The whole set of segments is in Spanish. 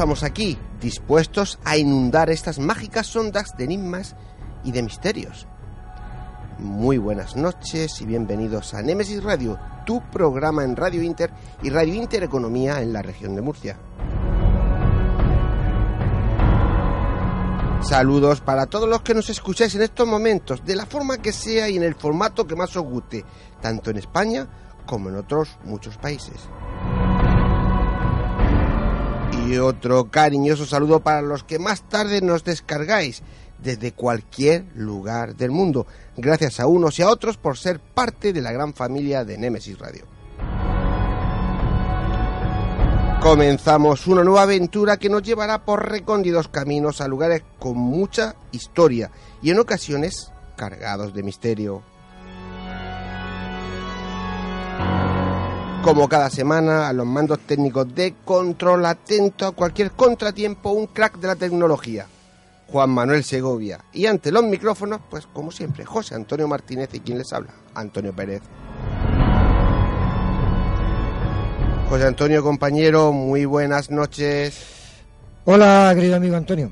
Estamos aquí, dispuestos a inundar estas mágicas ondas de enigmas y de misterios. Muy buenas noches y bienvenidos a Nemesis Radio, tu programa en Radio Inter y Radio Inter Economía en la región de Murcia. Saludos para todos los que nos escucháis en estos momentos, de la forma que sea y en el formato que más os guste, tanto en España como en otros muchos países. Y otro cariñoso saludo para los que más tarde nos descargáis desde cualquier lugar del mundo. Gracias a unos y a otros por ser parte de la gran familia de Nemesis Radio. Comenzamos una nueva aventura que nos llevará por recóndidos caminos a lugares con mucha historia y en ocasiones cargados de misterio. Como cada semana, a los mandos técnicos de control atento a cualquier contratiempo, un crack de la tecnología, Juan Manuel Segovia. Y ante los micrófonos, pues como siempre, José Antonio Martínez y quien les habla, Antonio Pérez. José Antonio, compañero, muy buenas noches. Hola, querido amigo Antonio.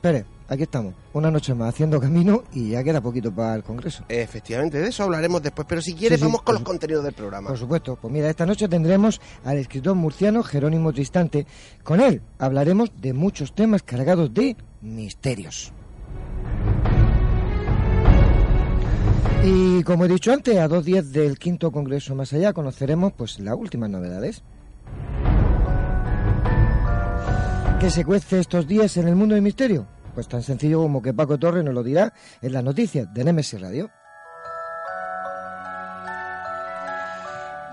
Pérez, aquí estamos, una noche más haciendo camino y ya queda poquito para el Congreso. Efectivamente, de eso hablaremos después, pero si quieres Sí, sí, vamos con los contenidos del programa. Por supuesto, pues mira, esta noche tendremos al escritor murciano Jerónimo Tristante. Con él hablaremos de muchos temas cargados de misterios. Y como he dicho antes, a dos días del quinto Congreso más allá conoceremos pues las últimas novedades. ¿Qué se cuece estos días en el mundo del misterio? Pues tan sencillo como que Paco Torres nos lo dirá en las noticias de Nemesis Radio.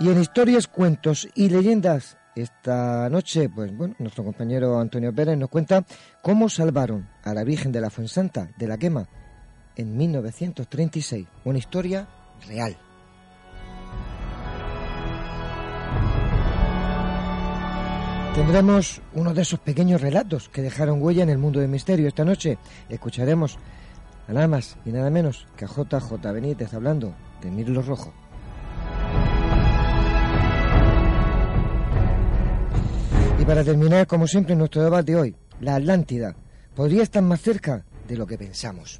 Y en historias, cuentos y leyendas, esta noche, pues bueno, nuestro compañero Antonio Pérez nos cuenta cómo salvaron a la Virgen de la Fuensanta de la quema en 1936. Una historia real. Tendremos uno de esos pequeños relatos que dejaron huella en el mundo del misterio. Esta noche escucharemos a nada más y nada menos que a JJ Benítez hablando de Mirlo Rojo. Y para terminar, como siempre, nuestro debate hoy, la Atlántida podría estar más cerca de lo que pensamos.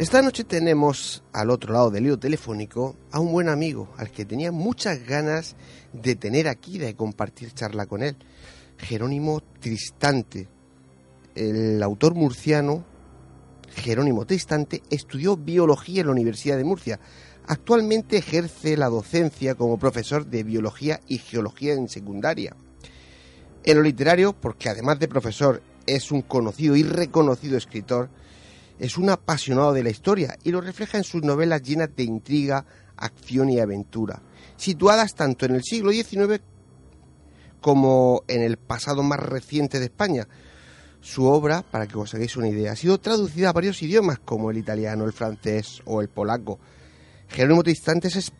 Esta noche tenemos al otro lado del hilo telefónico a un buen amigo al que tenía muchas ganas de tener aquí, de compartir charla con él. Jerónimo Tristante. El autor murciano Jerónimo Tristante estudió biología en la Universidad de Murcia. Actualmente ejerce la docencia como profesor de biología y geología en secundaria. En lo literario, porque además de profesor es un conocido y reconocido escritor, es un apasionado de la historia y lo refleja en sus novelas llenas de intriga, acción y aventura, situadas tanto en el siglo XIX como en el pasado más reciente de España. Su obra, para que os hagáis una idea, ha sido traducida a varios idiomas como el italiano, el francés o el polaco. Jerónimo Tristante es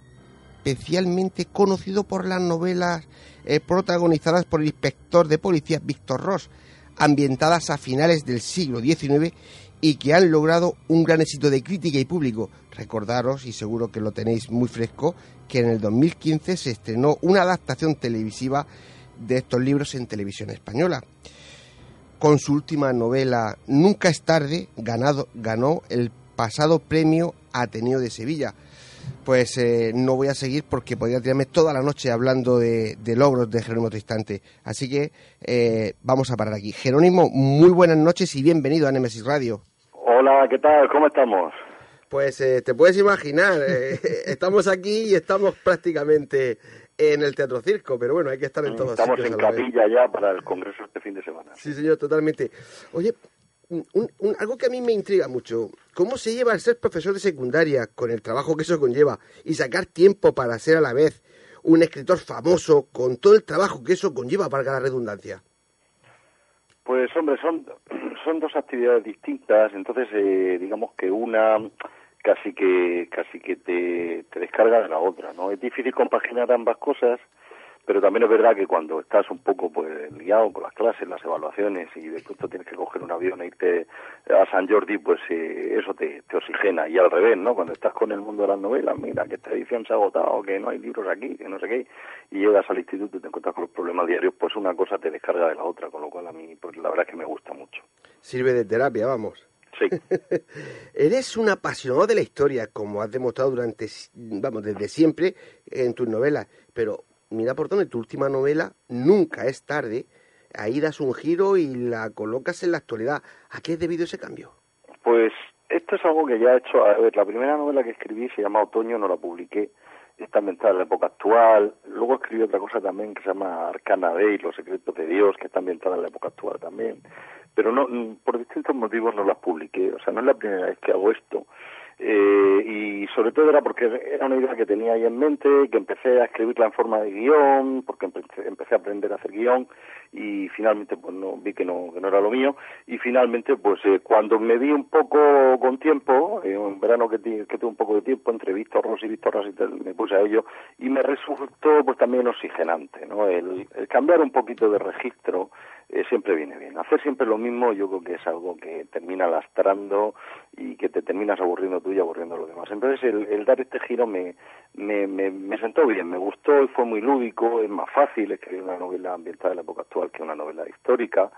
especialmente conocido por las novelas eh, protagonizadas por el inspector de policía Víctor Ross, ambientadas a finales del siglo XIX y que han logrado un gran éxito de crítica y público. Recordaros, y seguro que lo tenéis muy fresco, que en el 2015 se estrenó una adaptación televisiva de estos libros en televisión española. Con su última novela Nunca es tarde, ganado, ganó el pasado premio Ateneo de Sevilla. Pues eh, no voy a seguir porque podría tirarme toda la noche hablando de, logros de Jerónimo Tristante. Así que eh, vamos a parar aquí. Jerónimo, muy buenas noches y bienvenido a Nemesis Radio. Hola, ¿qué tal? ¿Cómo estamos? Pues eh, te puedes imaginar, eh, estamos aquí y estamos prácticamente en el Teatro Circo, pero bueno, hay que estar en todos Estamos en capilla ya para el congreso este fin de semana. Sí, señor, totalmente. Oye, algo que a mí me intriga mucho, ¿cómo se lleva el ser profesor de secundaria con el trabajo que eso conlleva y sacar tiempo para ser a la vez un escritor famoso con todo el trabajo que eso conlleva, para la redundancia? Pues hombre, son, son dos actividades distintas, entonces eh, digamos que una casi que casi que te, descarga de la otra, ¿no? Es difícil compaginar ambas cosas pero también es verdad que cuando estás un poco pues liado con las clases, las evaluaciones y de pronto tienes que coger un avión e irte a San Jordi, pues eh, eso te, te oxigena. Y al revés, ¿no? Cuando estás con el mundo de las novelas, mira que esta edición se ha agotado, que no hay libros aquí, que no sé qué, y llegas al instituto y te encuentras con los problemas diarios, pues una cosa te descarga de la otra, con lo cual a mí pues la verdad es que me gusta mucho. Sirve de terapia, vamos. Sí. Eres un apasionado de la historia, como has demostrado durante, vamos, desde siempre en tus novelas, pero mira por dónde tu última novela, Nunca es tarde, ahí das un giro y la colocas en la actualidad. ¿A qué es debido ese cambio? Pues esto es algo que ya he hecho. A ver, la primera novela que escribí se llama Otoño, no la publiqué. Está ambientada en la época actual. Luego escribí otra cosa también que se llama Arcana Day, Los secretos de Dios, que está ambientada en la época actual también. Pero no, por distintos motivos no las publiqué. O sea, no es la primera vez que hago esto. Eh, y sobre todo era porque era una idea que tenía ahí en mente, que empecé a escribirla en forma de guion, porque empecé, a aprender a hacer guion y finalmente pues no vi que no, que no era lo mío y finalmente pues eh, cuando me vi un poco con tiempo, en un verano que, tuve un poco de tiempo entre Víctor Ross y Víctor Ross y me puse a ello y me resultó pues también oxigenante, ¿no? el cambiar un poquito de registro eh, siempre viene bien. Hacer siempre lo mismo yo creo que es algo que termina lastrando y que te terminas aburriendo tú y aburriendo a los demás. Entonces el, dar este giro me, me, me, sentó bien, me gustó y fue muy lúdico, es más fácil escribir una novela ambientada en la época actual que una novela histórica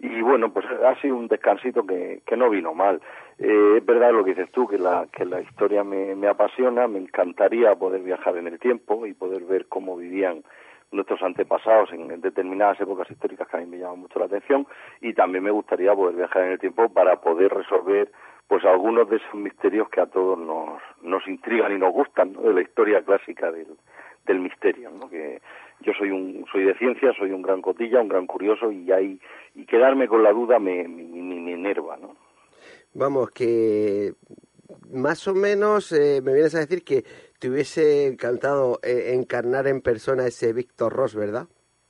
y bueno, pues ha sido un descansito que, que no vino mal. Eh, es verdad lo que dices tú, que la, que la historia me, me apasiona, me encantaría poder viajar en el tiempo y poder ver cómo vivían nuestros antepasados en determinadas épocas históricas que a mí me llaman mucho la atención y también me gustaría poder viajar en el tiempo para poder resolver pues algunos de esos misterios que a todos nos, nos intrigan y nos gustan de la historia clásica del, del misterio ¿no? que yo soy un soy de ciencia soy un gran cotilla un gran curioso y hay y quedarme con la duda me me, me enerva no Vamos, que más o menos eh, me vienes a decir que te hubiese encantado eh, encarnar en persona ese Víctor Ross, ¿verdad?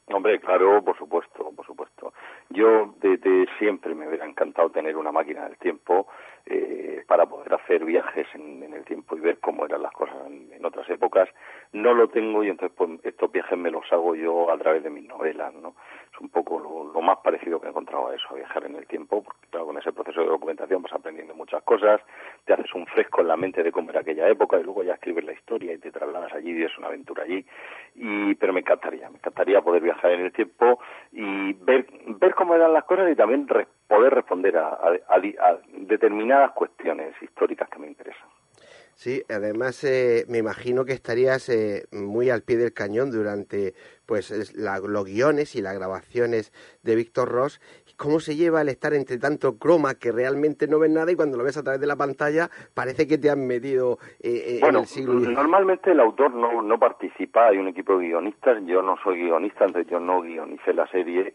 Hombre, claro, por supuesto, por supuesto. Yo desde siempre me hubiera encantado tener una máquina del tiempo eh, para poder hacer viajes en, el tiempo y ver cómo eran las cosas en, otras épocas. No lo tengo y entonces pues estos viajes me los hago yo a través de mis novelas, ¿no? Es un poco lo, más parecido que he encontrado a eso, a viajar en el tiempo, porque claro, con ese proceso de documentación vas aprendiendo muchas cosas, te haces un fresco en la mente de cómo era aquella época y luego ya escribes la historia y te trasladas allí y es una aventura allí. Y, pero me encantaría, me encantaría poder viajar en el tiempo y ver, ver cómo eran las cosas y también poder responder a, determinadas cuestiones históricas que me interesan. Sí, además eh, me imagino que estarías eh, muy al pie del cañón durante pues los guiones y las grabaciones de Víctor Ross. ¿Cómo se lleva el estar entre tanto croma que realmente no ves nada y cuando lo ves a través de la pantalla parece que te han metido eh, en el siglo Normalmente el autor no, no participa, hay un equipo de guionistas, yo no soy guionista, entonces yo no guionicé la serie,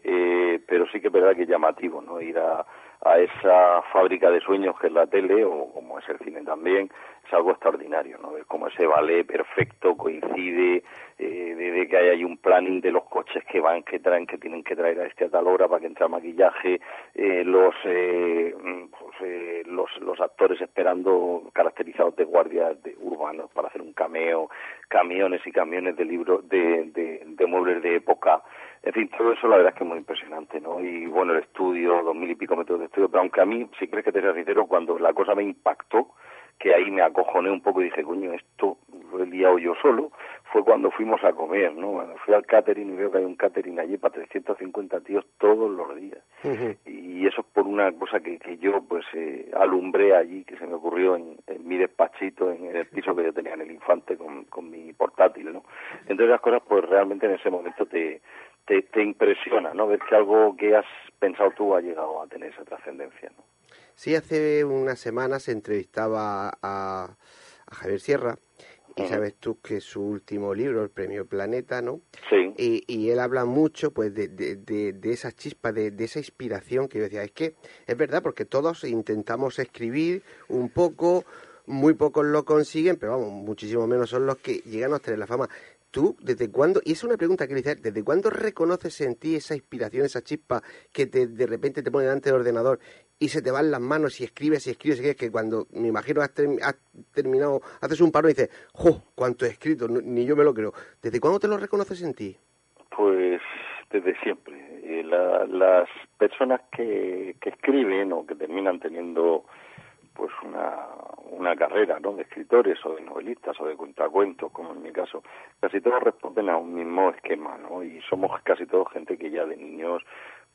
pero sí que es verdad que es llamativo no ir a a esa fábrica de sueños que es la tele o como es el cine también es algo extraordinario no ver cómo ese ballet perfecto coincide eh, de, que hay ahí un planning de los coches que van que traen que tienen que traer a este a tal hora para que entre maquillaje eh, los, eh, pues, eh, los los actores esperando caracterizados de guardias de urbanos para hacer un cameo camiones y camiones de libros de, de, de muebles de época en fin, todo eso la verdad es que es muy impresionante, ¿no? Y bueno, el estudio, dos mil y pico metros de estudio, pero aunque a mí, si crees que te sea sincero, cuando la cosa me impactó, que ahí me acojoné un poco y dije, coño, esto lo he liado yo solo, fue cuando fuimos a comer, ¿no? Cuando fui al catering y veo que hay un catering allí para 350 tíos todos los días. Y eso es por una cosa que, que yo, pues, eh, alumbré allí, que se me ocurrió en, mi despachito, en el piso que yo tenía en el Infante con, con mi portátil, ¿no? Entonces las cosas, pues, realmente en ese momento te te, te impresiona, ¿no? Ver que algo que has pensado tú ha llegado a tener esa trascendencia, ¿no? Sí, hace unas semanas entrevistaba a, a Javier Sierra y sabes tú que su último libro, el Premio Planeta, ¿no? Sí. Y, y él habla mucho, pues, de, de, de, esa chispa, de, de, esa inspiración que yo decía, es que es verdad, porque todos intentamos escribir un poco, muy pocos lo consiguen, pero vamos, muchísimo menos son los que llegan a tener la fama tú, ¿desde cuándo? Y es una pregunta que le hice, ¿desde cuándo reconoces en ti esa inspiración, esa chispa que te, de repente te pone delante del ordenador y se te van las manos y escribes y escribes y escribes, que cuando me imagino has, terminado, haces un paro y dices, ¡jo! ¿Cuánto he escrito? ni yo me lo creo. ¿Desde cuándo te lo reconoces en ti? Pues desde siempre. Eh, las personas que, que escriben o que terminan teniendo pues una, una carrera ¿no? de escritores o de novelistas o de cuentacuentos, como en mi caso, casi todos responden a un mismo esquema, ¿no? Y somos casi todos gente que ya de niños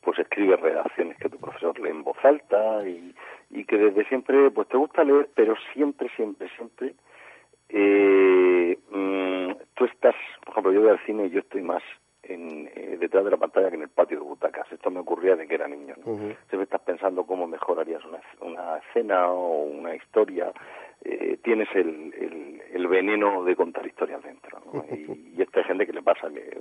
pues escribe redacciones que tu profesor lee en voz alta y, y que desde siempre pues te gusta leer, pero siempre, siempre, siempre eh, mm, tú estás, por ejemplo, yo voy al cine y yo estoy más en, eh, detrás de la pantalla que en el patio de butacas. Esto me ocurría de que era niño. ¿no? Siempre estás pensando cómo mejorarías una, una escena o una historia. Eh, tienes el, el, el, veneno de contar historias dentro. ¿no? Y, y esta gente que le pasa que,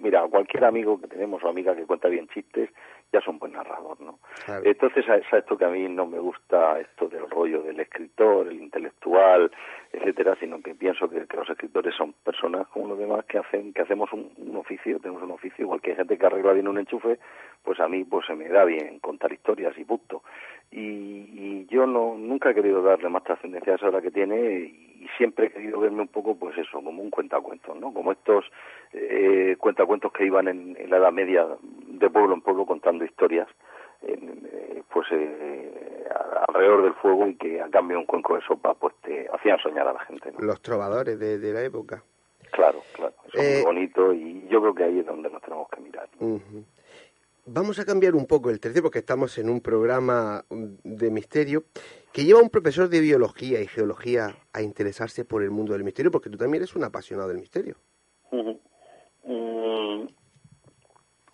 mira, cualquier amigo que tenemos o amiga que cuenta bien chistes, ya es un buen narrador. ¿no? Entonces, a esto que a mí no me gusta, esto del rollo del escritor, el intelectual, etcétera, sino que pienso que, los escritores son personas como los demás que hacen que hacemos un, oficio, tenemos un oficio, igual que hay gente que arregla bien un enchufe, pues a mí pues se me da bien contar historias y punto. Y, yo no nunca he querido darle más trascendencia a esa hora que tiene y siempre he querido verme un poco pues eso, como un cuentacuentos, ¿no? Como estos eh, cuentacuentos que iban en, en la Edad Media de pueblo en pueblo contando historias eh, pues eh, alrededor del fuego y que a cambio un cuenco de sopa pues te hacían soñar a la gente. Los trovadores de, la época. Claro, claro, eso es muy eh, bonito y yo creo que ahí es donde nos tenemos que mirar. Vamos a cambiar un poco el tercio porque estamos en un programa de misterio que lleva a un profesor de biología y geología a interesarse por el mundo del misterio porque tú también eres un apasionado del misterio.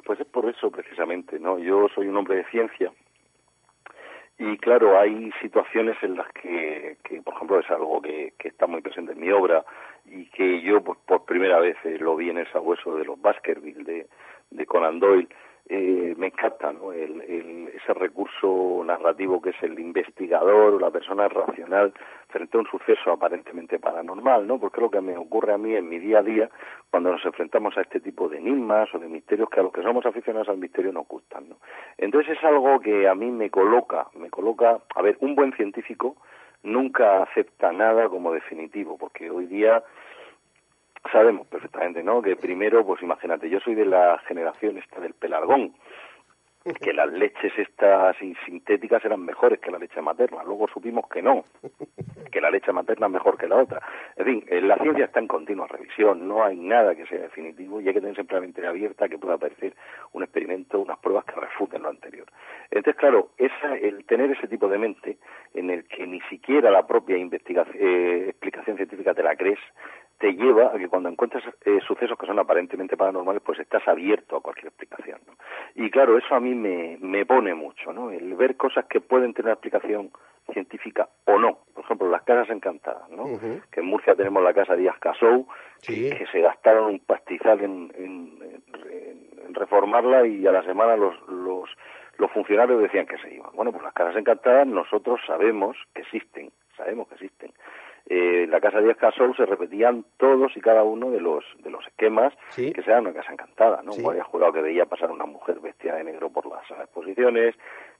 Pues es por eso precisamente, ¿no? Yo soy un hombre de ciencia y claro, hay situaciones en las que, que por ejemplo, es algo que, que, está muy presente en mi obra y que yo pues, por primera vez eh, lo vi en el sabueso de los Baskerville de Conan Doyle, eh, me encanta ¿no? el, ese recurso narrativo que es el investigador o la persona racional frente a un suceso aparentemente paranormal, ¿no? Porque es lo que me ocurre a mí en mi día a día cuando nos enfrentamos a este tipo de enigmas o de misterios que a los que somos aficionados al misterio nos gustan, ¿no? Entonces es algo que a mí me coloca, me coloca, a ver, un buen científico nunca acepta nada como definitivo, porque hoy día sabemos perfectamente, ¿no? Que primero, pues imagínate, yo soy de la generación esta del pelargón, que las leches estas sintéticas eran mejores que la leche materna. Luego supimos que no, que la leche materna es mejor que la otra. En fin, eh, la ciencia está en continua revisión, no hay nada que sea definitivo y hay que tener siempre la mente abierta que pueda aparecer un experimento, unas pruebas que refuten lo anterior. Entonces, claro, esa, el tener ese tipo de mente en el que ni siquiera la propia investigación, eh, explicación científica te la crees, te lleva a que cuando encuentras eh, sucesos que son aparentemente paranormales, pues estás abierto a cualquier explicación. Y claro, eso a mí me, me pone mucho, ¿no? El ver cosas que pueden tener explicación científica o no. Por ejemplo, las casas encantadas, ¿no? Que en Murcia tenemos la casa Díaz Casou, que, se gastaron un pastizal en, en, en, reformarla y a la semana los, los, los funcionarios decían que se iban. Bueno, pues las casas encantadas nosotros sabemos que existen, sabemos que existen eh, en la casa de Casol se repetían todos y cada uno de los de los esquemas que sean una casa encantada, ¿no? Sí. Un jurado que veía pasar una mujer vestida de negro por las exposiciones,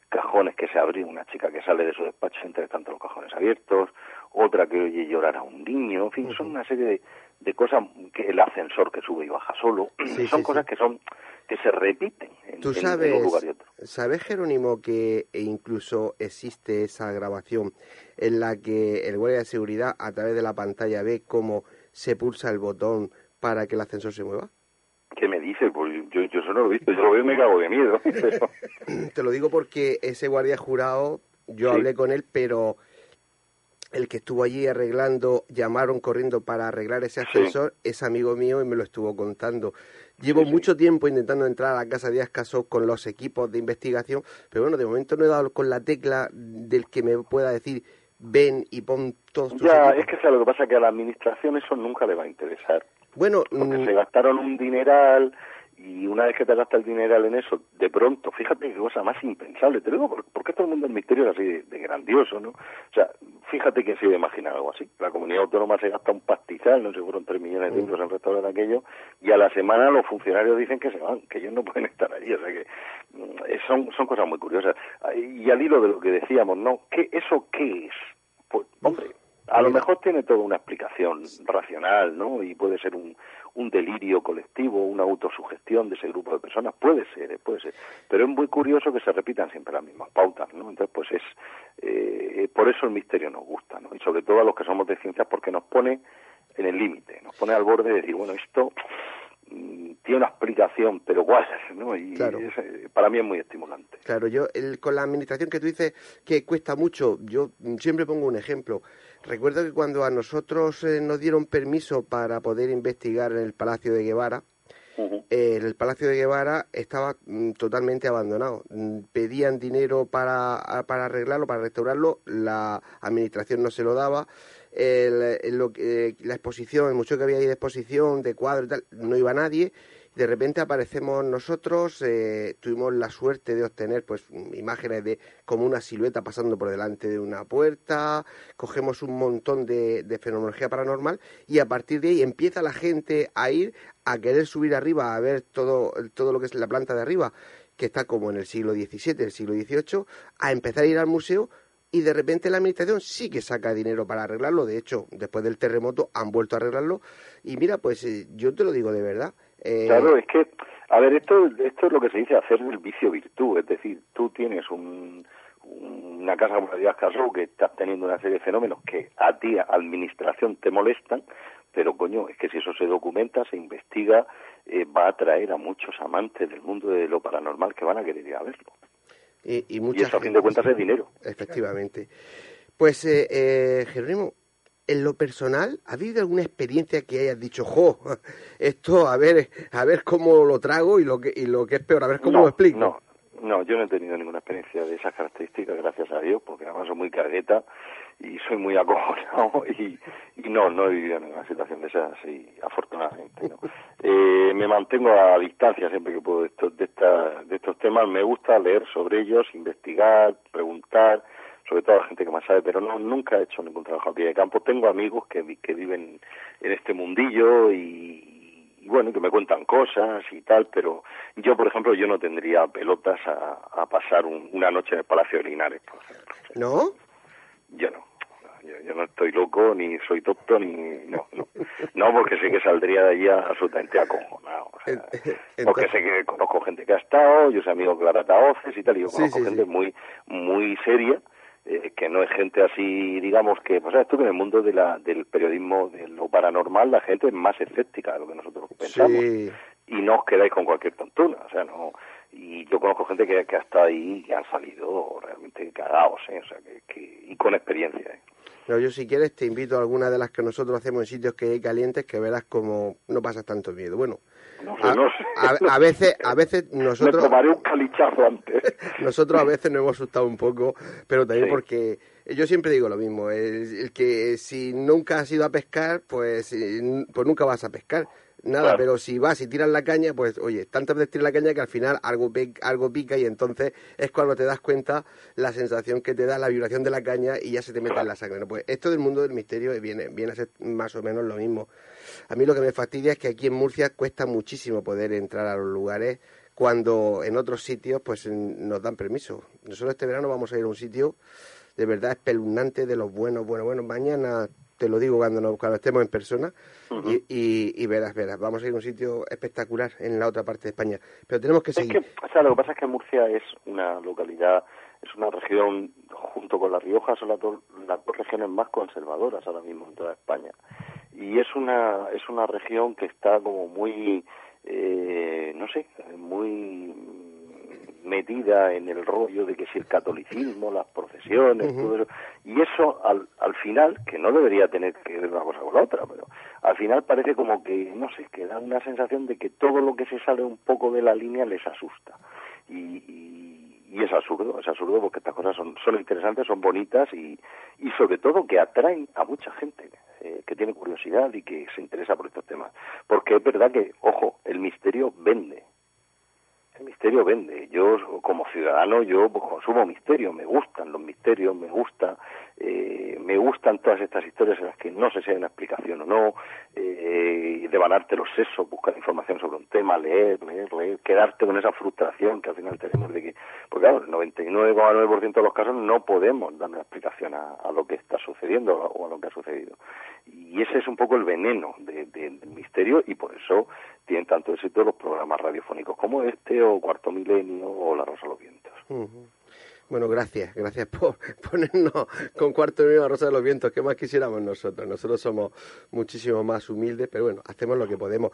cajones que se abren, una chica que sale de su despacho entre tanto los cajones abiertos, otra que oye llorar a un niño, en fin, son una serie de, de cosas que el ascensor que sube y baja solo, son cosas que son que se repiten en, ¿Tú sabes, un lugar y otro. ¿Sabes, Jerónimo, que incluso existe esa grabación en la que el guardia de seguridad a través de la pantalla ve cómo se pulsa el botón para que el ascensor se mueva? ¿Qué me dices? Pues yo, yo eso no lo he visto, yo lo veo y me cago de miedo. Te lo digo porque ese guardia jurado, yo hablé con él, pero el que estuvo allí arreglando, llamaron corriendo para arreglar ese ascensor, es amigo mío y me lo estuvo contando. Llevo mucho tiempo intentando entrar a la casa de Ascaso con los equipos de investigación, pero bueno, de momento no he dado con la tecla del que me pueda decir ven y pon todos tus Ya, es que sea, lo que pasa que a la administración eso nunca le va a interesar. Bueno, porque se gastaron un dineral y una vez que te gastas el dineral en eso, de pronto, fíjate qué cosa más impensable, te digo, porque todo el mundo del misterio es así de, grandioso, ¿no? O sea, fíjate que se iba a imaginar algo así. La comunidad autónoma se gasta un pastizal, no sé, fueron tres millones de euros en restaurar aquello, y a la semana los funcionarios dicen que se van, que ellos no pueden estar allí, o sea que mm, son, son cosas muy curiosas. Y al hilo de lo que decíamos, ¿no? ¿Qué, ¿Eso qué es? Pues, hombre, a lo mejor tiene toda una explicación racional, ¿no? Y puede ser un, un delirio colectivo, una autosugestión de ese grupo de personas, puede ser, eh, puede ser, pero es muy curioso que se repitan siempre las mismas pautas, ¿no? Entonces, pues es, eh, por eso el misterio nos gusta, ¿no? Y sobre todo a los que somos de ciencias, porque nos pone en el límite, nos pone al borde de decir, bueno, esto tiene una explicación, pero ¿cuál ¿no? Y eh, para mí es muy estimulante. Claro, yo el, con la administración que tú dices que cuesta mucho, yo siempre pongo un ejemplo. Recuerdo que cuando a nosotros eh, nos dieron permiso para poder investigar en el Palacio de Guevara, eh, el Palacio de Guevara estaba mm, totalmente abandonado. Mm, pedían dinero para, para arreglarlo, para restaurarlo, la administración no se lo daba. El, lo, la exposición, el museo que había ahí de exposición, de cuadros y tal, no iba nadie. De repente aparecemos nosotros, eh, tuvimos la suerte de obtener pues imágenes de como una silueta pasando por delante de una puerta, cogemos un montón de, de fenomenología paranormal y a partir de ahí empieza la gente a ir a querer subir arriba a ver todo, todo lo que es la planta de arriba, que está como en el siglo XVII, el siglo XVIII, a empezar a ir al museo y de repente la administración sí que saca dinero para arreglarlo. De hecho, después del terremoto han vuelto a arreglarlo. Y mira, pues eh, yo te lo digo de verdad, eh, claro, es que, a ver, esto, esto es lo que se dice hacer el vicio virtud, es decir, tú tienes un, una casa como la de Casro que estás teniendo una serie de fenómenos que a ti, administración, te molestan, pero coño, es que si eso se documenta, se investiga, eh, va a atraer a muchos amantes del mundo de lo paranormal que van a querer ir a verlo. Y, y, y eso a fin de cuentas es dinero. Efectivamente. Pues, eh, eh, Jerónimo, en lo personal, ¿ha habido alguna experiencia que hayas dicho, jo, esto a ver, a ver cómo lo trago y lo que, y lo que es peor, a ver cómo lo explico? No, no, yo no he tenido ninguna experiencia de esas características, gracias a Dios, porque además soy muy cargueta y soy muy acojonado y, y no, no he vivido ninguna situación de esas, y afortunadamente. ¿no? Eh, me mantengo a distancia siempre que puedo de, esto, de, esta, de estos temas me gusta leer sobre ellos, investigar, preguntar, sobre todo a la gente que más sabe, pero no nunca he hecho ningún trabajo a pie de campo. Tengo amigos que, que viven en este mundillo y, y, bueno, que me cuentan cosas y tal, pero yo, por ejemplo, yo no tendría pelotas a, a pasar un, una noche en el Palacio de Linares, por ejemplo. ¿No? Yo no. Yo, yo, no estoy loco, ni soy tonto, ni... No, no, no porque sé que saldría de allí absolutamente acojonado. O sea, porque sé que conozco gente que ha estado, yo soy amigo de Clara Taoces y tal, y yo conozco Sí, sí, gente sí. muy muy seria, eh, que no es gente así, digamos, que... Pues sabes tú que en el mundo de la, del periodismo, de lo paranormal, la gente es más escéptica de lo que nosotros pensamos. Y no os quedáis con cualquier tontuna, o sea, no... Y yo conozco gente que, que ha estado ahí que han salido realmente cagados, ¿eh? O sea, que, que, y con experiencia, ¿eh? No, yo si quieres te invito a alguna de las que nosotros hacemos en sitios que hay calientes que verás como no pasas tanto miedo. Bueno, No sé, a, no sé. a- a veces, a veces Me nosotros, tomaré un calichazo antes. nosotros a veces nos hemos asustado un poco, pero también Sí. porque yo siempre digo lo mismo, el, el que si nunca has ido a pescar, pues, eh, pues nunca vas a pescar. Nada, Claro. pero si vas y tiras la caña, pues oye, tantas veces tiras la caña que al final algo, pe- algo pica y entonces es cuando te das cuenta la sensación que te da la vibración de la caña y ya se te mete en la sangre. ¿no? Pues esto del mundo del misterio viene, viene a ser más o menos lo mismo. A mí lo que me fastidia es que aquí en Murcia cuesta muchísimo poder entrar a los lugares cuando en otros sitios pues nos dan permiso. Nosotros este verano vamos a ir a un sitio de verdad espeluznante de los buenos, bueno, bueno, mañana te lo digo cuando, nos- cuando estemos en persona y, y, y verás, verás, vamos a ir a un sitio espectacular en la otra parte de España. Pero tenemos que Es seguir. que, o sea, lo que pasa es que Murcia es una localidad, es una región, junto con La Rioja, son las dos, las dos regiones más conservadoras ahora mismo en toda España. Y es una, es una región que está como muy, eh, no sé, muy metida en el rollo de que si el catolicismo, las procesiones, todo eso. Y eso al, al final, que no debería tener que ver una cosa con la otra, pero al final parece como que, no sé, que da una sensación de que todo lo que se sale un poco de la línea les asusta. Y, y, y es absurdo, es absurdo porque estas cosas son, son interesantes, son bonitas y, y sobre todo que atraen a mucha gente eh, que tiene curiosidad y que se interesa por estos temas. Porque es verdad que, ojo, el misterio vende. El misterio vende. Yo, como ciudadano, yo consumo misterio. Me gustan los misterios, me gusta, eh, me gustan todas estas historias en las que no sé si hay una explicación o no, eh, devanarte los sesos, buscar información sobre un tema, leer, leer, leer, quedarte con esa frustración que al final tenemos de que, porque claro, el 99,9% de los casos no podemos dar una explicación a, lo que está sucediendo o a lo que ha sucedido. Y ese es un poco el veneno de- del misterio y por eso tienen tanto éxito los programas radiofónicos como este o Cuarto Milenio o La Rosa de los Vientos. Ujú. Bueno, gracias, gracias por ponernos con cuarto de a Rosa de los Vientos. ¿Qué más quisiéramos nosotros? Nosotros somos muchísimo más humildes, pero bueno, hacemos lo que podemos.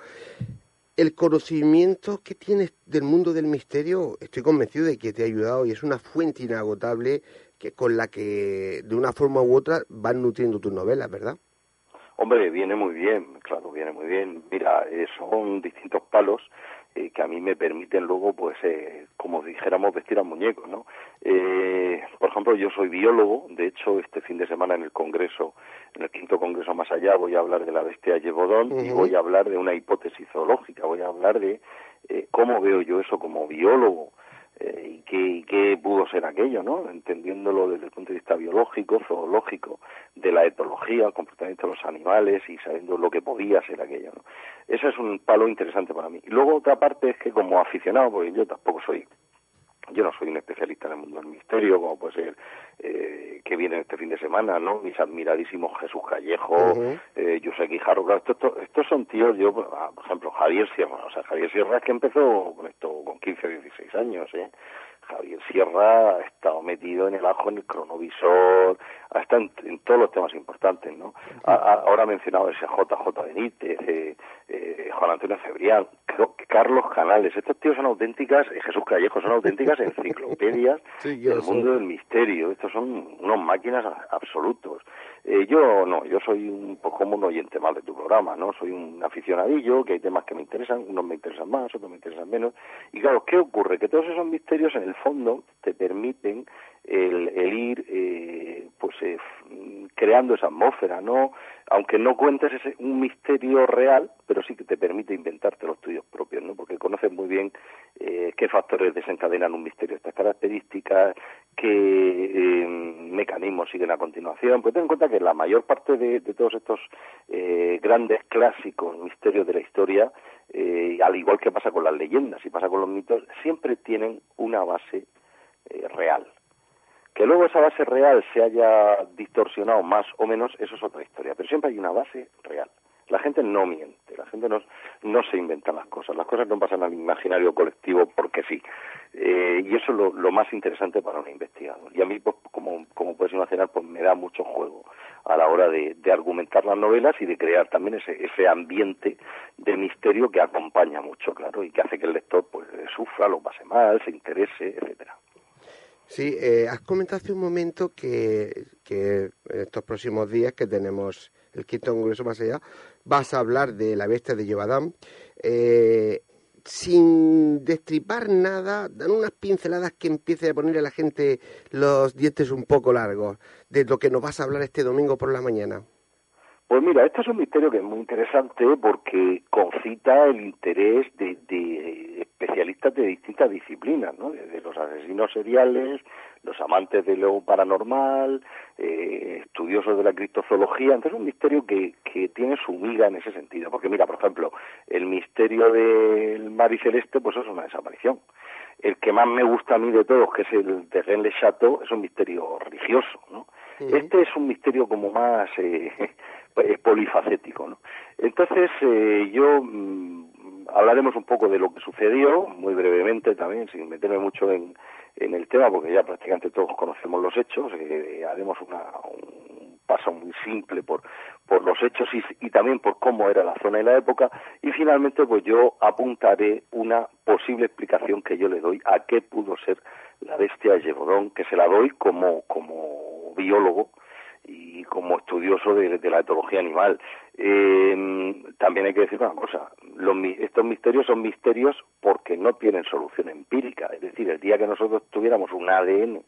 El conocimiento que tienes del mundo del misterio, estoy convencido de que te ha ayudado y es una fuente inagotable que con la que de una forma u otra van nutriendo tus novelas, ¿verdad? Hombre, viene muy bien, claro, viene muy bien. Mira, eh, son distintos palos eh, que a mí me permiten luego, pues, eh, como dijéramos, vestir al muñeco, ¿no? Eh, por ejemplo, yo soy biólogo, de hecho, este fin de semana en el Congreso, en el quinto Congreso más allá, voy a hablar de la bestia Yebodón y Ujú. voy a hablar de una hipótesis zoológica, voy a hablar de eh, cómo veo yo eso como biólogo, eh, y, qué, y qué pudo ser aquello, ¿no? Entendiéndolo desde el punto de vista biológico, zoológico, de la etología, el comportamiento de los animales y sabiendo lo que podía ser aquello, ¿no? Es un palo interesante para mí. Y luego otra parte es que como aficionado, porque yo tampoco soy yo no soy un especialista en el mundo del misterio, como puede ser eh, que viene este fin de semana, ¿no? Mis admiradísimos Jesús Callejo, Ujú. eh, José Guijarro, claro, estos, son tíos, yo, por ah, por ejemplo, Javier Sierra, o sea, Javier Sierra es que empezó con esto con 15 o 16 años, ¿eh? Javier Sierra ha estado metido en el ajo, en el cronovisor, ha estado en, en todos los temas importantes, ¿no? A- a- ahora ha mencionado ese JJ Benítez, eh, eh, Juan Antonio Cebrián, Carlos Canales, estos tíos son auténticas, eh, Jesús Callejo, son auténticas enciclopedias Sí, del mundo del misterio, estos son unos máquinas absolutos. Eh, yo no, yo soy un poco como un oyente más de tu programa, ¿no? Soy un aficionadillo, que hay temas que me interesan, unos me interesan más, otros me interesan menos. Y claro, ¿qué ocurre? Que todos esos misterios en el fondo te permiten el, el ir, eh, pues, eh, creando esa atmósfera, ¿no? Aunque no cuentes ese, un misterio real, pero sí que te permite inventarte los tuyos propios, ¿no? Porque conoces muy bien eh, qué factores desencadenan un misterio de estas características, qué eh, mecanismos siguen a continuación. Pues ten en cuenta que la mayor parte de, todos estos eh, grandes clásicos misterios de la historia, eh, al igual que pasa con las leyendas y pasa con los mitos, siempre tienen una base real. Que luego esa base real se haya distorsionado más o menos, eso es otra historia, pero siempre hay una base real. La gente no miente, la gente no, no se inventa las cosas, las cosas no pasan al imaginario colectivo porque sí. Eh, y eso es lo, más interesante para un investigador. Y a mí, pues, como, como puedes imaginar, pues me da mucho juego a la hora de, argumentar las novelas y de crear también ese, ese ambiente de misterio que acompaña mucho, claro, y que hace que el lector pues sufra, lo pase mal, se interese, etcétera. Sí, eh, has comentado hace un momento que, que estos próximos días que tenemos el quinto congreso más allá, vas a hablar de la bestia de Yevadam. Eh, sin destripar nada, dan unas pinceladas que empiece a ponerle a la gente los dientes un poco largos de lo que nos vas a hablar este domingo por la mañana. Pues mira, este es un misterio que es muy interesante porque concita el interés de, especialistas de distintas disciplinas, ¿no? De, los asesinos seriales, los amantes de lo paranormal, eh, estudiosos de la criptozoología. Entonces es un misterio que, que tiene su miga en ese sentido. Porque mira, por ejemplo, el misterio del mar y celeste, pues es una desaparición. El que más me gusta a mí de todos, que es el de Rennes Chateau, es un misterio religioso, ¿no? Este es un misterio como más eh, polifacético, ¿no? Entonces, eh, yo mm, hablaremos un poco de lo que sucedió, muy brevemente también, sin meterme mucho en, en el tema, porque ya prácticamente todos conocemos los hechos, eh, haremos una, un paso muy simple por, por los hechos y, y, también por cómo era la zona y la época, y finalmente pues yo apuntaré una posible explicación que yo le doy a qué pudo ser la bestia de Yevodón, que se la doy como, como biólogo, y como estudioso de, la etología animal. Eh, también hay que decir una cosa, los, estos misterios son misterios porque no tienen solución empírica, es decir, el día que nosotros tuviéramos un ADN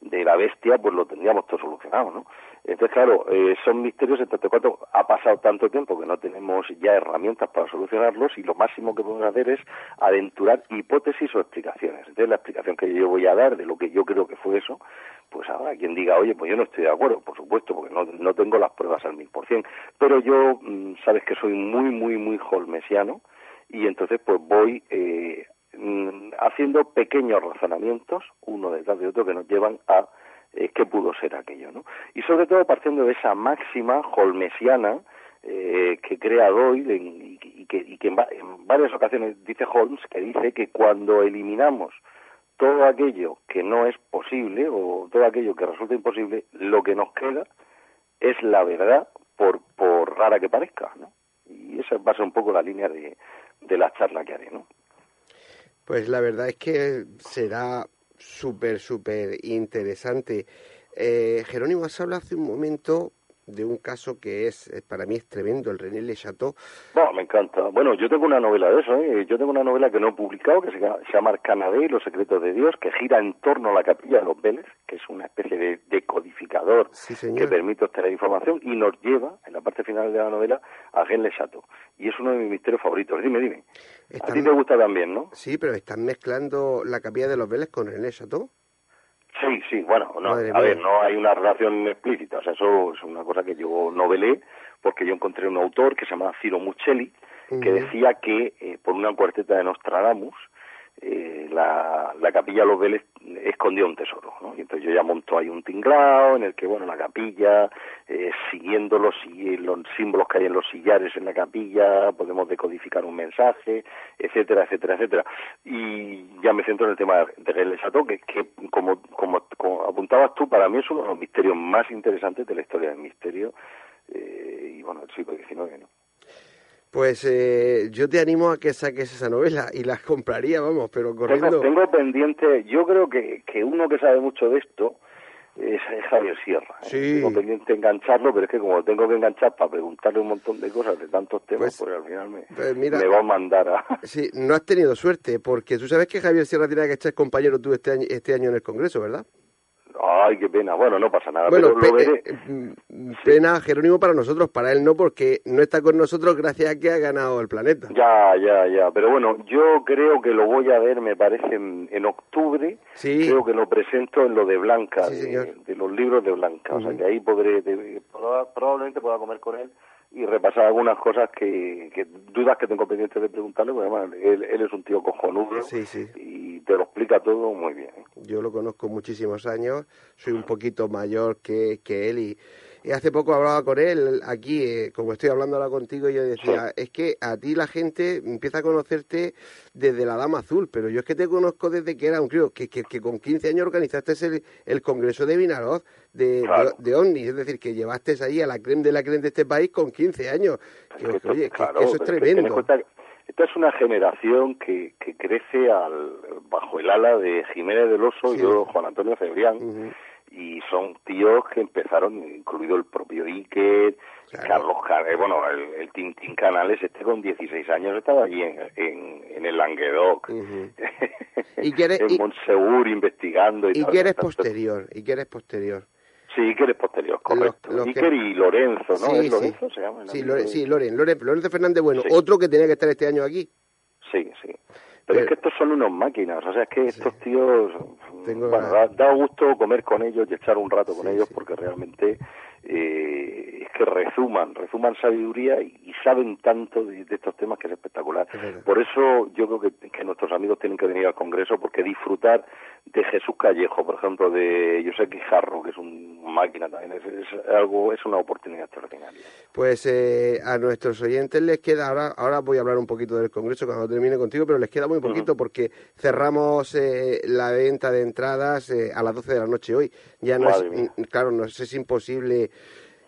de la bestia, pues lo tendríamos todo solucionado, ¿no? Entonces, claro, eh, son misterios en tanto cuanto ha pasado tanto tiempo que no tenemos ya herramientas para solucionarlos y lo máximo que podemos hacer es aventurar hipótesis o explicaciones. Entonces, la explicación que yo voy a dar de lo que yo creo que fue eso, pues ahora quien diga, oye, pues yo no estoy de acuerdo, por supuesto, porque no, no tengo las pruebas al mil por cien, pero yo, mm, sabes que soy muy, muy, muy holmesiano y entonces pues voy eh, mm, haciendo pequeños razonamientos, uno detrás de otro, que nos llevan a eh, qué pudo ser aquello, ¿no? Y sobre todo partiendo de esa máxima holmesiana eh, que crea Doyle y, que, y que en, varias ocasiones dice Holmes que dice que cuando eliminamos todo aquello que no es posible o todo aquello que resulta imposible, lo que nos queda es la verdad por, por rara que parezca, ¿no? Y esa va a ser un poco la línea de, de la charla que haré, ¿no? Pues la verdad es que será súper, súper interesante. Eh, Jerónimo, has hablado hace un momento de un caso que es, eh, para mí es tremendo, el René Le Chateau. No, me encanta. Bueno, yo tengo una novela de eso, ¿eh? yo tengo una novela que no he publicado, que se llama, Canadá y los secretos de Dios, que gira en torno a la capilla de los Vélez, que es una especie de decodificador que permite obtener información y nos lleva, en la parte final de la novela, a René Le Chateau. Y es uno de mis misterios favoritos. Dime, dime. a ti te gusta también, ¿no? Sí, pero están mezclando la capilla de los Vélez con René Chateau. Sí, sí, bueno, no, a ver, no hay una relación explícita, o sea, eso es una cosa que yo novelé porque yo encontré un autor que se llama Ciro Muccelli que decía que eh, por una cuarteta de Nostradamus eh, la, la capilla Los Vélez escondía un tesoro, ¿no? Y entonces yo ya monto ahí un tinglao en el que, bueno, la capilla, eh, siguiendo los, los símbolos que hay en los sillares en la capilla, podemos decodificar un mensaje, etcétera, etcétera, etcétera. Y ya me centro en el tema de Chateau, que, que como, como, apuntabas tú, para mí es uno de los misterios más interesantes de la historia del misterio, eh, y bueno, el siglo XIX, ¿no? Pues eh, yo te animo a que saques esa novela y la compraría, vamos, pero corriendo. Tengo, pendiente, yo creo que, que uno que sabe mucho de esto es, Javier Sierra. ¿eh? Sí. Tengo pendiente engancharlo, pero es que como tengo que enganchar para preguntarle un montón de cosas de tantos temas, pues, al final me, pues me, va a mandar a... Sí, no has tenido suerte, porque tú sabes que Javier Sierra tiene que echar compañero tú este año, este año en el Congreso, ¿verdad? Ay, qué pena. Bueno, no pasa nada, Bueno, pero lo veré. eh, mm, pena Jerónimo para nosotros, para él no, porque no está con nosotros gracias a que ha ganado el planeta. Ya, ya, ya. Pero bueno, yo creo que lo voy a ver, me parece, en, en octubre. Sí. Creo que lo presento en lo de Blanca, Sí, de, los libros de Blanca. O sea, que ahí podré, de- probablemente pueda comer con él y repasar algunas cosas que, que dudas que tengo pendientes de preguntarle, porque además él, él es un tío cojonudo Sí, sí. y te lo explica todo muy bien. Yo lo conozco muchísimos años, soy un poquito mayor que, que él y, y hace poco hablaba con él aquí, eh, como estoy hablando ahora contigo, yo decía, es que a ti la gente empieza a conocerte desde la Dama Azul, pero yo es que te conozco desde que era un crío, que, que, que con 15 años organizaste el, el Congreso de Vinaroz de, Claro. de, de OVNI, es decir, que llevaste ahí a la creme de la creme de este país con 15 años. Que, Es que esto- oye, claro, que eso es tremendo. esta es una generación que, que crece al, bajo el ala de Jiménez del Oso Sí. y luego Juan Antonio Cebrián. Y son tíos que empezaron, incluido el propio Iker, Claro. Carlos Canales, bueno, el, el Tintín Canales, este con 16 años estaba allí en, en, en el Languedoc. Y eres- en y- Montsegur investigando y, Y tal. que eres Entonces, posterior, y que eres posterior. Sí, Iker es posterior, correcto. los Iker y Lorenzo, ¿no? Sí, ¿Es sí. Lorenzo se llama? el Sí, Loren, Loren, Lorenzo Fernández Bueno, Sí. otro que tenía que estar este año aquí. Sí, sí. Pero, es que estos son unos máquinas, o sea, es que estos tíos, Tengo bueno, la- da, da gusto comer con ellos y echar un rato con Sí, ellos sí. porque realmente eh, es que resuman, resuman sabiduría y, y saben tanto de, de estos temas que es espectacular. Es. Por eso yo creo que, que nuestros amigos tienen que venir al Congreso porque disfrutar de Jesús Callejo, por ejemplo, de José Quijarro, que es un máquina también, es, es algo, es una oportunidad extraordinaria. Pues eh, a nuestros oyentes les queda, ahora, ahora voy a hablar un poquito del Congreso cuando termine contigo, pero les queda muy poquito porque cerramos eh, la venta de entradas eh, a las 12 de la noche hoy. Ya no es, mía. claro, nos es imposible.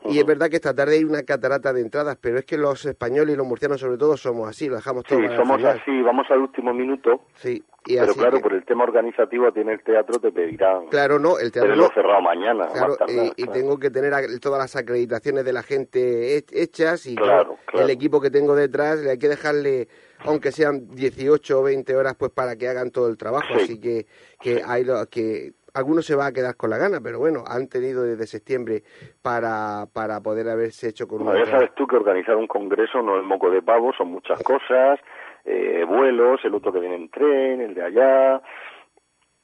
Y es verdad que esta tarde hay una catarata de entradas, pero es que los españoles y los murcianos sobre todo somos así, lo dejamos todo Sí, para somos final. así, vamos al último minuto. Sí, y Pero así claro, que- por el tema organizativo tiene el teatro, te pedirán Claro, no, el teatro tenerlo no. cerrado mañana. Claro, y, tengo que tener todas las acreditaciones de la gente he- hechas y Claro, claro, claro. el equipo que tengo detrás le hay que dejarle, aunque sean 18 o 20 horas, pues para que hagan todo el trabajo. Sí. Así que, que hay lo, que algunos se va a quedar con la gana, pero bueno, han tenido desde septiembre para, para poder haberse hecho con Bueno, ya sabes tú que organizar un congreso no es moco de pavo, son muchas cosas, eh, vuelos, el otro que viene en tren, el de allá,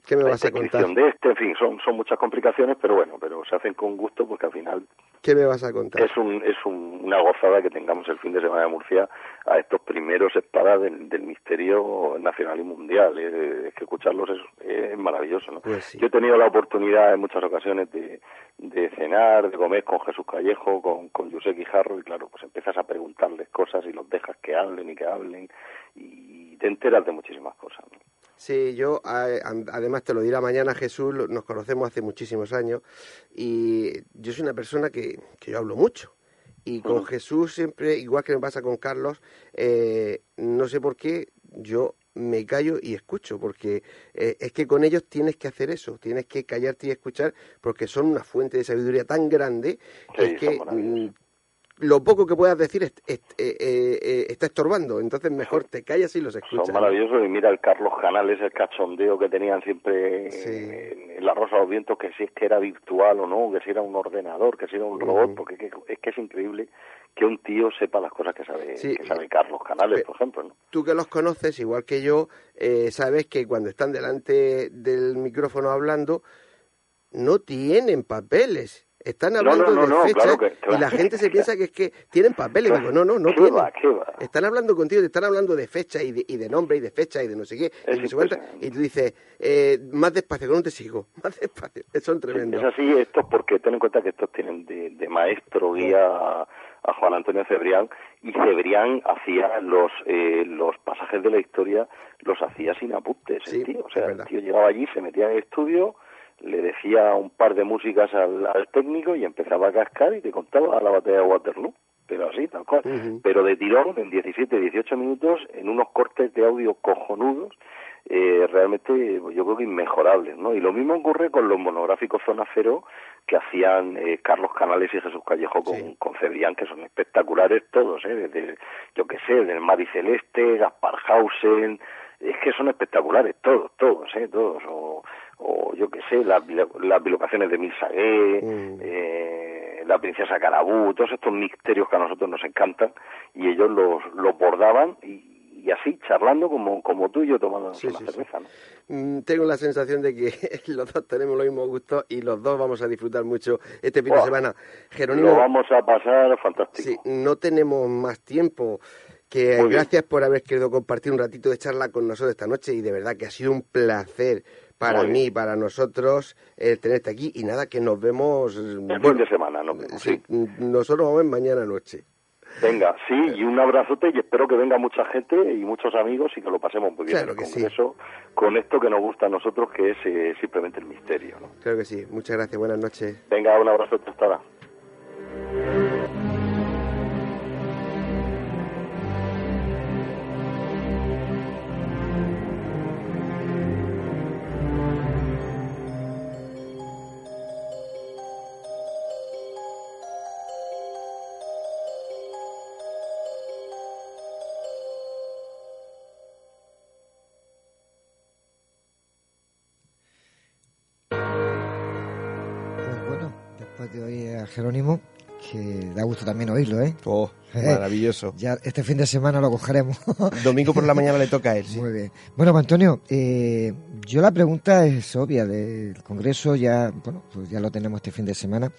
¿Qué me la vas a contar? de este, en fin, son, son muchas complicaciones, pero bueno, pero se hacen con gusto porque al final ¿Qué me vas a contar? es un, es un- una gozada que tengamos el fin de semana de Murcia a estos primeros espadas del, del misterio nacional y mundial. Es, es que escucharlos es, es maravilloso, ¿no? Pues sí. Yo he tenido la oportunidad en muchas ocasiones de, de cenar, de comer con Jesús Callejo, con, con José Guijarro, y claro, pues empiezas a preguntarles cosas y los dejas que hablen y que hablen, y te enteras de muchísimas cosas. ¿no? Sí, yo además te lo dirá mañana Jesús, nos conocemos hace muchísimos años y yo soy una persona que, que yo hablo mucho. Y con. Jesús siempre, igual que me pasa con Carlos, eh, no sé por qué yo me callo y escucho, porque eh, es que con ellos tienes que hacer eso, tienes que callarte y escuchar, porque son una fuente de sabiduría tan grande que Sí, es que lo poco que puedas decir est- est- eh, eh, eh, está estorbando, entonces mejor te callas y los escuchas. Son maravillosos y mira el Carlos Canales, el cachondeo que tenían siempre Sí. en, La Rosa de los Vientos, que si es que era virtual o no, que si era un ordenador, que si era un robot, porque es que, es que es increíble que un tío sepa las cosas que sabe, Sí. que sabe Carlos Canales, por ejemplo. ¿no? tú que los conoces, igual que yo, eh, sabes que cuando están delante del micrófono hablando, no tienen papeles. Están hablando no, no, de fechas claro que- y la gente se piensa que es que tienen papeles. Digo, no, no, no ¿Qué tienen. va, va? Están hablando contigo, te están hablando de fecha y de, y de nombre y de fecha y de no sé qué. Y, y tú dices, eh, más despacio, que no te sigo. Más despacio. Son tremendos. Es así, estos porque ten en cuenta que estos tienen de, de maestro guía a, a Juan Antonio Cebrián y Cebrián hacía los eh, los pasajes de la historia los hacía sin apuntes Sí, el tío, o sea, el tío llegaba allí, se metía en el estudio, le decía un par de músicas al, al técnico y empezaba a cascar y te contaba la batalla de Waterloo, pero así, tal cual, pero de tirón en 17, 18 minutos en unos cortes de audio cojonudos eh, realmente pues, yo creo que inmejorables, ¿no? Y lo mismo ocurre con los monográficos Zona Cero que hacían eh, Carlos Canales y Jesús Callejo con, Sí. con Cebrián, que son espectaculares todos, ¿eh? Desde, yo qué sé, del Mari Celeste, Gaspar Hausen, es que son espectaculares todos, todos, ¿eh? Todos, o, o yo qué sé, las, las bilocaciones de Milsagué, Mm. eh, la princesa Carabú, todos estos misterios que a nosotros nos encantan, y ellos los, los bordaban y, y así, charlando como, como tú y yo tomando Sí, sí, sí. cerveza, ¿no? Mm, Tengo la sensación de que los dos tenemos los mismos gustos y los dos vamos a disfrutar mucho este fin de semana. Lo Jerónimo, vamos a pasar fantástico. sí, no tenemos más tiempo. Que Muy bien. gracias por haber querido compartir un ratito de charla con nosotros esta noche y de verdad que ha sido un placer para Muy mí y bien. para nosotros tenerte aquí y nada que nos vemos El bueno, fin de semana, ¿no? sí, nosotros vamos a ver mañana noche. Venga, sí, y un abrazote y espero que venga mucha gente y muchos amigos y que lo pasemos muy bien Claro en el que sí. Congreso con esto que nos gusta a nosotros, que es eh, simplemente el misterio, ¿no? Claro que sí. Muchas gracias. Buenas noches. Venga, un abrazote hasta ahora. Jerónimo, que da gusto también oírlo, ¿eh? Oh, Eh, maravilloso. Ya este fin de semana lo cogeremos. Domingo por la mañana le toca a él, sí. Muy bien. Bueno, Antonio, eh, yo la pregunta es obvia. Del Congreso ya, bueno, pues ya lo tenemos este fin de semana.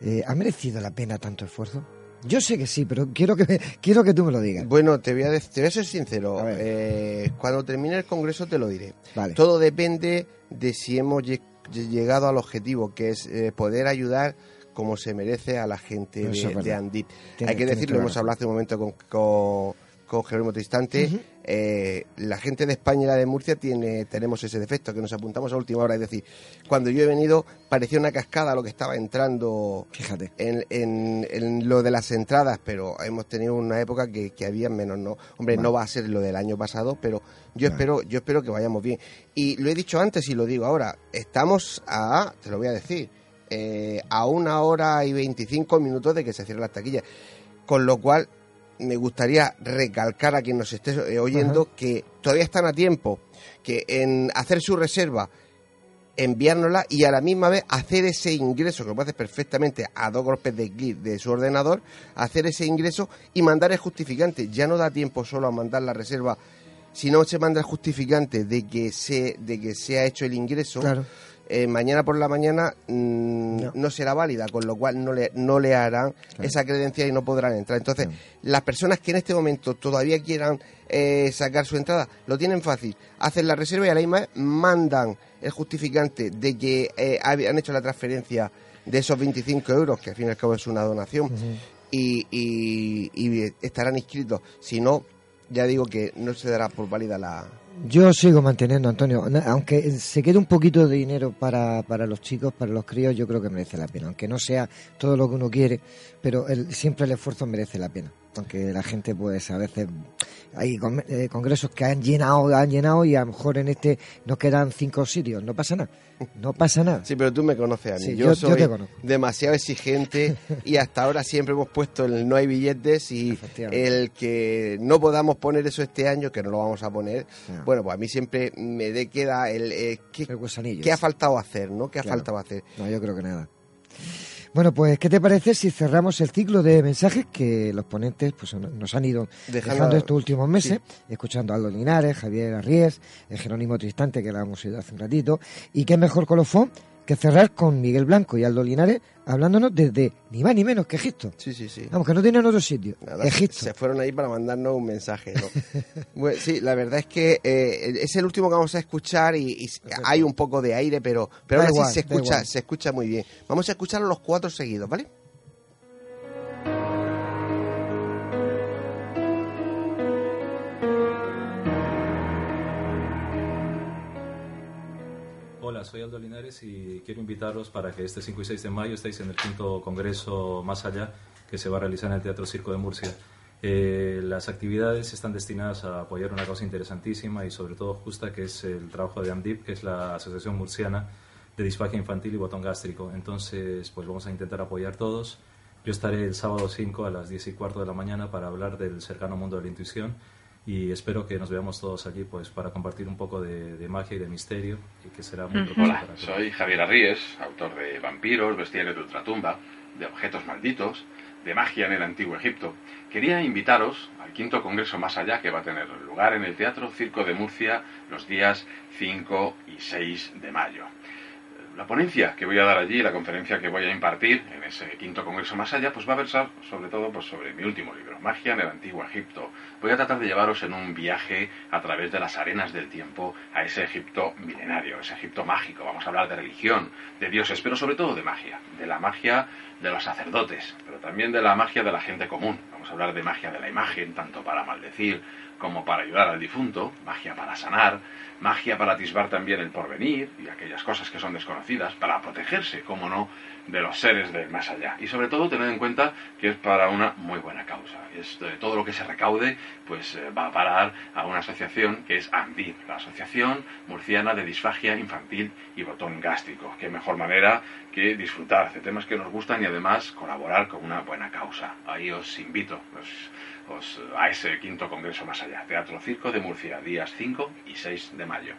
Eh, ¿Ha merecido la pena tanto esfuerzo? Yo sé que sí, pero quiero que, me- quiero que tú me lo digas. Bueno, te voy a, te voy a ser sincero. A. Eh, cuando termine el congreso te lo diré. Vale. Todo depende de si hemos lle- llegado al objetivo, que es poder ayudar como se merece a la gente de, de Andip. Tiene- Hay que decirlo, hemos hablado hace un momento con, con, con Jerónimo Tristante. Eh, la gente de España y la de Murcia tiene tenemos ese defecto, que nos apuntamos a última hora. Es decir, cuando yo he venido parecía una cascada lo que estaba entrando Fíjate. en, en- en lo de las entradas, pero hemos tenido una época que, que había menos, ¿no? Hombre, Vale. no va a ser lo del año pasado, pero yo Vale. espero, yo espero que vayamos bien. Y lo he dicho antes y lo digo ahora, estamos a, te lo voy a decir, eh, a una hora y 25 minutos de que se cierren las taquillas. Con lo cual, me gustaría recalcar a quien nos esté eh, oyendo que todavía están a tiempo, que en hacer su reserva enviárnosla y a la misma vez hacer ese ingreso, que lo puede hacer perfectamente a dos golpes de clic de su ordenador, hacer ese ingreso y mandar el justificante. Ya no da tiempo solo a mandar la reserva, si no se manda el justificante de que se, de que se ha hecho el ingreso, Claro. Eh, mañana por la mañana mm, No. no. será válida, con lo cual no le, no le harán Claro. esa credencial y no podrán entrar. Entonces, las personas que en este momento todavía quieran eh, sacar su entrada, lo tienen fácil. Hacen la reserva y a la misma vez mandan el justificante de que eh, han hecho la transferencia de esos 25 euros, que al fin y al cabo es una donación, Ujú. y, y- y estarán inscritos. Si no, ya digo que no se dará por válida la... Yo sigo manteniendo, Antonio, aunque se quede un poquito de dinero para, para los chicos, para los críos, yo creo que merece la pena, aunque no sea todo lo que uno quiere, pero el- siempre el esfuerzo merece la pena, aunque la gente pues a veces hay con- eh, congresos que han llenado, han llenado y a lo mejor en este nos quedan cinco sitios, no pasa nada, no pasa nada. Sí, pero tú me conoces a mí. Sí, yo, yo- yo soy te conozco. demasiado exigente y hasta ahora siempre hemos puesto el no hay billetes y el que no podamos poner eso este año, que no lo vamos a poner, No. bueno, pues a mí siempre me de queda el... eh, ¿qué, El gusanillo. qué ha faltado hacer, no? ¿Qué ha Claro. faltado hacer? No, yo creo que nada. Bueno, pues, ¿qué te parece si cerramos el ciclo de mensajes que los ponentes pues, nos han ido Dejando- dejando estos últimos meses, escuchando a Aldo Linares, Javier Arries, el Jerónimo Tristante, que lo hemos oído hace un ratito, y qué mejor colofón que cerrar con Miguel Blanco y Aldo Linares hablándonos desde ni más ni menos que Egipto. Sí, sí, sí. Vamos, que no tienen otro sitio. Nada, Egipto. Se fueron ahí para mandarnos un mensaje, ¿no? Bueno, sí, la verdad es que eh, es el último que vamos a escuchar y, y hay un poco de aire, pero, pero Da así igual, se escucha, se escucha muy bien. Vamos a escuchar los cuatro seguidos, ¿vale? Soy Aldo Linares y quiero invitarlos para que este 5 y 6 de mayo estéis en el quinto congreso Más Allá que se va a realizar en el Teatro Circo de Murcia. Eh, las actividades están destinadas a apoyar una causa interesantísima y sobre todo justa que es el trabajo de AMDIP, que es la Asociación Murciana de Disfagia Infantil y Botón Gástrico. Entonces, pues vamos a intentar apoyar todos. Yo estaré el sábado 5 a las 10 y cuarto de la mañana para hablar del cercano mundo de la intuición y espero que nos veamos todos allí pues para compartir un poco de, magia y de misterio y que será muy Hola, soy Javier Arríes, autor de Vampiros, Bestiarios de Ultratumba, de Objetos Malditos, de Magia en el Antiguo Egipto. Quería invitaros al quinto congreso más allá que va a tener lugar en el Teatro Circo de Murcia los días 5 y 6 de mayo la ponencia que voy a dar allí, la conferencia que voy a impartir en ese quinto congreso más allá, pues va a versar sobre todo pues, sobre mi último libro, Magia en el Antiguo Egipto. Voy a tratar de llevaros en un viaje a través de las arenas del tiempo a ese Egipto milenario, ese Egipto mágico. Vamos a hablar de religión, de dioses, pero sobre todo de magia, de la magia de los sacerdotes, pero también de la magia de la gente común. Vamos a hablar de magia de la imagen, tanto para maldecir como para ayudar al difunto, magia para sanar, magia para atisbar también el porvenir y aquellas cosas que son desconocidas, para protegerse, como no, de los seres del más allá. Y sobre todo tener en cuenta que es para una muy buena causa. Es, todo lo que se recaude pues eh, va a parar a una asociación que es ANDIP, la Asociación Murciana de Disfagia Infantil y Botón Gástrico. Qué mejor manera que disfrutar de temas que nos gustan y además colaborar con una buena causa. Ahí os invito. Pues, a ese quinto congreso más allá. Teatro Circo de Murcia, días 5 y 6 de mayo.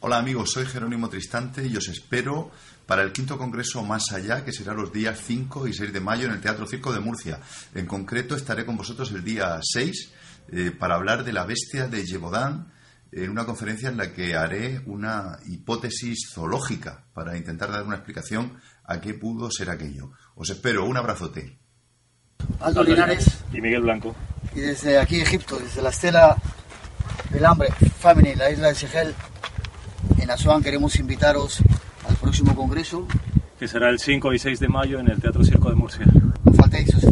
Hola amigos, soy Jerónimo Tristante y os espero para el quinto congreso más allá, que será los días 5 y 6 de mayo en el Teatro Circo de Murcia. En concreto estaré con vosotros el día 6 eh, para hablar de la bestia de Yebodán en una conferencia en la que haré una hipótesis zoológica para intentar dar una explicación a qué pudo ser aquello. Os espero, un abrazote. Aldo Linares. Y Miguel Blanco. Y desde aquí Egipto, desde la estela del hambre, Family, la isla de Segel, en Asuán, queremos invitaros al próximo congreso. Que será el 5 y 6 de mayo en el Teatro Circo de Murcia. No faltéis, os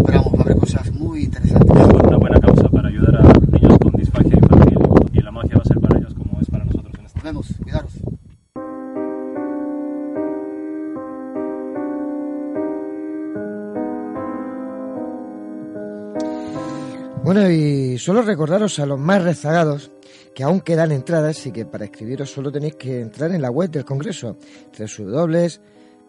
Bueno, y solo recordaros a los más rezagados que aún quedan entradas y que para escribiros solo tenéis que entrar en la web del Congreso,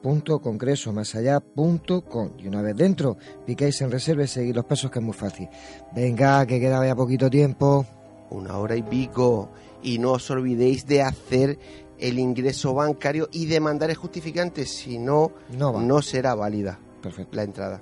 www.congresomasallá.com y una vez dentro piquéis en reserva y seguir los pasos que es muy fácil. Venga, que queda ya poquito tiempo. Una hora y pico. Y no os olvidéis de hacer el ingreso bancario y de mandar el justificante, si no, no, no será válida Perfecto. la entrada.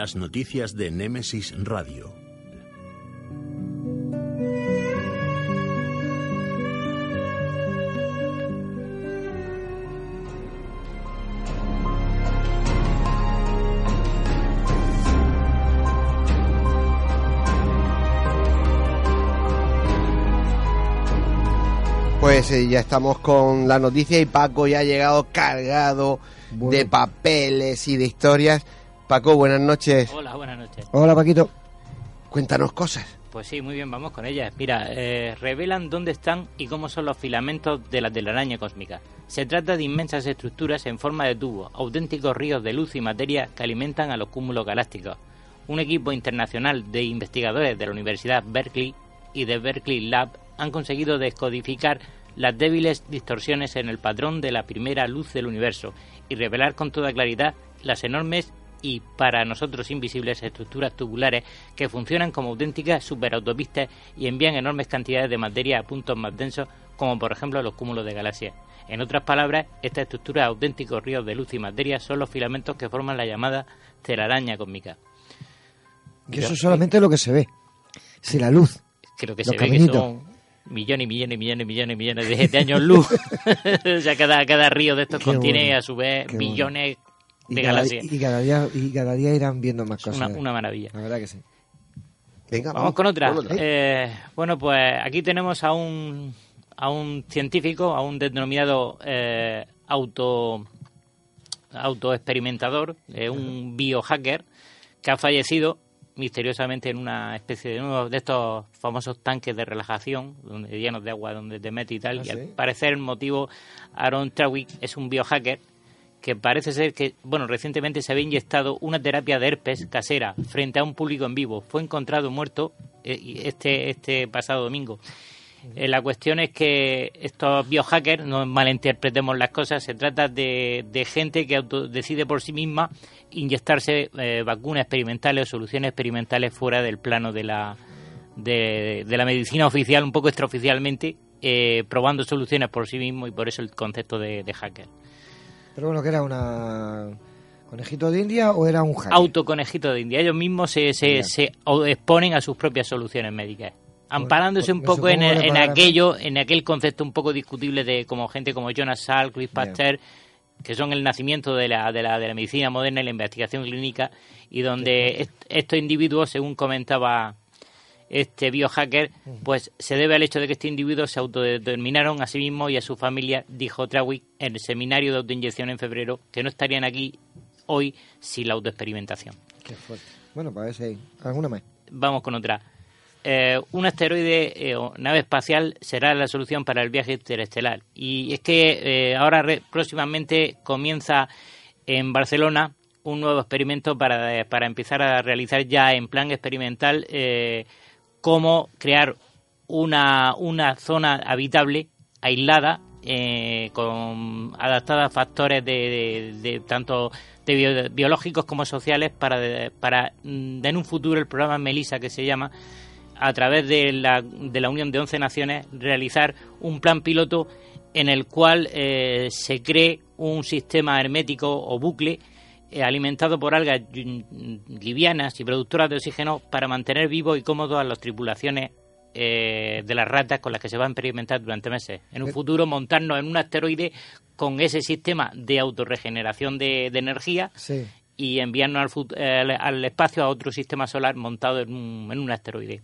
Las noticias de Némesis Radio. Pues eh, ya estamos con la noticia y Paco ya ha llegado cargado de papeles y de historias. Paco, buenas noches. Hola, buenas noches. Hola, Paquito. Cuéntanos cosas. Pues sí, muy bien, vamos con ellas. Mira, eh, revelan dónde están y cómo son los filamentos de la telaraña cósmica. Se trata de inmensas estructuras en forma de tubo, auténticos ríos de luz y materia que alimentan a los cúmulos galácticos. Un equipo internacional de investigadores de la Universidad Berkeley y de Berkeley Lab han conseguido descodificar las débiles distorsiones en el patrón de la primera luz del universo y revelar con toda claridad las enormes y para nosotros invisibles estructuras tubulares que funcionan como auténticas superautopistas y envían enormes cantidades de materia a puntos más densos como por ejemplo los cúmulos de galaxias. En otras palabras, estas estructuras auténticos ríos de luz y materia son los filamentos que forman la llamada telaraña cósmica. Y eso es solamente lo que se ve. Si la luz. Creo que se ve que son millones y millones y millones y millones millones de, de años luz. o sea, cada, cada río de estos Qué contiene bueno, a su vez qué Y cada, galaxias. y cada día y cada día irán viendo más cosas. Una, una maravilla. La verdad que sí. Venga, Vamos con otra. Eh, bueno, pues aquí tenemos a un, a un científico, a un denominado eh, auto autoexperimentador, eh, un biohacker, que ha fallecido misteriosamente en una especie de uno de estos famosos tanques de relajación donde, llenos de agua donde te metes y tal. Ah, y al parecer el motivo, Aaron Trawick es un biohacker que parece ser que, bueno, recientemente se había inyectado una terapia de herpes casera frente a un público en vivo. Fue encontrado muerto eh, este, este pasado domingo. Eh, la cuestión es que estos biohackers, no malinterpretemos las cosas, se trata de, de gente que auto- decide por sí misma inyectarse eh, vacunas experimentales o soluciones experimentales fuera del plano de la, de, de la medicina oficial, un poco extraoficialmente, probando soluciones por sí mismo y por eso el concepto de hacker. Pero bueno, que era una conejito de India o era un hacker. Autoconejito de India. Ellos mismos se, se, se exponen a sus propias soluciones médicas. Amparándose pues un me poco en, el- en aquello, en aquel concepto un poco discutible de como gente como Jonas Salk, Luis Pasteur, que son el nacimiento de la, de la, de la medicina moderna y la investigación clínica, y donde est- estos individuos, según comentaba este biohacker, pues se debe al hecho de que este individuo se autodeterminaron a sí mismo y a su familia, dijo Trawick en el seminario de autoinyección en febrero, que no estarían aquí hoy sin la autoexperimentación. Qué fuerte. Bueno, para ver si hay alguna más. Vamos con otra. Eh, un asteroide eh, o nave espacial será la solución para el viaje interestelar. Y es que eh, ahora re- próximamente comienza en Barcelona un nuevo experimento para, para empezar a realizar ya en plan experimental eh, cómo crear una, una zona habitable, aislada, eh, con adaptada a factores de, de- tanto de bio- biológicos como sociales para, para mm, en un futuro el programa Melissa que se llama a través de la, de la unión de 11 naciones realizar un plan piloto en el cual eh, se cree un sistema hermético o bucle alimentado por algas mm, livianas y productoras de oxígeno para mantener vivos y cómodos a las tripulaciones eh, de las ratas con las que se va a experimentar durante meses. En un Pero- futuro montarnos en un asteroide con ese sistema de autorregeneración de, de energía Sí. y enviarnos eh, al espacio a otro sistema solar montado en un, en un asteroide.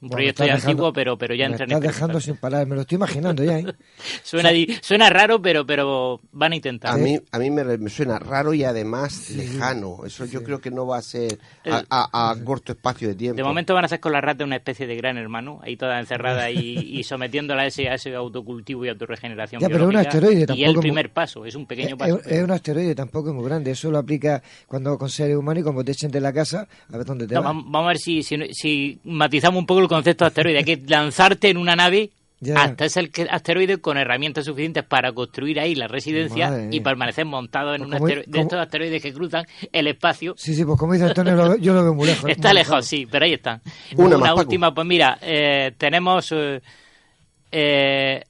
Un Bueno, proyecto ya dejando- antiguo, pero, pero ya entra en estás dejando sin parar. Me lo estoy imaginando ya, ¿eh? Suena, di- suena raro, pero, pero van a intentar. A mí, a mí me, me suena raro y además lejano. Eso yo creo que no va a ser a, a- a corto espacio de tiempo. De momento van a hacer con la rata una especie de gran hermano, ahí toda encerrada y, y sometiéndola a ese, a ese autocultivo y autorregeneración. Ya, pero un asteroide Y tampoco el mu- primer paso, es un pequeño Es, paso. es un asteroide, tampoco es muy grande. Eso lo aplica cuando con seres humanos y como te echen de la casa, a ver dónde te No, vas. vam- vamos a ver si, si, si matizamos un poco el concepto de asteroide. Hay que lanzarte en una nave Ya. hasta ese asteroide con herramientas suficientes para construir ahí la residencia Madre y permanecer montado en Pues un asteroide, de estos asteroides que cruzan el espacio. Sí, sí, pues como dice Antonio, lo- yo lo veo muy lejos. Está muy lejos, sí, pero ahí están. Una más, Paco. última, pues mira, eh, tenemos eh, eh,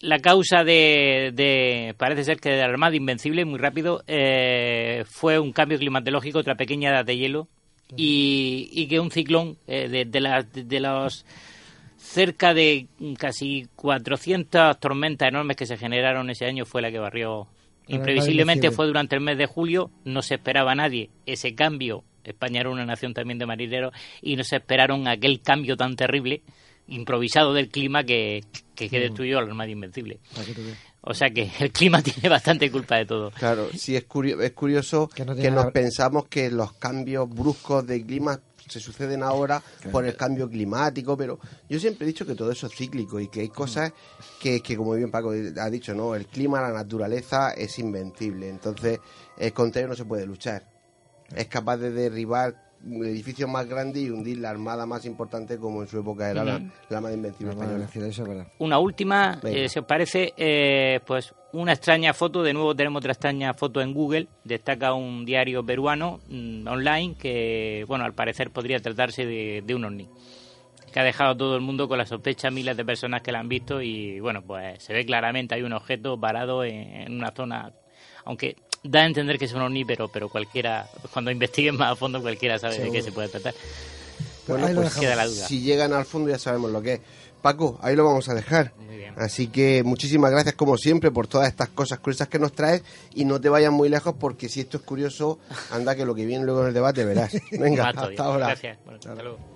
la causa de, de- parece ser que de la Armada Invencible, muy rápido, eh, fue un cambio climatológico, otra pequeña edad de hielo, y, y que un ciclón eh, de, de, las- de los cerca de casi 400 tormentas enormes que se generaron ese año fue la que barrió. La Imprevisiblemente fue durante el mes de julio, no se esperaba a nadie ese cambio. España era una nación también de marineros y no se esperaron aquel cambio tan terrible, improvisado del clima que, que, que destruyó la Armada Invencible. O sea que el clima tiene bastante culpa de todo. Claro, sí es, curio- es curioso Que no que, tiene nos pensamos que los cambios bruscos de clima se suceden ahora por el cambio climático, pero yo siempre he dicho que todo eso es cíclico y que hay cosas que, que como bien Paco ha dicho, no, el clima, la naturaleza es invencible, entonces el contra ello no se puede luchar. Es capaz de derribar un edificio más grande y hundir la armada más importante como en su época era la, Armada Invencible española. Una última, eh, si os parece, eh, pues una extraña foto, de nuevo tenemos otra extraña foto en Google, destaca un diario peruano mm, online que, bueno, al parecer podría tratarse de, de un ovni, que ha dejado a todo el mundo con la sospecha, miles de personas que la han visto y, bueno, pues se ve claramente, hay un objeto parado en, en una zona, aunque da a entender que es un ovni, pero, cualquiera, cuando investiguen más a fondo, cualquiera sabe de qué se puede tratar. Bueno, pues. Queda la duda. si llegan al fondo ya sabemos lo que es. Paco, ahí lo vamos a dejar. Muy bien. Así que muchísimas gracias como siempre por todas estas cosas curiosas que nos traes y no te vayas muy lejos porque si esto es curioso, anda que lo que viene luego en el debate verás. Venga, hasta ahora. Gracias. Bueno, hasta luego.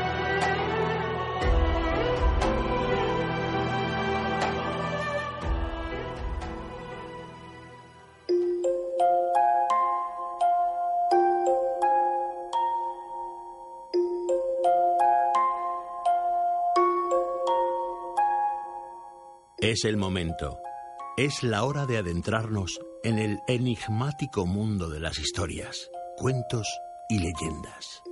Es el momento. Es la hora de adentrarnos en el enigmático mundo de las historias, cuentos y leyendas.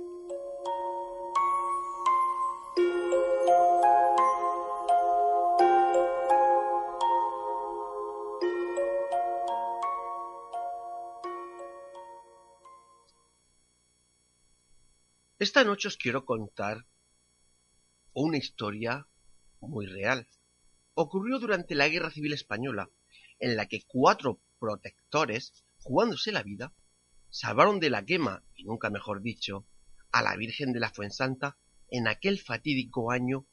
Esta noche os quiero contar una historia muy real. Ocurrió durante la Guerra Civil Española, en la que cuatro protectores, jugándose la vida, salvaron de la quema, y nunca mejor dicho, a la Virgen de la Fuensanta en aquel fatídico año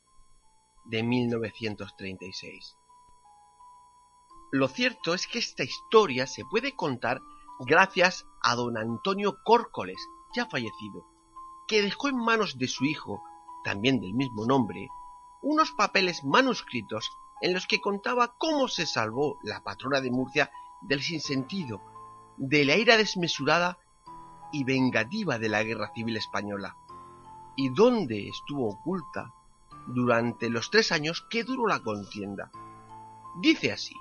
de 1936. Lo cierto es que esta historia se puede contar gracias a don Antonio Córcoles, ya fallecido, que dejó en manos de su hijo, también del mismo nombre, unos papeles manuscritos en los que contaba cómo se salvó la patrona de Murcia del sinsentido, de la ira desmesurada y vengativa de la Guerra Civil Española, y dónde estuvo oculta durante los tres años que duró la contienda. Dice así.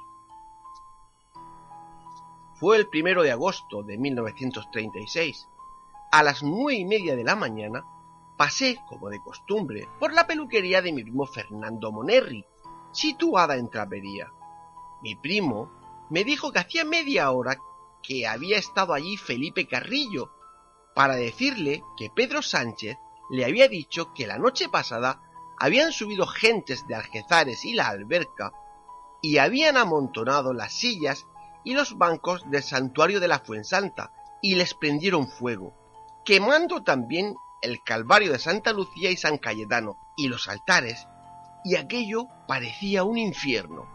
Fue el primero de agosto de 1936. A las nueve y media de la mañana pasé, como de costumbre, por la peluquería de mi primo Fernando Monerri, situada en Trapería. Mi primo me dijo que hacía media hora que había estado allí Felipe Carrillo, para decirle que Pedro Sánchez le había dicho que la noche pasada habían subido gentes de Algezares y la alberca y habían amontonado las sillas y los bancos del santuario de la Fuensanta y les prendieron fuego, quemando también el Calvario de Santa Lucía y San Cayetano y los altares, y aquello parecía un infierno.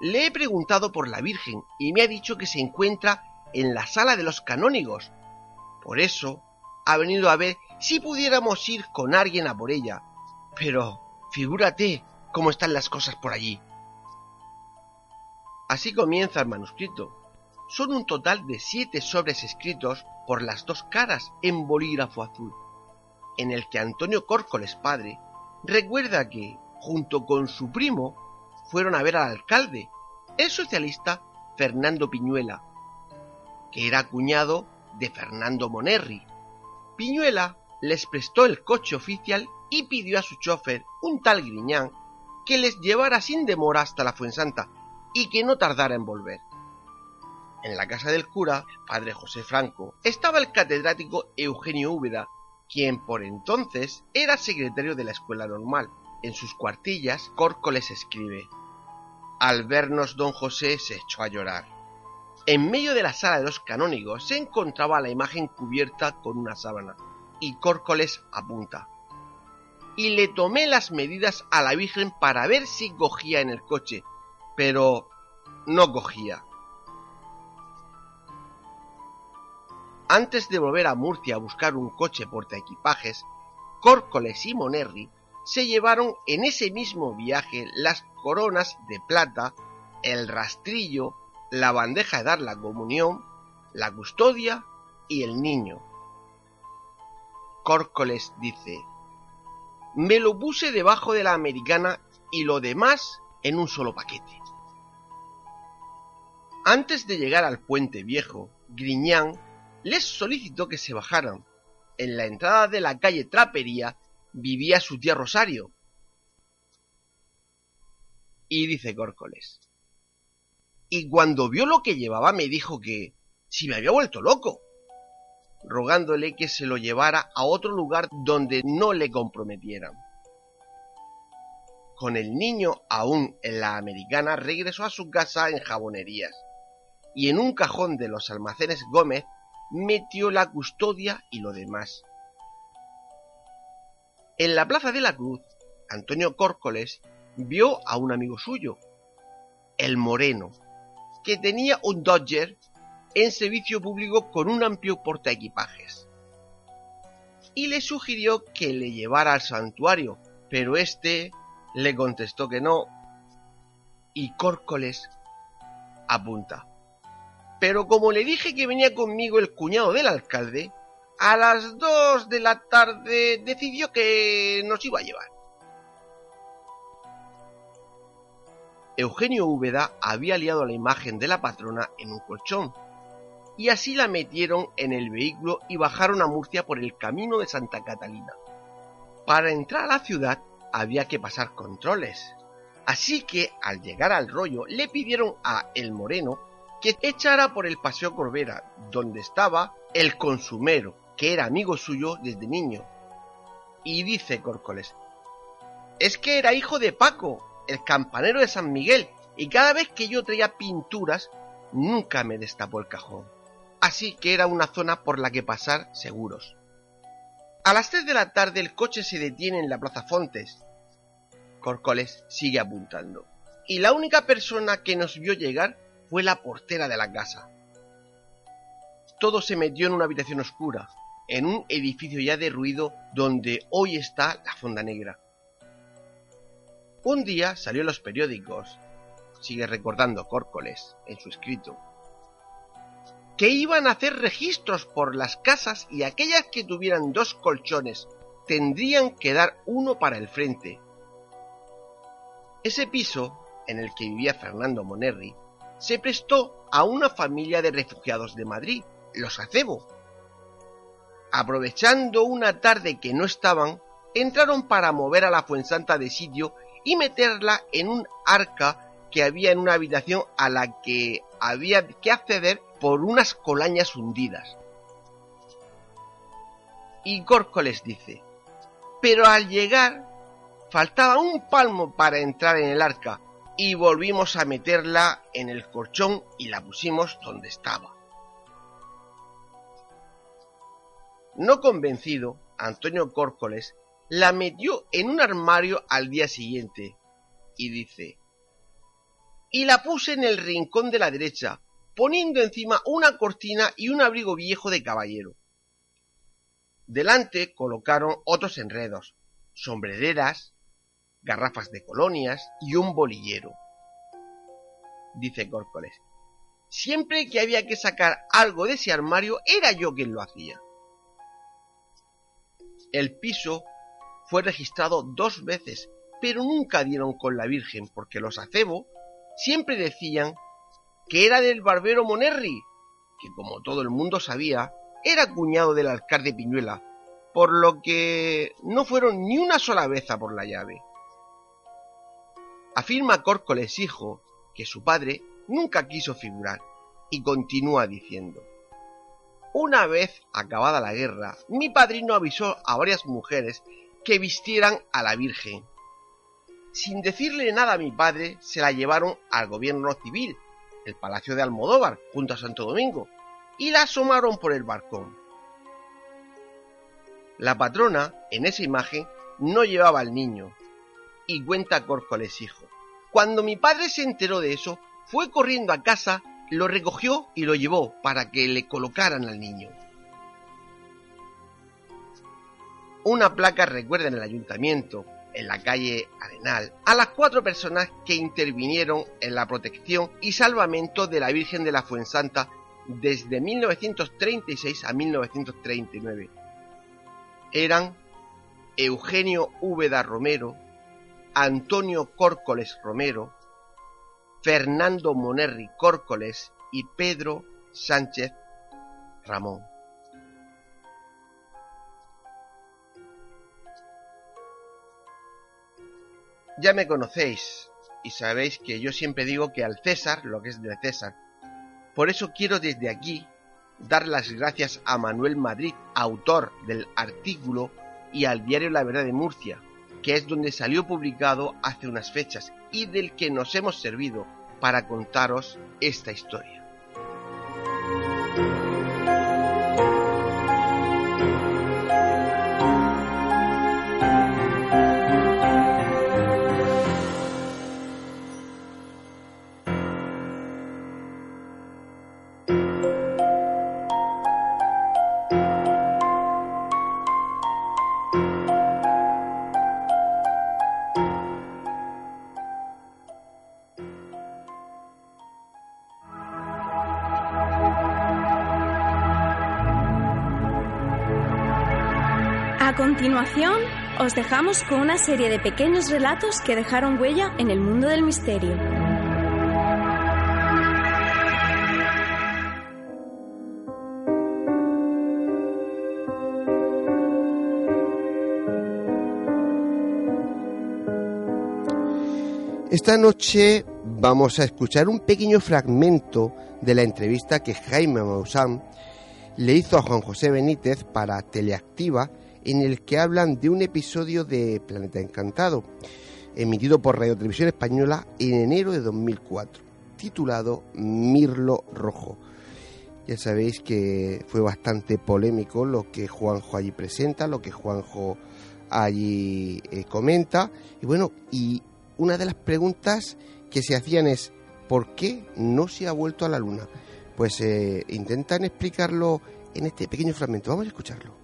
Le he preguntado por la Virgen y me ha dicho que se encuentra en la sala de los canónigos. Por eso ha venido a ver si pudiéramos ir con alguien a por ella. Pero figúrate cómo están las cosas por allí. Así comienza el manuscrito. Son un total de siete sobres escritos por las dos caras en bolígrafo azul, en el que Antonio Córcoles padre recuerda que, junto con su primo, fueron a ver al alcalde, el socialista Fernando Piñuela, que era cuñado de Fernando Monerri. Piñuela les prestó el coche oficial y pidió a su chofer, un tal Griñán, que les llevara sin demora hasta la Fuensanta y que no tardara en volver. En la casa del cura, padre José Franco, estaba el catedrático Eugenio Úbeda, quien por entonces era secretario de la escuela normal. En sus cuartillas, Córcoles escribe: Al vernos don José se echó a llorar. En medio de la sala de los canónigos se encontraba la imagen cubierta con una sábana, y Córcoles apunta. Y le tomé las medidas a la Virgen para ver si cogía en el coche, pero no cogía. Antes de volver a Murcia a buscar un coche portaequipajes, Córcoles y Monerri se llevaron en ese mismo viaje las coronas de plata, el rastrillo, la bandeja de dar la comunión, la custodia y el niño. Córcoles dice, me lo puse debajo de la americana y lo demás en un solo paquete. Antes de llegar al puente viejo, Griñán les solicitó que se bajaran. En la entrada de la calle Trapería vivía su tía Rosario. Y dice Córcoles. Y cuando vio lo que llevaba me dijo que si me había vuelto loco, rogándole que se lo llevara a otro lugar donde no le comprometieran. Con el niño aún en la americana regresó a su casa en jabonerías y en un cajón de los almacenes Gómez metió la custodia y lo demás. En la Plaza de la Cruz, Antonio Córcoles vio a un amigo suyo, el Moreno, que tenía un Dodger en servicio público con un amplio portaequipajes. Y le sugirió que le llevara al santuario, pero este le contestó que no. Y Córcoles apunta. Pero como le dije que venía conmigo el cuñado del alcalde, a las dos de la tarde decidió que nos iba a llevar. Eugenio Úbeda había liado la imagen de la patrona en un colchón, y así la metieron en el vehículo y bajaron a Murcia por el camino de Santa Catalina. Para entrar a la ciudad había que pasar controles, así que al llegar al rollo le pidieron a El Moreno que echara por el Paseo Corbera, donde estaba el consumero, que era amigo suyo desde niño. Y dice Córcoles, es que era hijo de Paco, el campanero de San Miguel, y cada vez que yo traía pinturas, nunca me destapó el cajón. Así que era una zona por la que pasar seguros. A las 3 de la tarde el coche se detiene en la Plaza Fontes. Córcoles sigue apuntando. Y la única persona que nos vio llegar fue la portera de la casa. Todo se metió en una habitación oscura, en un edificio ya derruido donde hoy está la Fonda Negra. Un día salió en los periódicos, sigue recordando Córcoles en su escrito, que iban a hacer registros por las casas y aquellas que tuvieran dos colchones tendrían que dar uno para el frente. Ese piso, en el que vivía Fernando Monerri, se prestó a una familia de refugiados de Madrid, los Acebo. Aprovechando una tarde que no estaban, entraron para mover a la Fuensanta de sitio y meterla en un arca que había en una habitación a la que había que acceder por unas colañas hundidas. Y Corco les dice, pero al llegar faltaba un palmo para entrar en el arca y volvimos a meterla en el colchón y la pusimos donde estaba. No convencido, Antonio Córcoles la metió en un armario al día siguiente y dice, y la puse en el rincón de la derecha, poniendo encima una cortina y un abrigo viejo de caballero. Delante colocaron otros enredos, sombrereras, garrafas de colonias y un bolillero. Dice Córcoles. Siempre que había que sacar algo de ese armario, era yo quien lo hacía. El piso fue registrado dos veces, pero nunca dieron con la Virgen, porque los acebo siempre decían que era del barbero Monerri, que como todo el mundo sabía, era cuñado del alcalde Piñuela, por lo que no fueron ni una sola vez a por la llave. Afirma Córcoles hijo que su padre nunca quiso figurar y continúa diciendo Una vez acabada la guerra, mi padrino avisó a varias mujeres que vistieran a la Virgen. Sin decirle nada a mi padre, se la llevaron al gobierno civil, el Palacio de Almodóvar, junto a Santo Domingo, y la asomaron por el balcón. La patrona, en esa imagen, no llevaba al niño, y cuenta Córcoles hijo. Cuando mi padre se enteró de eso, fue corriendo a casa, lo recogió y lo llevó para que le colocaran al niño. Una placa recuerda en el ayuntamiento, en la calle Arenal, a las cuatro personas que intervinieron en la protección y salvamento de la Virgen de la Fuensanta desde 1936 a 1939. Eran Eugenio Úbeda Romero, Antonio Córcoles Romero, Fernando Monerri Córcoles y Pedro Sánchez Ramón. Ya me conocéis y sabéis que yo siempre digo que al César lo que es de César. Por eso quiero desde aquí dar las gracias a Manuel Madrid, autor del artículo, y al diario La Verdad de Murcia, que es donde salió publicado hace unas fechas y del que nos hemos servido para contaros esta historia. Continuación, os dejamos con una serie de pequeños relatos que dejaron huella en el mundo del misterio. Esta noche vamos a escuchar un pequeño fragmento de la entrevista que Jaime Maussan le hizo a Juan José Benítez para Teleactiva en el que hablan de un episodio de Planeta Encantado, emitido por Radio Televisión Española en enero de 2004, titulado Mirlo Rojo. Ya sabéis que fue bastante polémico lo que Juanjo allí presenta, lo que Juanjo allí eh, comenta. Y bueno, y una de las preguntas que se hacían es, ¿por qué no se ha vuelto a la Luna? Pues eh, intentan explicarlo en este pequeño fragmento. Vamos a escucharlo.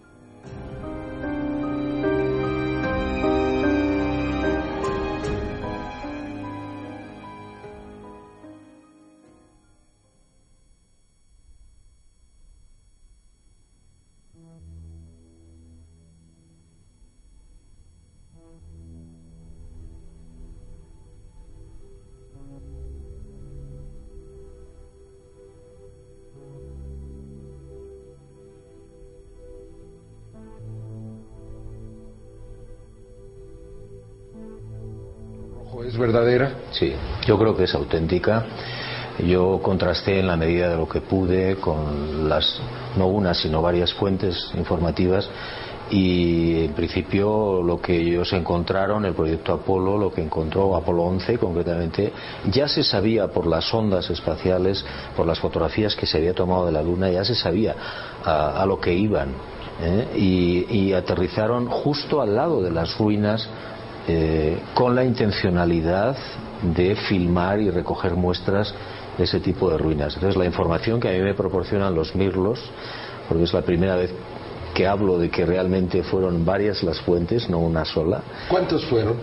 Es auténtica. Yo contrasté en la medida de lo que pude con las, no una, sino varias fuentes informativas y en principio lo que ellos encontraron, el proyecto Apolo, lo que encontró Apolo 11 concretamente, ya se sabía por las ondas espaciales, por las fotografías que se había tomado de la Luna, ya se sabía a, lo que iban. ¿eh? Y aterrizaron justo al lado de las ruinas eh, con la intencionalidad de filmar y recoger muestras de ese tipo de ruinas. Entonces, la información que a mí me proporcionan los mirlos, porque es la primera vez que hablo de que realmente fueron varias las fuentes, no una sola. ¿Cuántos fueron?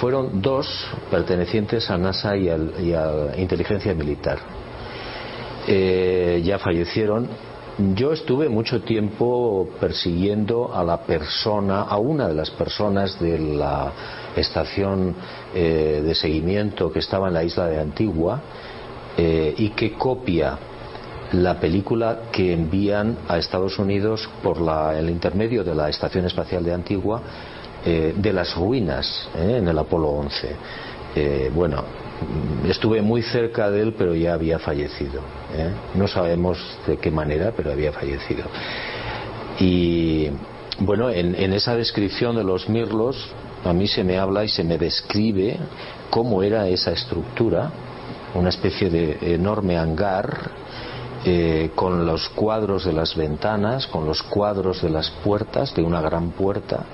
Fueron dos pertenecientes a NASA y, al, y a Inteligencia Militar. Eh, ya fallecieron. Yo estuve mucho tiempo persiguiendo a la persona, a una de las personas de la estación eh, de seguimiento que estaba en la isla de Antigua eh, y que copia la película que envían a Estados Unidos por la, el intermedio de la Estación Espacial de Antigua eh, de las ruinas en el Apolo 11. bueno, estuve muy cerca de él, pero ya había fallecido. No sabemos de qué manera, pero había fallecido. Y bueno, en, esa descripción de los mirlos, a mí se me habla y se me describe cómo era esa estructura, una especie de enorme hangar eh, con los cuadros de las ventanas, con los cuadros de las puertas, de una gran puerta,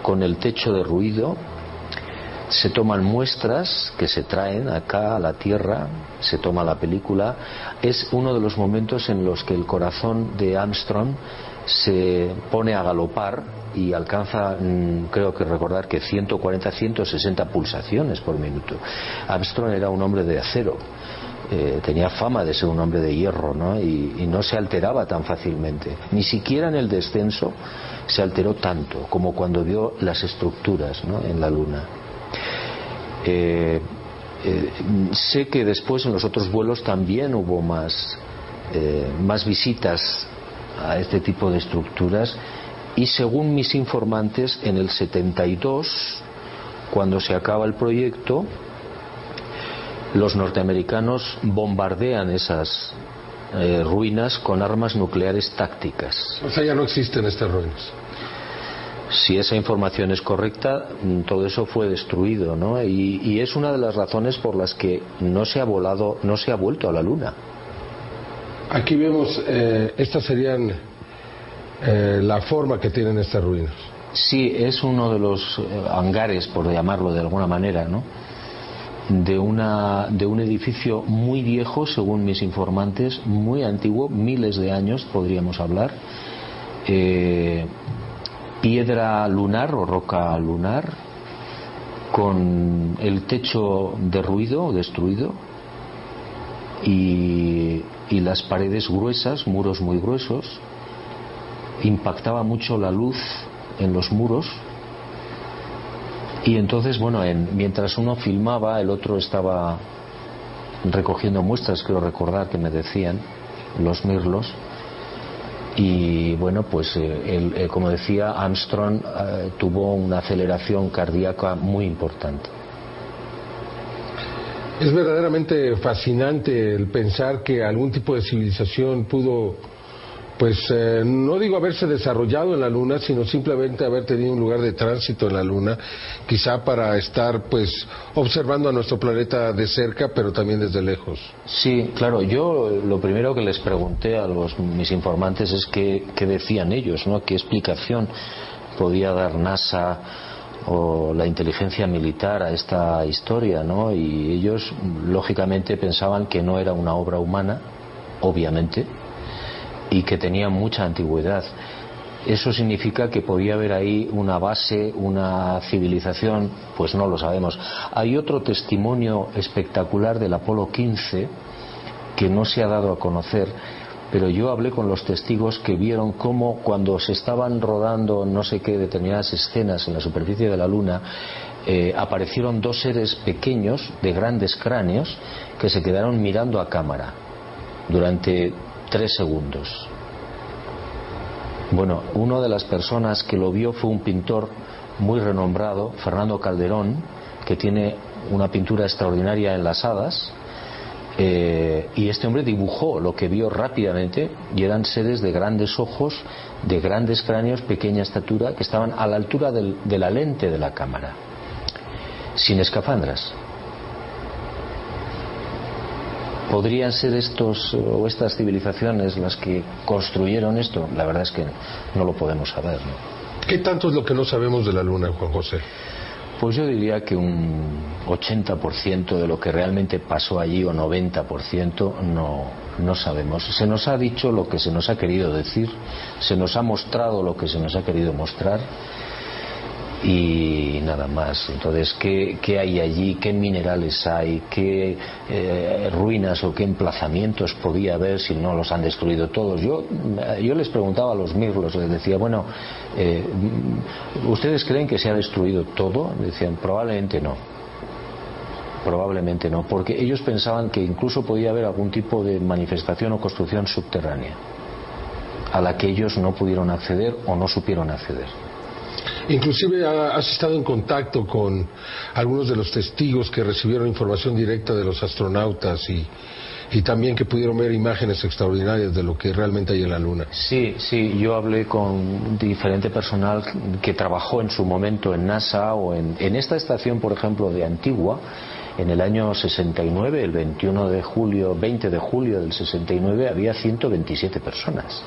con el techo de ruido. Se toman muestras que se traen acá a la Tierra, se toma la película. Es uno de los momentos en los que el corazón de Armstrong se pone a galopar y alcanza, mm, creo que recordar que 140, 160 pulsaciones por minuto. Armstrong era un hombre de acero. Eh, tenía fama de ser un hombre de hierro ¿no? Y, y, no se alteraba tan fácilmente. Ni siquiera en el descenso se alteró tanto como cuando vio las estructuras ¿no? en la Luna. Eh, eh, sé que después en los otros vuelos también hubo más, eh, más visitas a este tipo de estructuras y según mis informantes en el 72 cuando se acaba el proyecto los norteamericanos bombardean esas ruinas con armas nucleares tácticas. O sea, ya no existen estas ruinas. Si esa información es correcta, mm, todo eso fue destruido, ¿no? Y, y es una de las razones por las que no se ha volado, no se ha vuelto a la Luna. Aquí vemos, eh, estas serían eh, la forma que tienen estas ruinas. Sí, es uno de los eh, hangares, por llamarlo de alguna manera, ¿no? De, una, de un edificio muy viejo, según mis informantes, muy antiguo, miles de años podríamos hablar, eh, piedra lunar o roca lunar, con el techo derruido, destruido, y, y las paredes gruesas, muros muy gruesos, impactaba mucho la luz en los muros. Y entonces bueno en, mientras uno filmaba el otro estaba recogiendo muestras creo recordar que me decían los mirlos y bueno pues eh, eh, como decía Armstrong eh, tuvo una aceleración cardíaca muy importante. Es verdaderamente fascinante el pensar que algún tipo de civilización pudo pues eh, no digo haberse desarrollado en la Luna, sino simplemente haber tenido un lugar de tránsito en la Luna, quizá para estar pues observando a nuestro planeta de cerca, pero también desde lejos. Sí, claro, yo lo primero que les pregunté a los, mis informantes es qué, qué decían ellos, ¿no? ¿Qué explicación podía dar NASA o la inteligencia militar a esta historia, ¿no? Y ellos lógicamente pensaban que no era una obra humana, obviamente, y que tenía mucha antigüedad. ¿Eso significa que podía haber ahí una base, una civilización? Pues no lo sabemos. Hay otro testimonio espectacular del Apolo 15 que no se ha dado a conocer, pero yo hablé con los testigos que vieron cómo cuando se estaban rodando no sé qué determinadas escenas en la superficie de la Luna, eh, aparecieron dos seres pequeños de grandes cráneos que se quedaron mirando a cámara durante tres segundos. Bueno, una de las personas que lo vio fue un pintor muy renombrado, Fernando Calderón, que tiene una pintura extraordinaria en las hadas. Eh, y este hombre dibujó lo que vio rápidamente y eran seres de grandes ojos, de grandes cráneos, pequeña estatura, que estaban a la altura de la lente de la cámara, sin escafandras. ¿Podrían ser estos o estas civilizaciones las que construyeron esto? La verdad es que no lo podemos saber. ¿no? ¿Qué tanto es lo que no sabemos de la Luna, Juan José? Pues yo diría que un 80% de lo que realmente pasó allí o 90% no, no sabemos. Se nos ha dicho lo que se nos ha querido decir, se nos ha mostrado lo que se nos ha querido mostrar y nada más. Entonces, ¿qué, qué hay allí? ¿Qué minerales hay? ¿Qué eh, ruinas o qué emplazamientos podía haber si no los han destruido todos? Yo, yo les preguntaba a los mirlos, les decía, bueno, eh, ¿ustedes creen que se ha destruido todo? Decían, probablemente no. Probablemente no, porque ellos pensaban que incluso podía haber algún tipo de manifestación o construcción subterránea a la que ellos no pudieron acceder o no supieron acceder. Inclusive has estado en contacto con algunos de los testigos que recibieron información directa de los astronautas y, y también que pudieron ver imágenes extraordinarias de lo que realmente hay en la Luna. Sí, sí, yo hablé con diferente personal que trabajó en su momento en NASA o en, en esta estación, por ejemplo, de Antigua. En el año 69, el 21 de julio, 20 de julio del 69, había 127 personas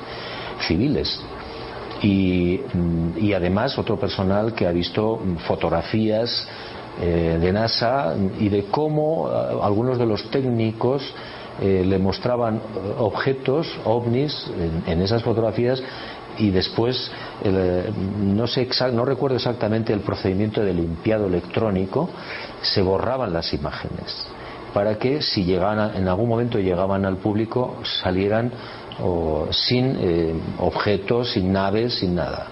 civiles y, y además otro personal que ha visto fotografías eh, de NASA y de cómo eh, algunos de los técnicos eh, le mostraban objetos, ovnis, en, esas fotografías y después no, sé exact, no recuerdo exactamente el procedimiento de limpiado electrónico, se borraban las imágenes para que si llegaban en algún momento llegaban al público salieran o sin eh, objetos, sin naves, sin nada.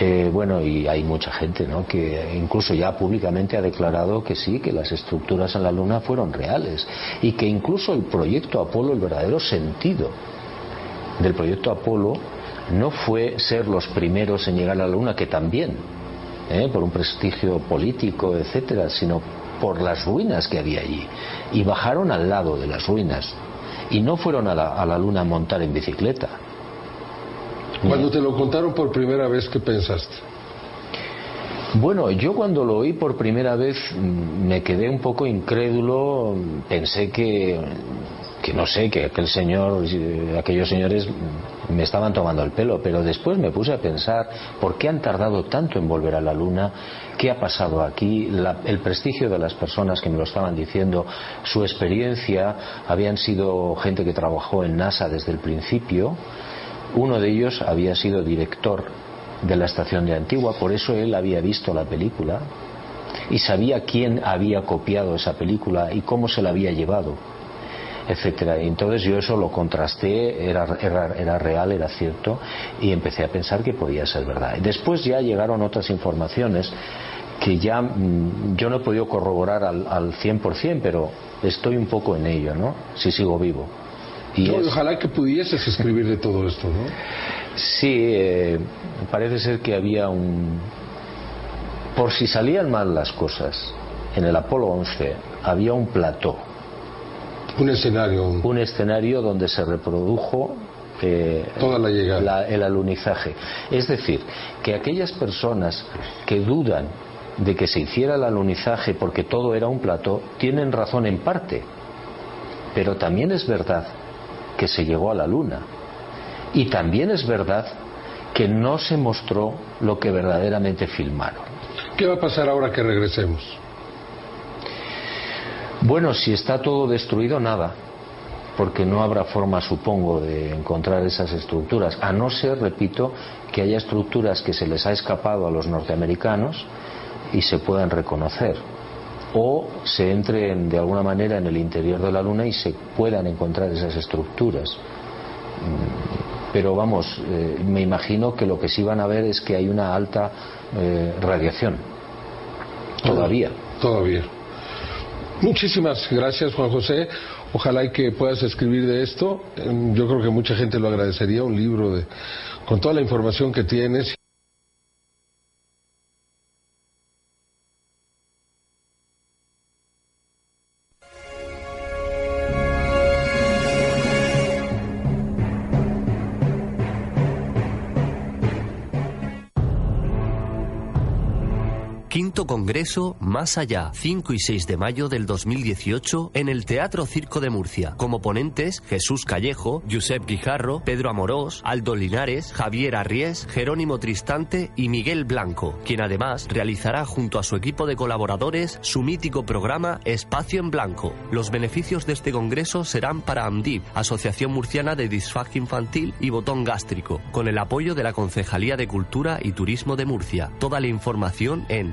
Eh, bueno, y hay mucha gente, ¿no? Que incluso ya públicamente ha declarado que sí, que las estructuras en la Luna fueron reales y que incluso el proyecto Apolo, el verdadero sentido del proyecto Apolo no fue ser los primeros en llegar a la Luna, que también, ¿eh? por un prestigio político, etcétera, sino por las ruinas que había allí. Y bajaron al lado de las ruinas. Y no fueron a la, a la Luna a montar en bicicleta. Cuando te lo contaron por primera vez, ¿qué pensaste? Bueno, yo cuando lo oí por primera vez mm, me quedé un poco incrédulo, pensé que, que no sé, que aquel señor, aquellos señores me estaban tomando el pelo, pero después me puse a pensar por qué han tardado tanto en volver a la Luna, qué ha pasado aquí, el prestigio de las personas que me lo estaban diciendo, su experiencia, habían sido gente que trabajó en NASA desde el principio, uno de ellos había sido director de la estación de Antigua, por eso él había visto la película y sabía quién había copiado esa película y cómo se la había llevado, etcétera. Y Entonces yo eso lo contrasté, era, era, era real, era cierto, y empecé a pensar que podía ser verdad. Y Después ya llegaron otras informaciones que ya mm, yo no he podido corroborar al, al 100%, pero estoy un poco en ello, ¿no? Si sigo vivo. Y No, es- Ojalá que pudieses escribir de todo esto, ¿no? Sí, eh, parece ser que había un... Por si salían mal las cosas, en el Apolo 11 había un plató. Un escenario. Un escenario donde se reprodujo eh, Toda la llegada. el alunizaje. Es decir, que aquellas personas que dudan de que se hiciera el alunizaje porque todo era un plató, tienen razón en parte. Pero también es verdad que se llegó a la Luna. Y también es verdad que no se mostró lo que verdaderamente filmaron. ¿Qué va a pasar ahora que regresemos? Bueno, si está todo destruido, nada, porque no habrá forma, supongo, de encontrar esas estructuras, a no ser, repito, que haya estructuras que se les ha escapado a los norteamericanos y se puedan reconocer, o se entren de alguna manera en el interior de la Luna y se puedan encontrar esas estructuras. Mm, Pero vamos, eh, me imagino que lo que sí van a ver es que hay una alta eh, radiación. Todavía. Todavía. Muchísimas gracias, Juan José. Ojalá y que puedas escribir de esto. Eh, Yo creo que mucha gente lo agradecería, un libro de, con toda la información que tienes. Congreso Más Allá, 5 y 6 de mayo del 2018 en el Teatro Circo de Murcia. Como ponentes, Jesús Callejo, Josep Guijarro, Pedro Amorós, Aldo Linares, Javier Arries, Jerónimo Tristante y Miguel Blanco, quien además realizará junto a su equipo de colaboradores su mítico programa Espacio en Blanco. Los beneficios de este congreso serán para AMDIP, Asociación Murciana de Disfagia Infantil y Botón Gástrico, con el apoyo de la Concejalía de Cultura y Turismo de Murcia. Toda la información en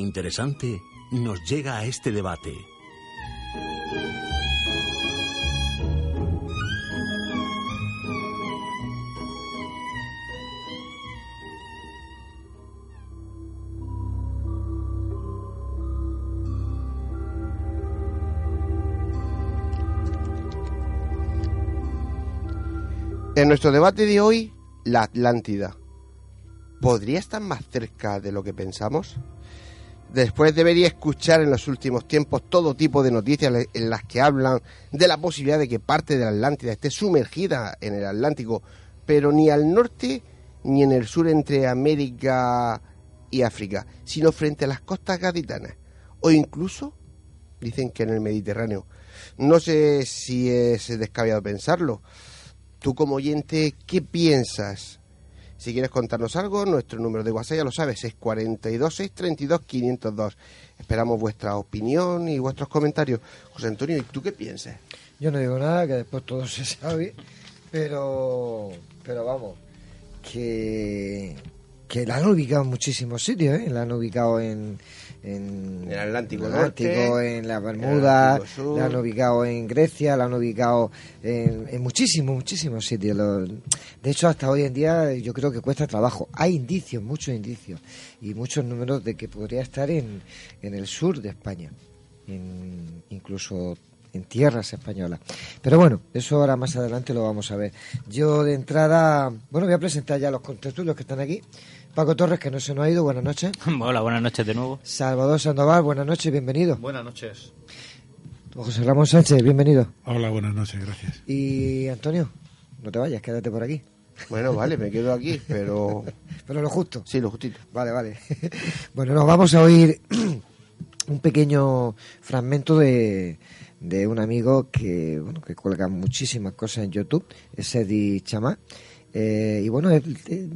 Interesante nos llega a este debate. En nuestro debate de hoy, la Atlántida. ¿Podría estar más cerca de lo que pensamos? Después debería escuchar en los últimos tiempos todo tipo de noticias en las que hablan de la posibilidad de que parte de la Atlántida esté sumergida en el Atlántico, pero ni al norte ni en el sur entre América y África, sino frente a las costas gaditanas, o incluso, dicen que en el Mediterráneo. No sé si es descabellado pensarlo. Tú como oyente, ¿qué piensas? Si quieres contarnos algo, nuestro número de WhatsApp ya lo sabes, es 42 632 502. Esperamos vuestra opinión y vuestros comentarios. José Antonio, ¿y tú qué piensas? Yo no digo nada, que después todo se sabe, pero, pero vamos, que, que la han ubicado en muchísimos sitios, ¿eh? La han ubicado en, en el Atlántico, en, el Atlántico, en la Bermuda, la han ubicado en Grecia, la han ubicado en, en muchísimos, muchísimos sitios. Los, de hecho, hasta hoy en día yo creo que cuesta trabajo. Hay indicios, muchos indicios y muchos números de que podría estar en, en el sur de España, en, incluso en tierras españolas. Pero bueno, eso ahora más adelante lo vamos a ver. Yo de entrada, bueno, voy a presentar ya los contertulios que están aquí. Paco Torres, que no se nos ha ido, buenas noches. Hola, buenas noches de nuevo. Salvador Sandoval, buenas noches, bienvenido. Buenas noches. José Ramón Sánchez, bienvenido. Hola, buenas noches, gracias. Y Antonio, no te vayas, quédate por aquí. Bueno, vale, me quedo aquí, pero... pero lo justo. Sí, lo justito. Vale, vale. bueno, nos vamos a oír un pequeño fragmento de, de un amigo que, bueno, que cuelga muchísimas cosas en YouTube, es Eddie Chamá. Eh, y bueno, él, él,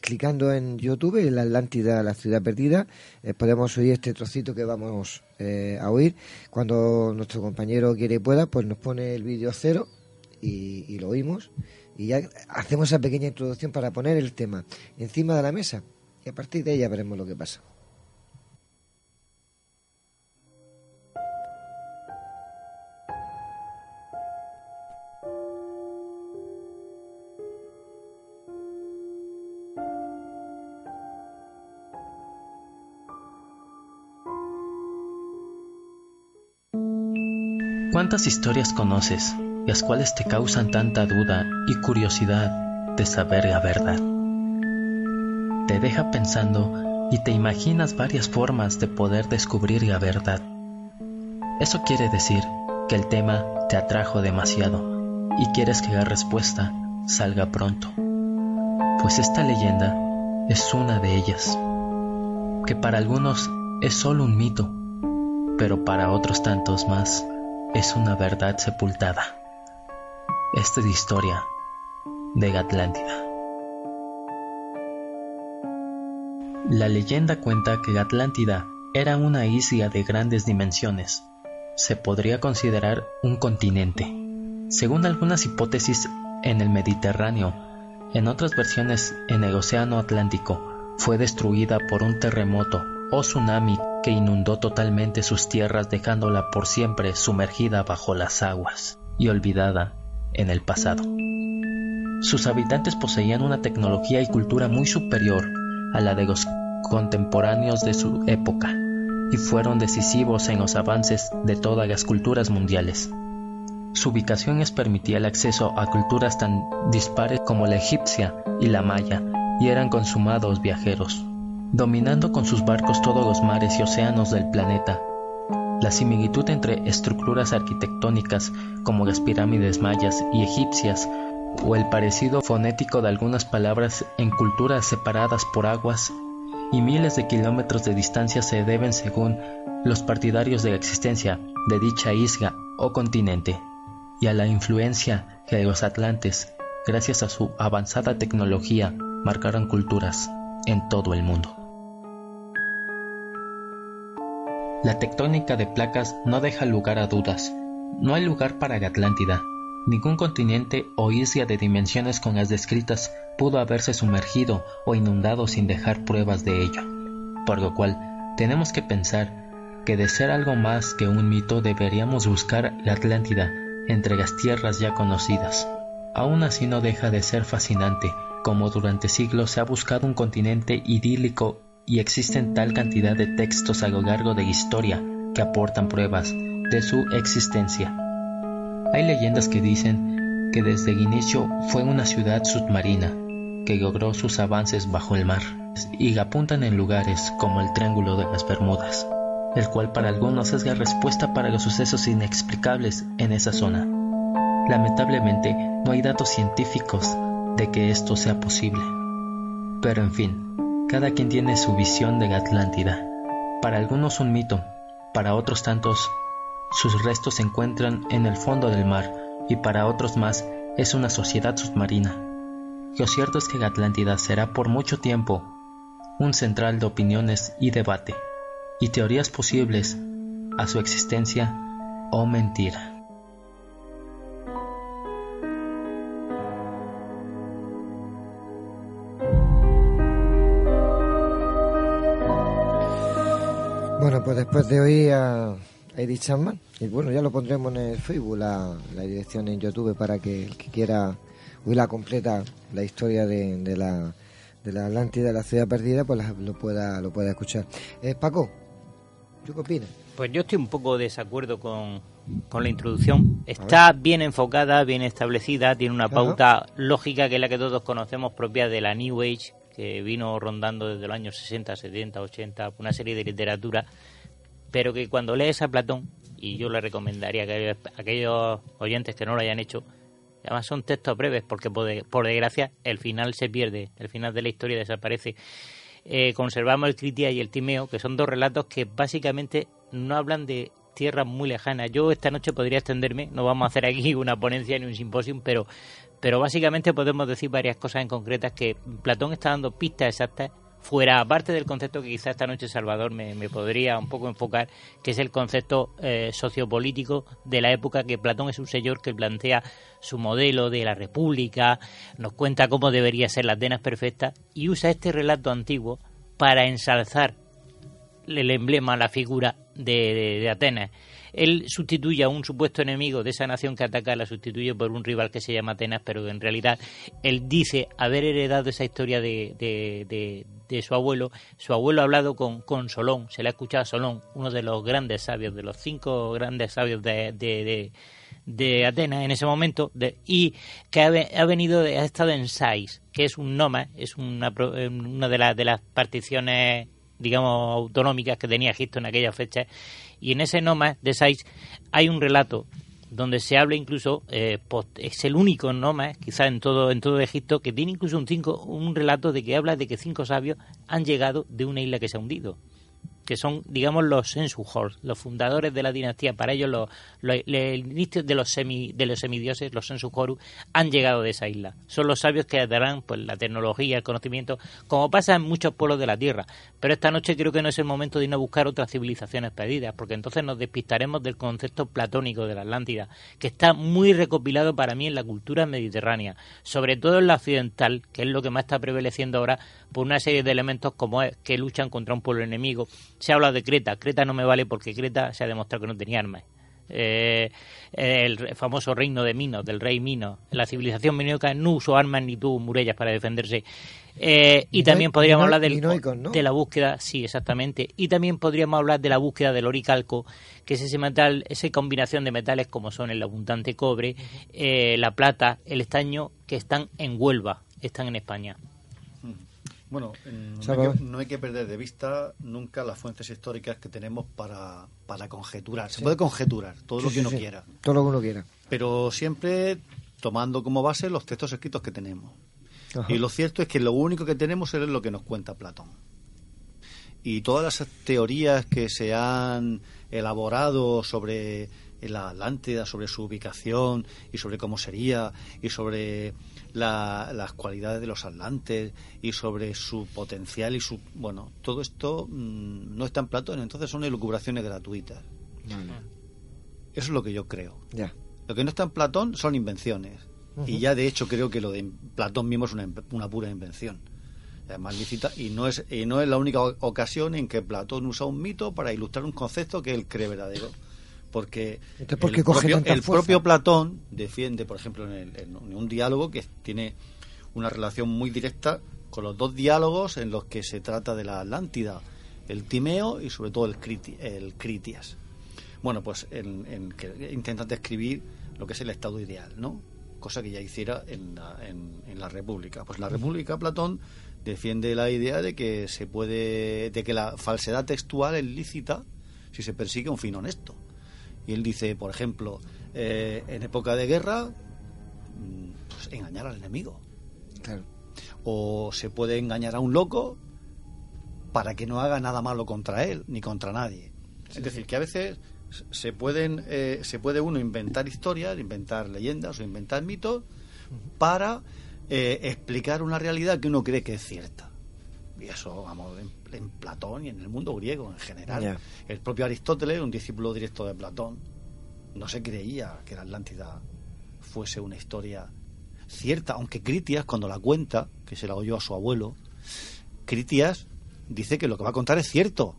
clicando en YouTube, en la Atlántida, la ciudad perdida, eh, podemos oír este trocito que vamos eh, a oír. Cuando nuestro compañero quiere y pueda, pues nos pone el vídeo cero y, y, lo oímos. Y ya hacemos esa pequeña introducción para poner el tema encima de la mesa. Y a partir de ella veremos lo que pasa. ¿Cuántas historias conoces, las cuales te causan tanta duda y curiosidad de saber la verdad? Te deja pensando y te imaginas varias formas de poder descubrir la verdad. Eso quiere decir que el tema te atrajo demasiado y quieres que la respuesta salga pronto. Pues esta leyenda es una de ellas, que para algunos es solo un mito, pero para otros tantos más es una verdad sepultada. Esta es la historia de Atlántida. La leyenda cuenta que Atlántida era una isla de grandes dimensiones. Se podría considerar un continente. Según algunas hipótesis, en el Mediterráneo, en otras versiones en el Océano Atlántico, fue destruida por un terremoto o tsunami que inundó totalmente sus tierras dejándola por siempre sumergida bajo las aguas y olvidada en el pasado. Sus habitantes poseían una tecnología y cultura muy superior a la de los contemporáneos de su época y fueron decisivos en los avances de todas las culturas mundiales. Su ubicación les permitía el acceso a culturas tan dispares como la egipcia y la maya, y eran consumados viajeros, dominando con sus barcos todos los mares y océanos del planeta. La similitud entre estructuras arquitectónicas como las pirámides mayas y egipcias o el parecido fonético de algunas palabras en culturas separadas por aguas y miles de kilómetros de distancia se deben según los partidarios de la existencia de dicha isla o continente y a la influencia que los atlantes, gracias a su avanzada tecnología, marcaron culturas en todo el mundo. La tectónica de placas no deja lugar a dudas. No hay lugar para la Atlántida, Ningún continente o isla de dimensiones con las descritas pudo haberse sumergido o inundado sin dejar pruebas de ello, por lo cual tenemos que pensar que de ser algo más que un mito deberíamos buscar la Atlántida entre las tierras ya conocidas. Aún así no deja de ser fascinante como durante siglos se ha buscado un continente idílico y existen tal cantidad de textos a lo largo de la historia que aportan pruebas de su existencia. Hay leyendas que dicen que desde el inicio fue una ciudad submarina que logró sus avances bajo el mar y apuntan en lugares como el Triángulo de las Bermudas, el cual para algunos es la respuesta para los sucesos inexplicables en esa zona. Lamentablemente no hay datos científicos de que esto sea posible. Pero en fin, cada quien tiene su visión de la Atlántida. Para algunos un mito, para otros tantos sus restos se encuentran en el fondo del mar y para otros más es una sociedad submarina. Lo cierto es que la Atlántida será por mucho tiempo un central de opiniones y debate, y teorías posibles a su existencia o mentira. Bueno, pues después de hoy a Edith Chapman. Y bueno, ya lo pondremos en el Facebook, la, dirección en YouTube, para que el que quiera oír la completa, la historia de, de la de la Atlántida, de la ciudad perdida, pues lo pueda lo pueda escuchar. Eh, Paco, ¿tú qué opinas? Pues yo estoy un poco de desacuerdo con, con la introducción. Está bien enfocada, bien establecida, tiene una pauta lógica que es la que todos conocemos propia de la New Age, que vino rondando desde los años 60, 70, 80, una serie de literatura pero que cuando lees a Platón, y yo le recomendaría que aquellos oyentes que no lo hayan hecho, además son textos breves, porque por, desgracia el final se pierde, el final de la historia desaparece. Eh, conservamos el Critia y el Timeo, que son dos relatos que básicamente no hablan de tierras muy lejanas. Yo esta noche podría extenderme, no vamos a hacer aquí una ponencia ni un simposio, pero, pero básicamente podemos decir varias cosas en concretas que Platón está dando pistas exactas fuera, aparte del concepto que quizá esta noche Salvador me, podría un poco enfocar, que es el concepto eh, sociopolítico de la época, que Platón es un señor que plantea su modelo de la república, nos cuenta cómo debería ser la Atenas perfecta y usa este relato antiguo para ensalzar el emblema, la figura de Atenas él sustituye a un supuesto enemigo de esa nación que ataca, la sustituye por un rival que se llama Atenas, pero en realidad él dice haber heredado esa historia de, de, de, su abuelo. Su abuelo ha hablado con, con Solón, se le ha escuchado a Solón, uno de los grandes sabios, de los cinco grandes sabios de, de Atenas en ese momento y que ha, venido, ha estado en Sais, que es un noma, es una, una de, de las particiones digamos autonómicas que tenía Egipto en aquella fecha y en ese Noma de Sais hay un relato donde se habla incluso, eh, es el único Noma, quizá en todo, en todo Egipto, que tiene incluso un, cinco, un relato de que habla de que cinco sabios han llegado de una isla que se ha hundido que son, digamos, los Sensuhors, los fundadores de la dinastía. Para ellos, los, el inicio de los, semi, de los semidioses, los han llegado de esa isla. Son los sabios que darán pues, la tecnología, el conocimiento, como pasa en muchos pueblos de la Tierra. Pero esta noche creo que no es el momento de ir a buscar otras civilizaciones perdidas, porque entonces nos despistaremos del concepto platónico de la Atlántida, que está muy recopilado para mí en la cultura mediterránea, sobre todo en la occidental, que es lo que más está prevaleciendo ahora, por una serie de elementos como es que luchan contra un pueblo enemigo. Se habla de Creta. Creta no me vale porque Creta se ha demostrado que no tenía armas. Eh, el famoso reino de Minos, del rey Minos. La civilización minoica no usó armas ni tuvo murallas para defenderse. Eh, y también podríamos hablar del, de la búsqueda, sí, exactamente. Y también podríamos hablar de la búsqueda del oricalco, que es ese metal, esa combinación de metales como son el abundante cobre, eh, la plata, el estaño, que están en Huelva, están en España. Bueno, en- no, hay que, no hay que perder de vista nunca las fuentes históricas que tenemos para, para conjeturar. Se puede conjeturar todo Sí, lo que sí, uno quiera, Todo lo que uno quiera. pero siempre tomando como base los textos escritos que tenemos. Ajá. Y lo cierto es que lo único que tenemos es lo que nos cuenta Platón. Y todas las teorías que se han elaborado sobre la Atlántida, sobre su ubicación y sobre cómo sería, y sobre la- las cualidades de los atlantes y sobre su potencial y su. Bueno, todo esto mm, no está en Platón, entonces son elucubraciones gratuitas. Eso es lo que yo creo. Ya. Lo que no está en Platón son invenciones. Y ya de hecho creo que lo de Platón mismo es una, una pura invención. Además lícita, y no es y no es la única o- ocasión en que Platón usa un mito para ilustrar un concepto que él cree verdadero. Porque Entonces, ¿por el, coge propio, tanta el fuerza? propio Platón defiende, por ejemplo, en, el- en un diálogo que tiene una relación muy directa con los dos diálogos en los que se trata de la Atlántida, el Timeo y sobre todo el, Criti- el Critias. Bueno, pues en, en que intentan describir lo que es el estado ideal, ¿no? Cosa que ya hiciera en la, en, en la República. Pues en la República Platón defiende la idea de que se puede, de que la falsedad textual es lícita si se persigue un fin honesto. Y él dice, por ejemplo, eh, en época de guerra, mm, pues engañar al enemigo. Claro. O se puede engañar a un loco para que no haga nada malo contra él ni contra nadie. es decir, que a veces se pueden eh, se puede uno inventar historias, inventar leyendas o inventar mitos para eh, explicar una realidad que uno cree que es cierta. Y eso, vamos, en, en Platón y en el mundo griego en general. El propio Aristóteles, un discípulo directo de Platón, no se creía que la Atlántida fuese una historia cierta, aunque Critias, cuando la cuenta, que se la oyó a su abuelo, Critias dice que lo que va a contar es cierto,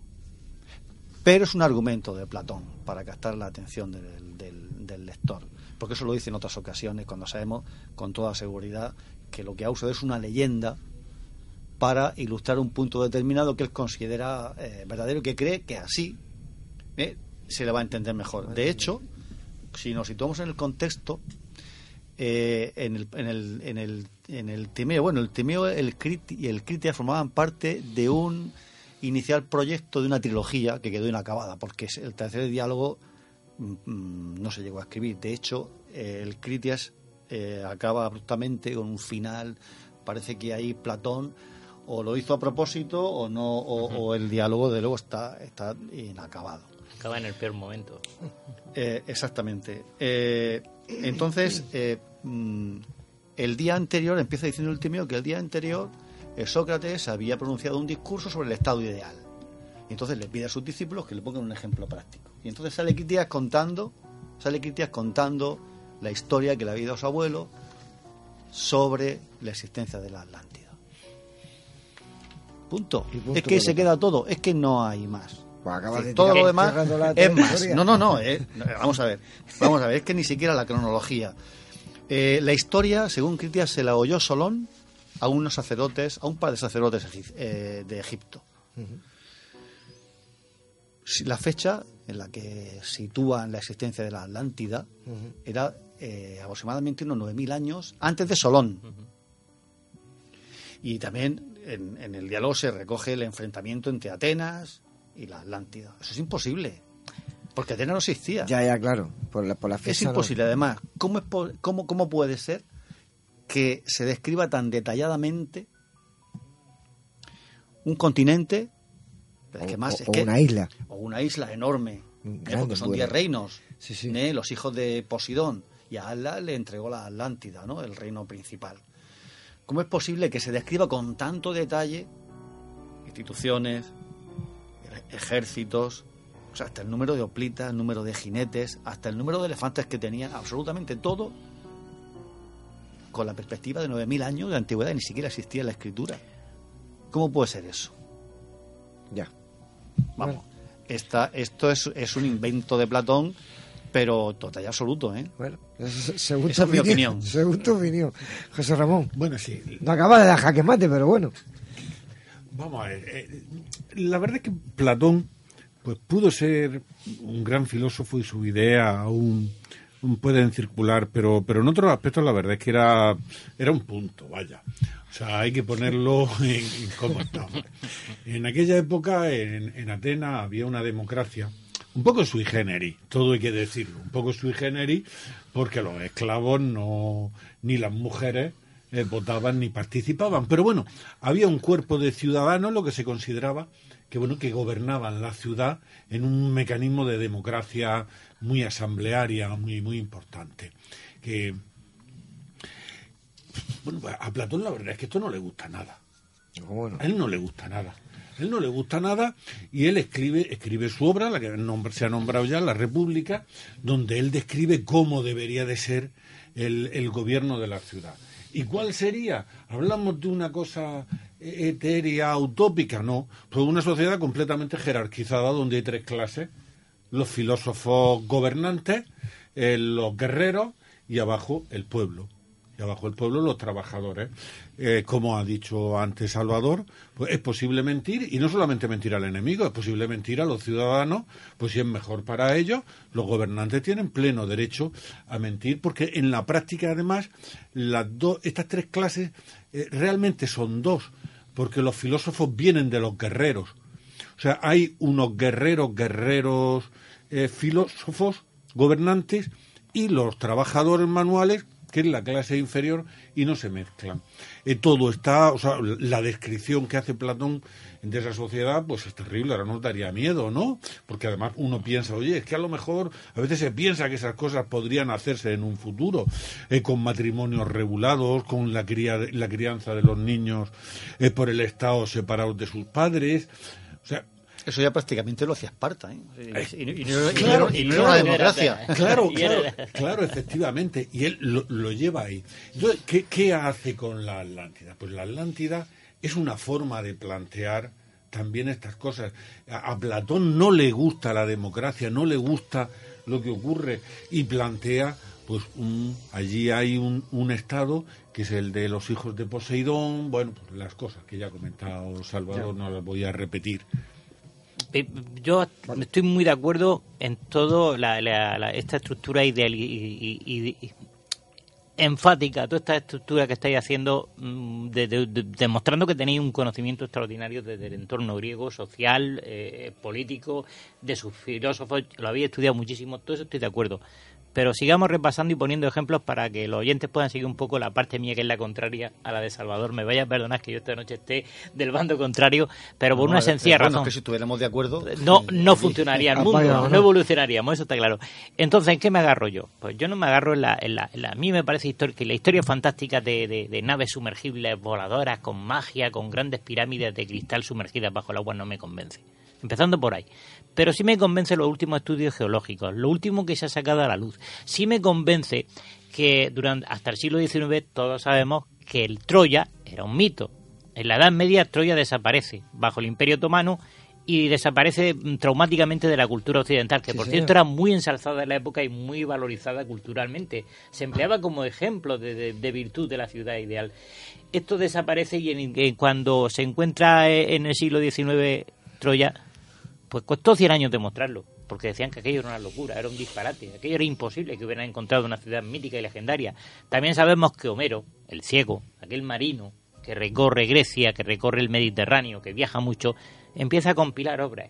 pero es un argumento de Platón para captar la atención del, del- del lector, porque eso lo dice en otras ocasiones, cuando sabemos con toda seguridad que lo que ha usado es una leyenda para ilustrar un punto determinado que él considera eh, verdadero y que cree que así eh, se le va a entender mejor. De hecho, si nos situamos en el contexto, eh, en, el, en, el, en, el, en el Timeo, bueno, el Timeo el Criti- y el Critia formaban parte de un inicial proyecto de una trilogía que quedó inacabada, porque el tercer diálogo mm, mm, no se llegó a escribir. De hecho, eh, el Critias acaba abruptamente con un final. Parece que ahí Platón o lo hizo a propósito o no, o, o el diálogo de luego está, está inacabado. Acaba en el peor momento. Eh, exactamente. Eh, entonces, eh, mm, el día anterior, empieza diciendo el Timeo que el día anterior Sócrates había pronunciado un discurso sobre el estado ideal. Y entonces le pide a sus discípulos que le pongan un ejemplo práctico. Y entonces sale Critias contando, sale Critias contando la historia que le había dado su abuelo sobre la existencia de la Atlántida. Punto. Es que se queda todo, es que no hay más. Sí, de todo tirar- lo demás es más. No, no, no. eh, no, vamos a ver. Vamos a ver. Es que ni siquiera la cronología. Eh, la historia, según Critias, se la oyó Solón a unos sacerdotes, a un par de sacerdotes eh, de Egipto. La fecha en la que sitúan la existencia de la Atlántida era aproximadamente unos 9.000 años antes de Solón. Y también en, en el diálogo se recoge el enfrentamiento entre Atenas y la Atlántida. Eso es imposible, porque Atenas no existía. Ya, ya, claro. Por la, por la es no. imposible. Además, ¿cómo, es cómo, ¿cómo puede ser que se describa tan detalladamente un continente? Es que O- más, o- es o que- una isla. O una isla enorme. ¿eh? Porque son bueno. diez reinos. ¿eh? Los hijos de Posidón. Y a Atlas le entregó la Atlántida, ¿no? el reino principal. ¿Cómo es posible que se describa con tanto detalle instituciones, ejércitos, o sea, hasta el número de hoplitas, el número de jinetes, hasta el número de elefantes que tenían, absolutamente todo con la perspectiva de 9.000 años de antigüedad y ni siquiera existía la escritura? ¿Cómo puede ser eso? Ya. Vamos. Esta, esto es, es un invento de Platón, pero total y absoluto, ¿eh? Bueno, según Esa tu es mi opinión. Según tu opinión. José Ramón. Bueno, sí. No acaba de dar jaque mate, pero bueno. Vamos a ver. eh, la verdad es que Platón pues pudo ser un gran filósofo y su idea aún, aún pueden circular, pero, pero en otros aspectos la verdad es que era, era un punto, vaya. O sea, hay que ponerlo en, en cómo está. hombre. En aquella época, en, en Atenas, había una democracia un poco sui generis, todo hay que decirlo, un poco sui generis, porque los esclavos no, ni las mujeres eh, votaban ni participaban. Pero bueno, había un cuerpo de ciudadanos, lo que se consideraba que bueno, que gobernaban la ciudad en un mecanismo de democracia muy asamblearia, muy, muy importante. Que bueno, a Platón la verdad es que esto no le gusta nada. A él no le gusta nada. Él no le gusta nada y él escribe, escribe su obra, la que se ha nombrado ya, La República, donde él describe cómo debería de ser el, el gobierno de la ciudad. ¿Y cuál sería? ¿Hablamos de una cosa etérea, utópica? No, pues una sociedad completamente jerarquizada donde hay tres clases. Los filósofos gobernantes, eh, los guerreros y abajo el pueblo y abajo el pueblo los trabajadores. Eh, como ha dicho antes Salvador, pues es posible mentir y no solamente mentir al enemigo, es posible mentir a los ciudadanos, pues si es mejor para ellos, los gobernantes tienen pleno derecho a mentir porque en la práctica además las dos estas tres clases eh, realmente son dos, porque los filósofos vienen de los guerreros. O sea, hay unos guerreros, guerreros eh, filósofos, gobernantes, y los trabajadores manuales, que es la clase inferior, y no se mezclan. Eh, todo está, o sea, la descripción que hace Platón de esa sociedad, pues es terrible, ahora nos daría miedo, ¿no? Porque además uno piensa, oye, es que a lo mejor a veces se piensa que esas cosas podrían hacerse en un futuro, eh, con matrimonios regulados, con la, cría, la crianza de los niños eh, por el Estado separados de sus padres. O sea, Eso ya prácticamente lo hacía Esparta, ¿eh? Y, y- y no, Claro, era- y y no era claro, una democracia. Claro, claro, efectivamente. Y él lo, lo lleva ahí. Entonces, ¿qué, qué hace con la Atlántida? Pues la Atlántida es una forma de plantear también estas cosas. A, a Platón no le gusta la democracia, no le gusta lo que ocurre y plantea, pues un, allí hay un, un estado que es el de los hijos de Poseidón, bueno, pues las cosas que ya ha comentado Salvador, no las voy a repetir. Yo estoy muy de acuerdo en todo la, la- la- esta estructura ideal y, y- enfática, toda esta estructura que estáis haciendo, mm, de- demostrando que tenéis un conocimiento extraordinario desde el entorno griego, social, eh, político, de sus filósofos, lo habéis estudiado muchísimo, todo eso estoy de acuerdo. Pero sigamos repasando y poniendo ejemplos para que los oyentes puedan seguir un poco la parte mía que es la contraria a la de Salvador. Me vaya a perdonar que yo esta noche esté del bando contrario, pero por No, una sencilla bueno, razón. que si estuviéramos de acuerdo... No, eh, no funcionaría el Apaga, mundo, ¿no? no evolucionaríamos, eso está claro. Entonces, ¿en qué me agarro yo? Pues yo no me agarro en la... En la, en la- a mí me parece que la historia fantástica de, de- de naves sumergibles voladoras con magia, con grandes pirámides de cristal sumergidas bajo el agua no me convence. Empezando por ahí. Pero sí me convence los últimos estudios geológicos, lo último que se ha sacado a la luz. Sí me convence que durante hasta el siglo XIX todos sabemos que el Troya era un mito. En la Edad Media Troya desaparece bajo el Imperio Otomano y desaparece mm, traumáticamente de la cultura occidental, que Sí, por señor. cierto era muy ensalzada en la época y muy valorizada culturalmente. Se empleaba como ejemplo de, de- de virtud de la ciudad ideal. Esto desaparece y en- en- cuando se encuentra eh, en el siglo XIX Troya, pues costó 100 años demostrarlo, porque decían que aquello era una locura, era un disparate, aquello era imposible que hubieran encontrado una ciudad mítica y legendaria. También sabemos que Homero, el ciego, aquel marino que recorre Grecia, que recorre el Mediterráneo, que viaja mucho, empieza a compilar obras.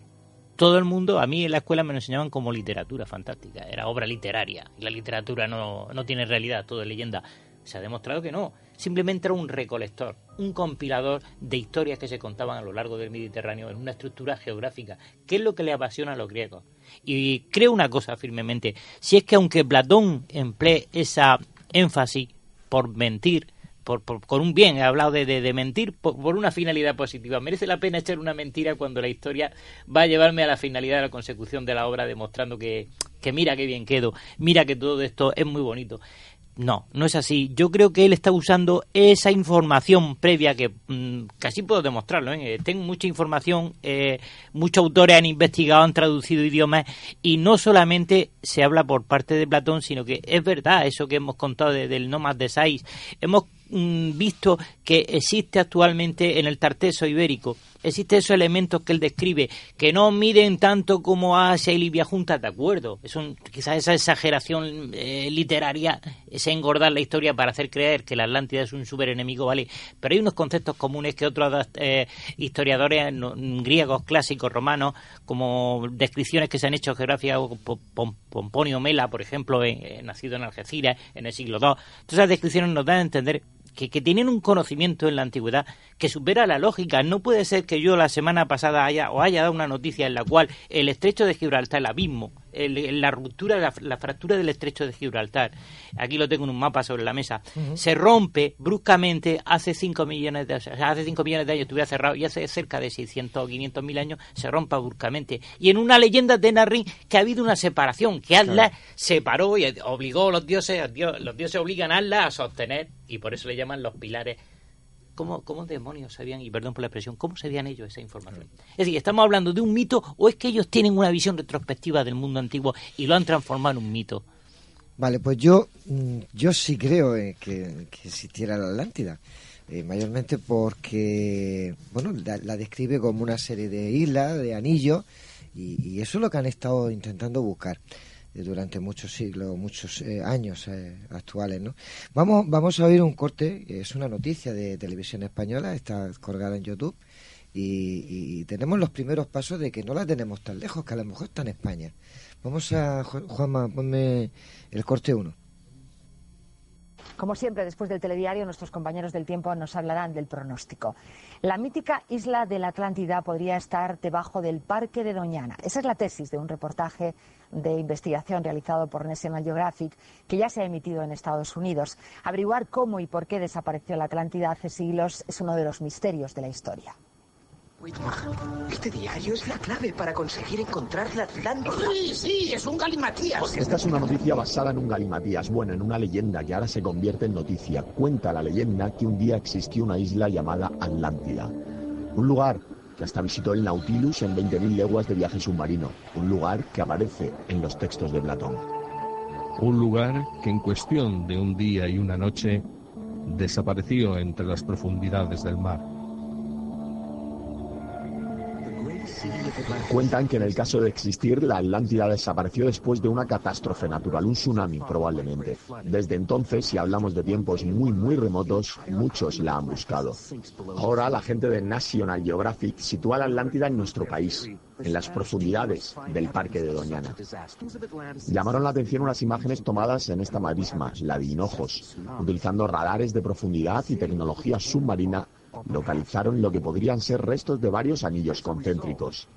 Todo el mundo, a mí en la escuela me lo enseñaban como literatura fantástica, era obra literaria, y la literatura no, no tiene realidad, todo es leyenda. Se ha demostrado que no, simplemente era un recolector, un compilador de historias que se contaban a lo largo del Mediterráneo en una estructura geográfica, que es lo que le apasiona a los griegos. Y creo una cosa firmemente, si es que aunque Platón emplee esa énfasis por mentir, por, por- con un bien, he hablado de, de- mentir por, por una finalidad positiva. Merece la pena echar una mentira cuando la historia va a llevarme a la finalidad de la consecución de la obra, demostrando que, que mira qué bien quedo, mira que todo esto es muy bonito. No, no es así. Yo creo que él está usando esa información previa que mm, casi puedo demostrarlo. ¿eh? Tengo mucha información, eh, muchos autores han investigado, han traducido idiomas y no solamente se habla por parte de Platón, sino que es verdad eso que hemos contado del Nomad de Sais. Hemos mm, visto que existe actualmente en el Tarteso ibérico existen esos elementos que él describe, que no miden tanto como Asia y Libia juntas, de acuerdo. Es quizás esa exageración eh, literaria, ese engordar la historia para hacer creer que la Atlántida es un superenemigo, ¿vale? Pero hay unos conceptos comunes que otros eh, historiadores griegos, clásicos, romanos, como descripciones que se han hecho geográficas, Pomponio Mela, por ejemplo, nacido en Algeciras en el siglo II. Todas esas descripciones nos dan a entender que, que, tienen un conocimiento en la antigüedad que supera la lógica. No puede ser que yo la semana pasada haya o haya dado una noticia en la cual el estrecho de Gibraltar, el abismo, la ruptura, la, fractura del estrecho de Gibraltar, aquí lo tengo en un mapa sobre la mesa, se rompe bruscamente. Hace 5 millones de hace 5 millones de años estuviera cerrado y hace cerca de 600 o 500 mil años se rompa bruscamente. Y en una leyenda de Narrin que ha habido una separación, que Allah separó y obligó a los dioses, los dioses obligan a Allah a sostener y por eso le llaman los pilares ¿Cómo, ¿Cómo demonios sabían, y perdón por la expresión, cómo sabían ellos esa información? Es decir, ¿estamos hablando de un mito o es que ellos tienen una visión retrospectiva del mundo antiguo y lo han transformado en un mito? Vale, pues yo, mm, yo sí creo eh, que, existiera la Atlántida. Eh, mayormente porque, bueno, la, describe como una serie de islas, de anillos, y, eso es lo que han estado intentando buscar durante muchos siglos, muchos eh, años eh, actuales. ¿no? Vamos, vamos a oír un corte, es una noticia de televisión española, está colgada en YouTube, y, tenemos los primeros pasos de que no la tenemos tan lejos, que a lo mejor está en España. Vamos a, Juanma, ponme el corte 1. Como siempre, después del telediario, nuestros compañeros del tiempo nos hablarán del pronóstico. La mítica isla de la Atlántida podría estar debajo del Parque de Doñana. Esa es la tesis de un reportaje de investigación realizado por National Geographic que ya se ha emitido en Estados Unidos. Averiguar cómo y por qué desapareció la Atlántida hace siglos es uno de los misterios de la historia. Este diario es la clave para conseguir encontrar la Atlántida. Sí, sí, es un galimatías. Esta es una noticia basada en un galimatías, bueno, en una leyenda que ahora se convierte en noticia. Cuenta la leyenda que un día existió una isla llamada Atlántida. Un lugar que hasta visitó el Nautilus en 20.000 leguas de viaje submarino. Un lugar que aparece en los textos de Platón. Un lugar que en cuestión de un día y una noche desapareció entre las profundidades del mar. Cuentan que en el caso de existir, la Atlántida desapareció después de una catástrofe natural, un tsunami probablemente. Desde entonces, si hablamos de tiempos muy, muy remotos, muchos la han buscado. Ahora la gente de National Geographic sitúa la Atlántida en nuestro país, en las profundidades del Parque de Doñana. Llamaron la atención unas imágenes tomadas en esta marisma, la de Hinojos, utilizando radares de profundidad y tecnología submarina localizaron lo que podrían ser restos de varios anillos concéntricos.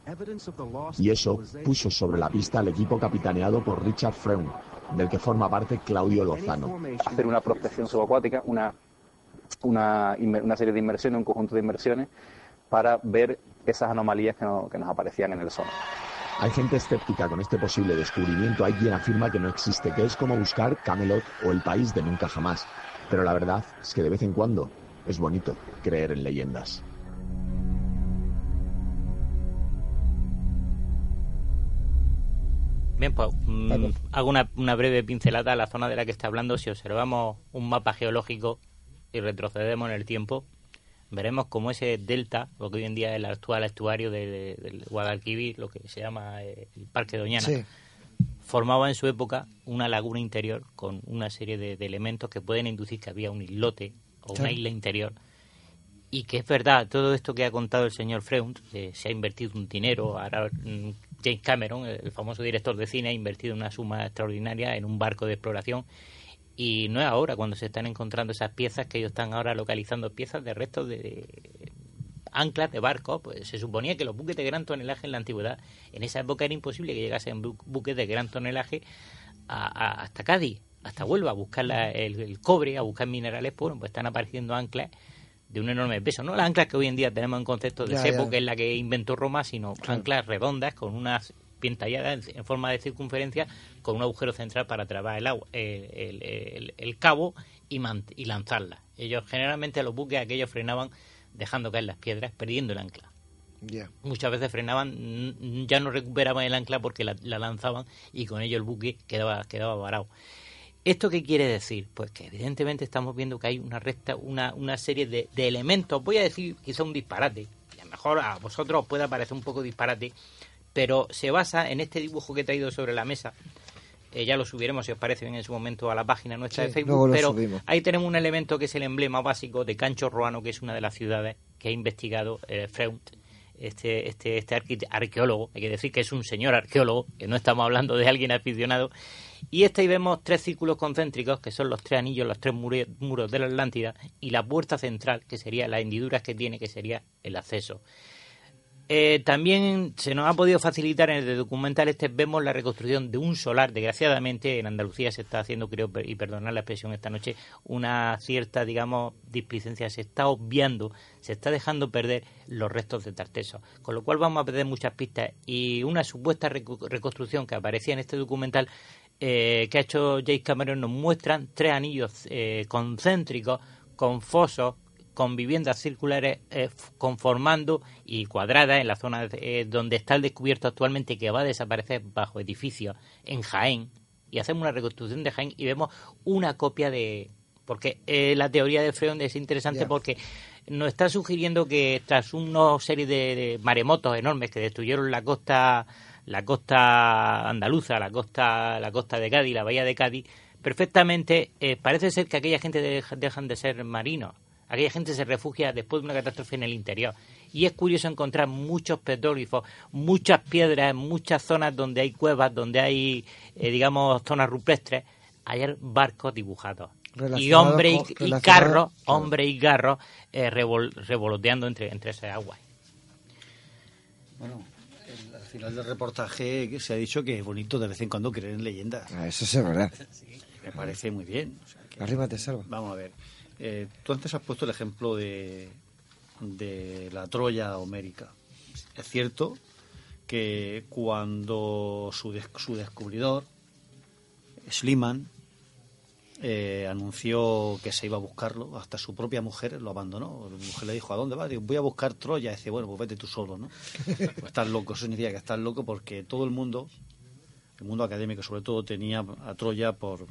Y eso puso sobre la pista al equipo capitaneado por Richard Freund, del que forma parte Claudio Lozano. Hacer una prospección subacuática, una, una, una serie de inmersiones, un conjunto de inmersiones, para ver esas anomalías que, que nos aparecían en el sonar. Hay gente escéptica con este posible descubrimiento, hay quien afirma que no existe, que es como buscar Camelot o el país de nunca jamás. Pero la verdad es que de vez en cuando es bonito creer en leyendas. Bien, pues mm, hago una, una, breve pincelada a la zona de la que está hablando. Si observamos un mapa geológico y retrocedemos en el tiempo, veremos cómo ese delta, lo que hoy en día es el actual estuario del Guadalquivir, lo que se llama eh, el Parque Doñana, formaba en su época una laguna interior con una serie de, de elementos que pueden inducir que había un islote una isla interior. Y que es verdad, todo esto que ha contado el señor Freund, se ha invertido un dinero, ahora mm, James Cameron, el famoso director de cine, ha invertido una suma extraordinaria en un barco de exploración. Y no es ahora cuando se están encontrando esas piezas que ellos están ahora localizando piezas de restos de, anclas de barcos, pues se suponía que los buques de gran tonelaje en la antigüedad, en esa época era imposible que llegasen buques de gran tonelaje hasta Cádiz hasta Huelva a buscar el, cobre, a buscar minerales, pues, pues están apareciendo anclas de un enorme peso. No las anclas que hoy en día tenemos en concepto de cepo, que es la que inventó Roma, sino anclas redondas con unas bien tallada en, forma de circunferencia con un agujero central para trabar el, agua, el, cabo y, y lanzarla. Ellos generalmente los buques aquellos frenaban dejando caer las piedras, perdiendo el ancla. Muchas veces frenaban, ya no recuperaban el ancla porque la, lanzaban y con ello el buque quedaba, quedaba varado. ¿Esto qué quiere decir? Pues que evidentemente estamos viendo que hay una recta, una, una serie de, elementos, voy a decir quizá un disparate, y a lo mejor a vosotros os puede parecer un poco disparate, pero se basa en este dibujo que he traído sobre la mesa. Eh, ya lo subiremos, si os parece bien, en su momento a la página nuestra de Facebook. Pero ahí tenemos un elemento que es el emblema básico de Cancho Roano, que es una de las ciudades que ha investigado eh, Freud este, este, este arqueólogo, hay que decir que es un señor arqueólogo, que no estamos hablando de alguien aficionado, y este ahí vemos tres círculos concéntricos, que son los tres anillos, los tres muros de la Atlántida, y la puerta central, que sería las hendiduras que tiene, que sería el acceso. Eh, también se nos ha podido facilitar en el documental este, vemos la reconstrucción de un solar. Desgraciadamente en Andalucía se está haciendo, creo, y perdonar la expresión esta noche, una cierta, digamos, displicencia. Se está obviando, se está dejando perder los restos de Tarteso. Con lo cual vamos a perder muchas pistas. Y una supuesta reconstrucción que aparecía en este documental eh, que ha hecho James Cameron nos muestran tres anillos eh, concéntricos con fosos con viviendas circulares eh, conformando y cuadradas en la zona eh, donde está el descubierto actualmente que va a desaparecer bajo edificios en Jaén. Y hacemos una reconstrucción de Jaén y vemos una copia de porque eh, la teoría de Freon es interesante porque nos está sugiriendo que tras una serie de, maremotos enormes que destruyeron la costa la costa andaluza la costa la costa de Cádiz la bahía de Cádiz perfectamente parece ser que aquella gente dejan de ser marinos Aquella gente se refugia después de una catástrofe en el interior. Y es curioso encontrar muchos petróglifos, muchas piedras, muchas zonas donde hay cuevas, donde hay, eh, digamos, zonas rupestres. Hay barcos dibujados. Y hombre y, carro, hombre y carro eh, revoloteando entre, entre esas aguas. Bueno, final del reportaje se ha dicho que es bonito de vez en cuando creer en leyendas. Ah, eso es verdad. me parece muy bien. Arriba te salva. Vamos a ver. Eh, tú antes has puesto el ejemplo de, la Troya homérica. Es cierto que cuando su, su descubridor, Schliemann, eh, anunció que se iba a buscarlo, hasta su propia mujer lo abandonó. La mujer le dijo, ¿a dónde vas? voy a buscar Troya. Y dice, bueno, pues vete tú solo, ¿no? Pues estás loco, eso significa que estás loco porque todo el mundo, el mundo académico sobre todo, tenía a Troya por,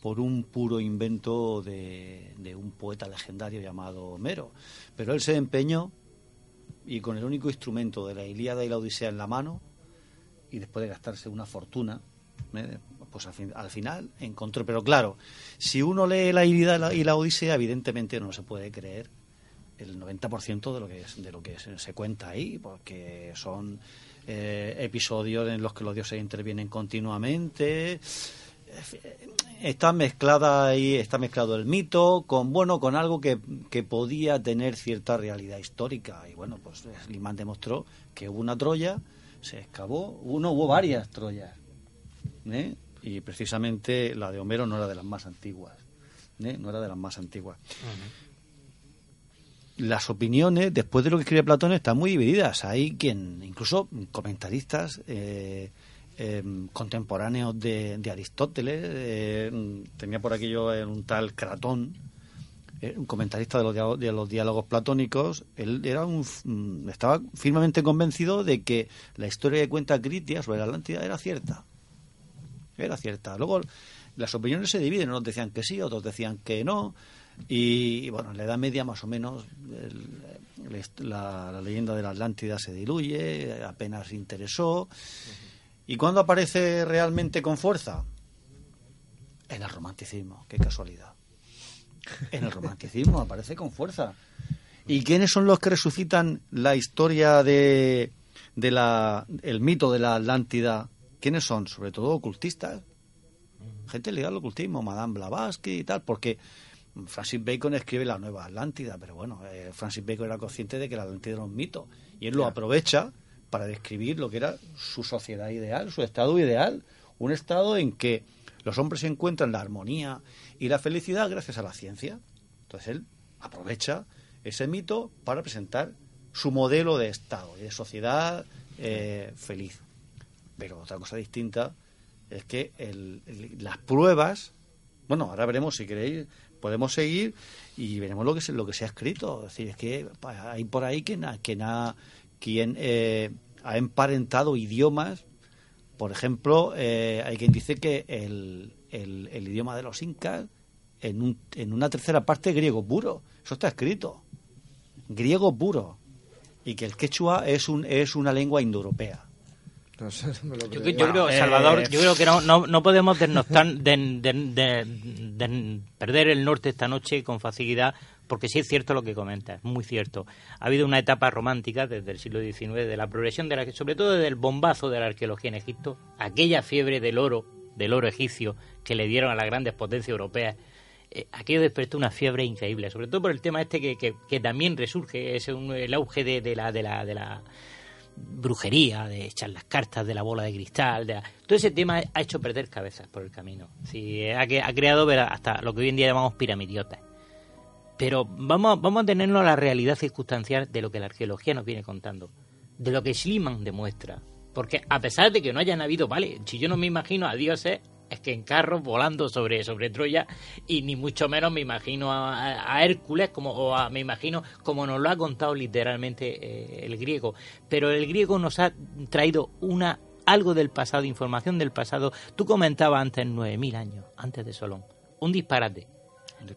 por un puro invento de, un poeta legendario llamado Homero. Pero él se empeñó y con el único instrumento de la Ilíada y la Odisea en la mano, y después de gastarse una fortuna, ¿eh? Pues al, final encontró. Pero claro, si uno lee la Ilíada y la Odisea, evidentemente no se puede creer el 90% de lo que de lo que se, cuenta ahí, porque son eh, episodios en los que los dioses intervienen continuamente está mezclada ahí, está mezclado el mito con bueno, con algo que, que podía tener cierta realidad histórica. Y bueno, pues Slimán demostró que hubo una Troya, se excavó, uno hubo varias Troyas. ¿eh? Y precisamente la de Homero no era de las más antiguas. ¿eh? No era de las más antiguas. Las opiniones, después de lo que escribe Platón, están muy divididas. Hay quien, incluso comentaristas, eh, Em, contemporáneos de, Aristóteles. Eh, tenía por aquello un tal Cratón, eh, un comentarista de los, de los diálogos platónicos. Él era un, mm, estaba firmemente convencido de que la historia que cuenta Critias sobre la Atlántida era cierta. Era cierta. Luego las opiniones se dividen, unos decían que sí, otros decían que no. Y, bueno, en la Edad Media más o menos la, leyenda de la Atlántida se diluye, apenas interesó. ¿Y cuándo aparece realmente con fuerza? En el romanticismo, qué casualidad. En el romanticismo aparece con fuerza. ¿Y quiénes son los que resucitan la historia de, de la, el mito de la Atlántida? ¿Quiénes son? Sobre todo ocultistas. Gente ligada al ocultismo, Madame Blavatsky y tal, porque Francis Bacon escribe la nueva Atlántida, pero bueno, eh, Francis Bacon era consciente de que la Atlántida era un mito y él lo aprovecha para describir lo que era su sociedad ideal, su estado ideal, un estado en que los hombres encuentran la armonía y la felicidad gracias a la ciencia. Entonces él aprovecha ese mito para presentar su modelo de estado y de sociedad eh, feliz. Pero otra cosa distinta es que las pruebas, bueno, ahora veremos si queréis, podemos seguir y veremos lo que se, lo que se ha escrito. Es decir, es que hay por ahí quien, ha, quien, eh, ha emparentado idiomas. Por ejemplo, eh, hay quien dice que el, el, el idioma de los incas en, un, en una tercera parte griego puro. Eso está escrito. Griego puro. Y que el quechua es, un, es una lengua indoeuropea. Yo, creo, Salvador, eh, yo creo que no, no, no podemos de, perder el norte esta noche con facilidad, porque sí es cierto lo que comenta, es muy cierto. Ha habido una etapa romántica desde el siglo XIX de la progresión, de la, sobre todo del bombazo de la arqueología en Egipto, aquella fiebre del oro, del oro egipcio que le dieron a las grandes potencias europeas eh, aquello despertó una fiebre increíble, sobre todo por el tema este que, que, también resurge, es el auge de, de, la, de, la, de la brujería, de echar las cartas, de la bola de cristal, de todo ese tema ha hecho perder cabezas por el camino. Sí, ha, ha creado hasta lo que hoy en día llamamos piramidiotas. Pero vamos, vamos a tenernos a la realidad circunstancial de lo que la arqueología nos viene contando, de lo que Schliemann demuestra. Porque a pesar de que no hayan habido, vale, si yo no me imagino a dioses es que en carros volando sobre, sobre Troya y ni mucho menos me imagino a, Hércules como o me imagino como nos lo ha contado literalmente eh, el griego. Pero el griego nos ha traído una algo del pasado información del pasado. Tú comentabas antes 9000 años antes de Solón. Un disparate.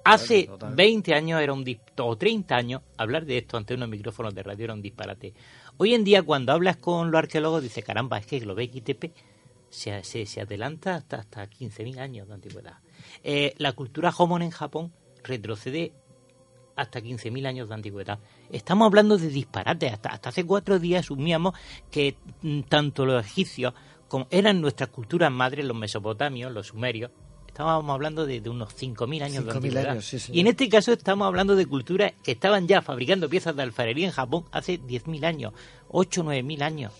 Hace 20 años era un o 30 años hablar de esto ante unos micrófonos de radio era un disparate. Hoy en día cuando hablas con los arqueólogos dice, caramba, es que lo XTP se, se, adelanta hasta, hasta 15.000 años de antigüedad. Eh, la cultura Homon en Japón retrocede hasta 15.000 años de antigüedad. Estamos hablando de disparates. Hasta, hasta hace cuatro días asumíamos que mm, tanto los egipcios como eran nuestras culturas madres, los mesopotamios, los sumerios, estábamos hablando de, unos 5.000 años de antigüedad. Y en este caso estamos hablando de culturas que estaban ya fabricando piezas de alfarería en Japón hace 10.000 años, 8 o 9.000 años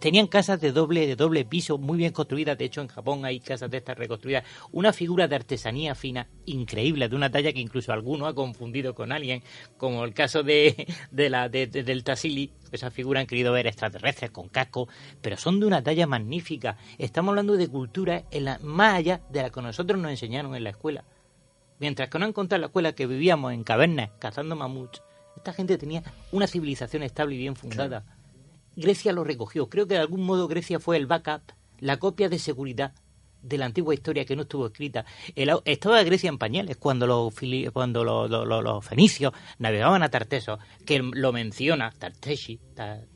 tenían casas de doble, de doble piso, muy bien construidas. De hecho, en Japón hay casas de estas reconstruidas. Una figura de artesanía fina increíble, de una talla que incluso alguno ha confundido con alguien, como el caso de, de la, de, del Tassili. Esa figura han querido ver extraterrestres con casco, pero son de una talla magnífica. Estamos hablando de cultura en la, más allá de la que nosotros nos enseñaron en la escuela. Mientras que no han contado la escuela que vivíamos en cavernas cazando mamuts, esta gente tenía una civilización estable y bien fundada. Grecia lo recogió. Creo que de algún modo Grecia fue el backup, la copia de seguridad de la antigua historia que no estuvo escrita. estaba Grecia en pañales cuando los, cuando los, fenicios navegaban a Tarteso, que lo menciona Tarteshi,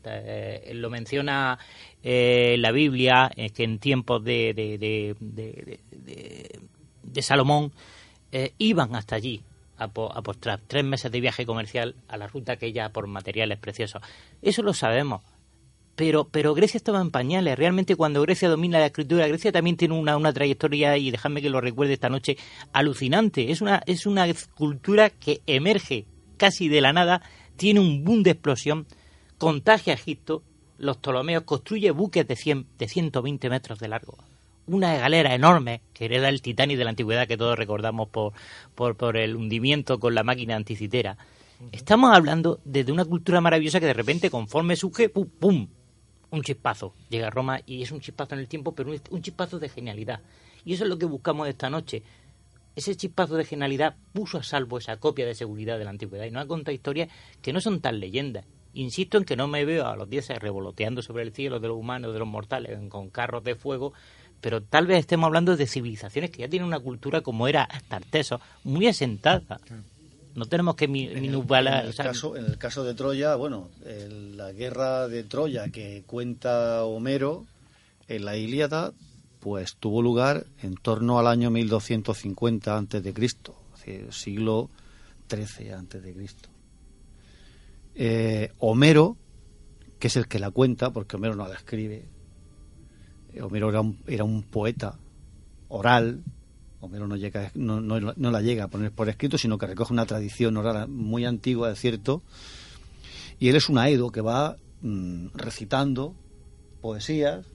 eh, lo menciona eh, la Biblia, eh, que en tiempos de, de, de, Salomón iban hasta allí a, a postrar tres meses de viaje comercial a la ruta aquella por materiales preciosos. Eso lo sabemos pero, pero Grecia estaba en pañales. Realmente cuando Grecia domina la escritura, Grecia también tiene una, una trayectoria, y dejadme que lo recuerde esta noche, alucinante. Es una, es una cultura que emerge casi de la nada, tiene un boom de explosión, contagia a Egipto, los Ptolomeos construye buques de, 100, de 120 metros de largo. Una galera enorme, que era el Titanic de la antigüedad que todos recordamos por, por, por el hundimiento con la máquina anticitera. Estamos hablando de, una cultura maravillosa que de repente, conforme surge, ¡pum! pum un chispazo. Llega a Roma y es un chispazo en el tiempo, pero un, chispazo de genialidad. Y eso es lo que buscamos esta noche. Ese chispazo de genialidad puso a salvo esa copia de seguridad de la antigüedad y nos ha contado historias que no son tan leyendas. Insisto en que no me veo a los dioses revoloteando sobre el cielo de los humanos, de los mortales, con carros de fuego, pero tal vez estemos hablando de civilizaciones que ya tienen una cultura como era Tarteso, muy asentada. No tenemos que minusvalar. En, el, caso, en el caso de Troya, bueno, la guerra de Troya que cuenta Homero en la Ilíada, pues tuvo lugar en torno al año 1250 antes de Cristo, siglo XIII antes de Cristo. Eh, Homero, que es el que la cuenta, porque Homero no la escribe. Eh, Homero era un, era un poeta oral, Homero no, llega, no, no, no, la llega a poner por escrito, sino que recoge una tradición oral muy antigua, es cierto, y él es un aedo que va mm, recitando poesías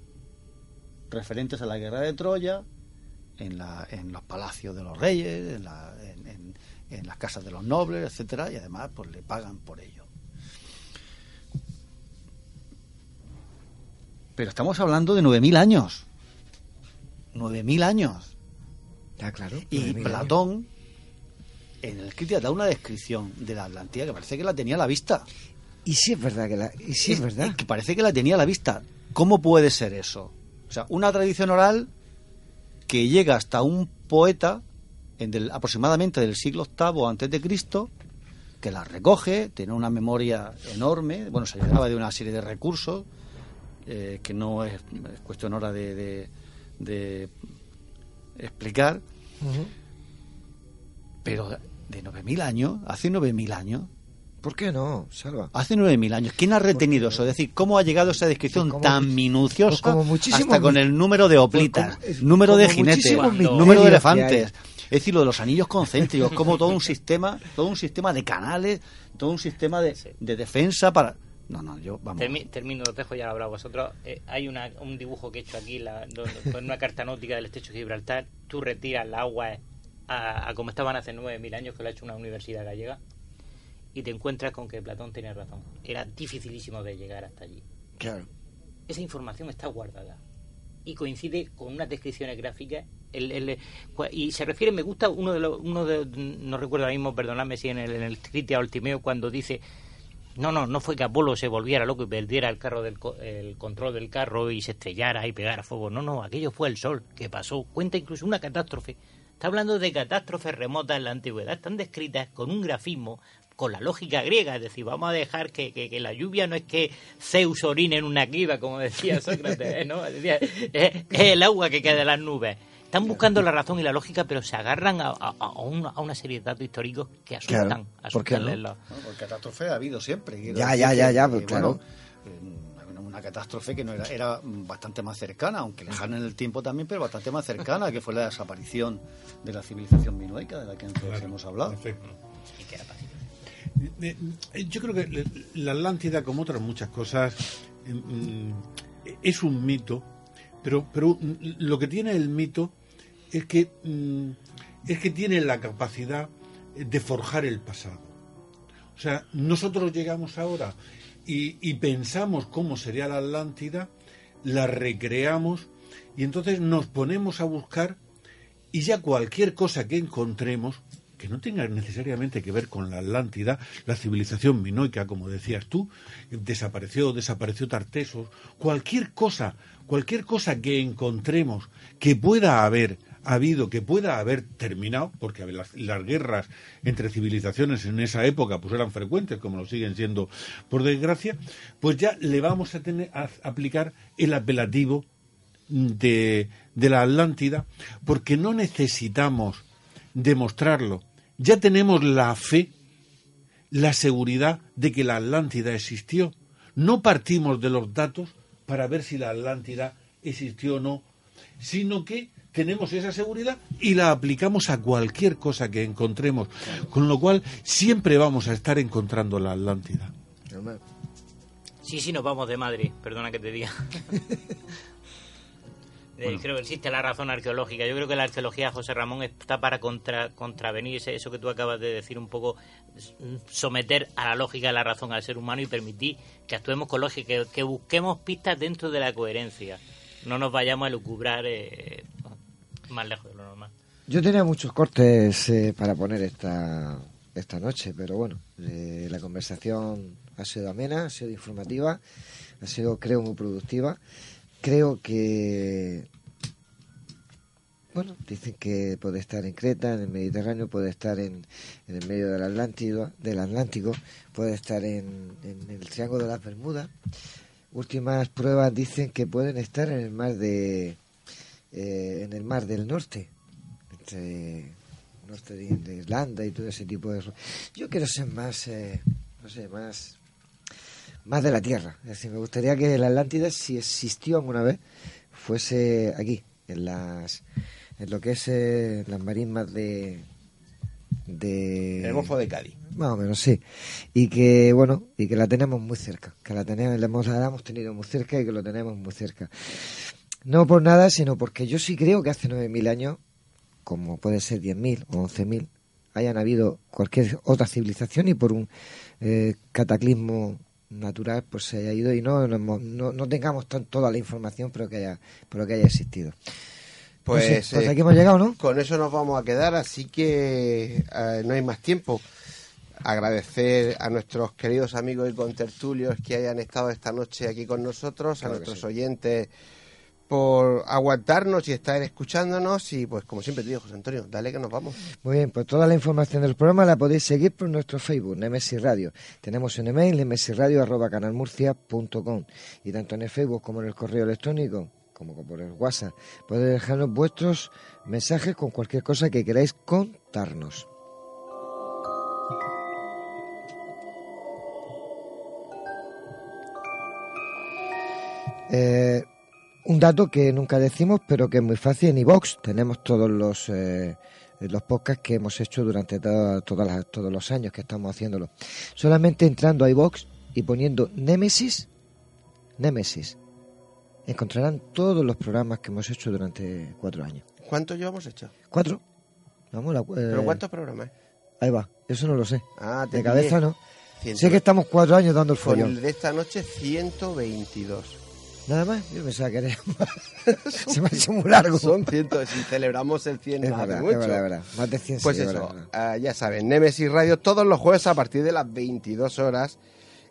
referentes a la guerra de Troya en, la, en los palacios de los reyes, en, la, en, las casas de los nobles, etcétera, y además pues le pagan por ello. Pero estamos hablando de 9.000 años. 9.000 años. Ya, claro. Y Platón, en el Critias, da una descripción de la Atlántida que parece que la tenía a la vista. Y si es verdad que la... Y si es, verdad. Que parece que la tenía a la vista. ¿Cómo puede ser eso? O sea, una tradición oral que llega hasta un poeta en del, aproximadamente del siglo VIII antes de Cristo que la recoge, tiene una memoria enorme, bueno, se llenaba de una serie de recursos eh, que no es, es, cuestión ahora de, de, de explicar, pero de 9.000 años, hace 9.000 años, ¿Por qué no, Salva? Hace 9.000 años. ¿Quién ha retenido eso? Es decir, ¿cómo ha llegado esa descripción Pues tan minuciosa como muchísimos hasta con el número de hoplitas, Pues como- número de jinetes, número de elefantes? Es decir, lo de los anillos concéntricos, como todo un sistema, todo un sistema de canales, todo un sistema de, de defensa para... No, no, yo, vamos. Termi- termino, os dejo ya habrá vosotros. Eh, hay una, un dibujo que he hecho aquí la, donde- con una carta náutica del estrecho de Gibraltar. Tú retiras el agua a, a como estaban hace 9.000 años, que lo ha hecho una universidad gallega, y te encuentras con que Platón tenía razón. Era dificilísimo de llegar hasta allí. Claro. Esa información está guardada y coincide con unas descripciones gráficas. El, el- cua- y se refiere, me gusta uno de los, uno de, no recuerdo ahora mismo, perdonadme si en el, en el Critia o el Timeo, cuando dice, no, no, no fue que Apolo se volviera loco y perdiera el carro del el control del carro y se estrellara y pegara fuego. No, no, aquello fue el sol que pasó. Cuenta incluso una catástrofe. Está hablando de catástrofes remotas en la antigüedad. Están descritas con un grafismo, con la lógica griega. Es decir, vamos a dejar que, que- que la lluvia no es que Zeus orine en una cliva, como decía Sócrates, ¿eh? ¿no? Decía, es, es el agua que cae de las nubes. Están buscando la razón y la lógica, pero se agarran a, a- a una, a una serie de datos históricos que asustan. Claro, asustan ¿por qué no? porque catástrofe ha habido siempre. Ya, ya, ya, ya, que, pues, claro. bueno, eh, una catástrofe que no era, era bastante más cercana, aunque lejana en el tiempo también, pero bastante más cercana, que fue la desaparición de la civilización minoica, de la que antes hemos hablado. Yo creo que la Atlántida, como otras muchas cosas, eh, mm, es un mito, pero, pero lo que tiene el mito es que, mm, es que tiene la capacidad de forjar el pasado. O sea, nosotros llegamos ahora y, y pensamos cómo sería la Atlántida, la recreamos y entonces nos ponemos a buscar y ya cualquier cosa que encontremos que no tenga necesariamente que ver con la Atlántida, la civilización minoica, como decías tú, desapareció, desapareció Tartesos, cualquier cosa, cualquier cosa que encontremos que pueda haber habido, que pueda haber terminado, porque las guerras entre civilizaciones en esa época pues eran frecuentes, como lo siguen siendo por desgracia, pues ya le vamos a tener a aplicar el apelativo de, de la Atlántida, porque no necesitamos demostrarlo. Ya tenemos la fe, la seguridad de que la Atlántida existió. No partimos de los datos para ver si la Atlántida existió o no, sino que tenemos esa seguridad y la aplicamos a cualquier cosa que encontremos. Con lo cual siempre vamos a estar encontrando la Atlántida. Sí, sí, nos vamos de Madrid, perdona que te diga. Eh, Creo que existe la razón arqueológica. Yo creo que la arqueología, José Ramón, está para contra, contravenir ese- eso que tú acabas de decir, un poco someter a la lógica y la razón al ser humano y permitir que actuemos con lógica, que, que busquemos pistas dentro de la coherencia. No nos vayamos a lucubrar eh, más lejos de lo normal. Yo tenía muchos cortes eh, para poner esta, esta noche, pero bueno, eh, la conversación ha sido amena, ha sido informativa, ha sido, creo, muy productiva. Creo que, bueno, dicen que puede estar en Creta, en el Mediterráneo, puede estar en, en el medio del Atlántico, del Atlántico, puede estar en, en el Triángulo de las Bermudas. Últimas pruebas dicen que pueden estar en el mar de, eh, en el mar del norte, entre norte de, de Irlanda y todo ese tipo de yo quiero ser más eh, no sé más más de la tierra. Es decir me gustaría que la Atlántida si existió alguna vez fuese aquí en las en lo que es eh, las marismas de de El Golfo de Cádiz. más o menos sí. Y que bueno y que la tenemos muy cerca que la tenemos la hemos tenido muy cerca y que lo tenemos muy cerca no por nada sino porque yo sí creo que hace 9.000 años como puede ser 10.000 o 11.000 hayan habido cualquier otra civilización y por un eh, cataclismo natural pues se haya ido y no, no, no, no tengamos tan, toda la información, pero que haya, pero que haya existido. Pues, No sé, pues eh, aquí hemos llegado, ¿no? Con eso nos vamos a quedar, así que eh, no hay más tiempo. Agradecer a nuestros queridos amigos y contertulios que hayan estado esta noche aquí con nosotros, Claro a nuestros sí. oyentes por aguantarnos y estar escuchándonos y pues como siempre te digo, José Antonio, dale que nos vamos. Muy bien, pues toda la información del programa la podéis seguir por nuestro Facebook, Nemesis Radio. Tenemos un email, nemesisradio.canalmurcia.com y tanto en el Facebook como en el correo electrónico, como por el WhatsApp, podéis dejarnos vuestros mensajes con cualquier cosa que queráis contarnos. Eh, un dato que nunca decimos, pero que es muy fácil en iVox. Tenemos todos los eh, los podcasts que hemos hecho durante toda- todas las- todos los años que estamos haciéndolo. Solamente entrando a iVox y poniendo Némesis, Némesis, encontrarán todos los programas que hemos hecho durante cuatro años. ¿Cuántos llevamos hecho? ¿Cuatro? Vamos, la, eh, ¿Pero cuántos programas? Ahí va, eso no lo sé. Ah, de cabeza no. Sé que estamos cuatro años dando el Con follón. el de esta noche 122. Nada más, yo pensaba que era Se me ha hecho muy largo. Son 100, si celebramos el 100 Es verdad, mucho. es verdad, es verdad. Más de 100 Pues sí, eso, ya saben, Nemesis Radio todos los jueves a partir de las 22 horas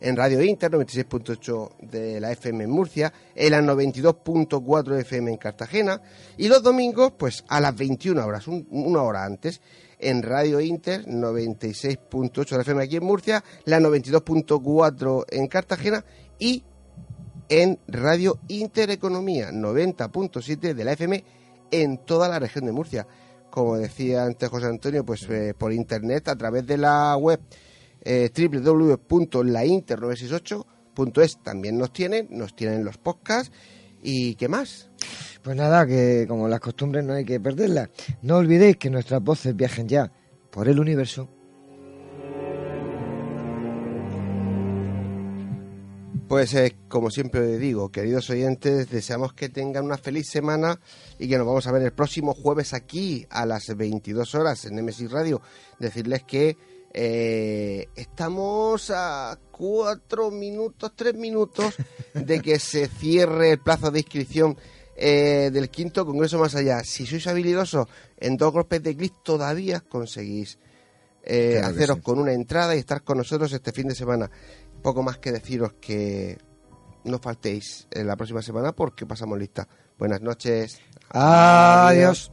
en Radio Inter 96.8 de la FM en Murcia, en la 92.4 FM en Cartagena y los domingos pues a las 21 horas, un- una hora antes en Radio Inter 96.8 de la FM aquí en Murcia, la 92.4 en Cartagena y en Radio Intereconomía 90.7 de la FM en toda la región de Murcia. Como decía antes José Antonio, pues eh, por internet a través de la web eh, www.lainter968.es también nos tienen, nos tienen los podcasts y qué más. Pues nada, que como las costumbres no hay que perderlas. No olvidéis que nuestras voces viajen ya por el universo. Pues eh, como siempre digo, queridos oyentes, deseamos que tengan una feliz semana y que nos vamos a ver el próximo jueves aquí a las 22 horas en Nemesis Radio. Decirles que eh, estamos a cuatro minutos, tres minutos de que se cierre el plazo de inscripción eh, del quinto Congreso Más Allá. Si sois habilidosos, en dos golpes de clic todavía conseguís eh, Claro haceros sí. con una entrada y estar con nosotros este fin de semana. Poco más que deciros que no faltéis en la próxima semana porque pasamos lista. Buenas noches. Adiós.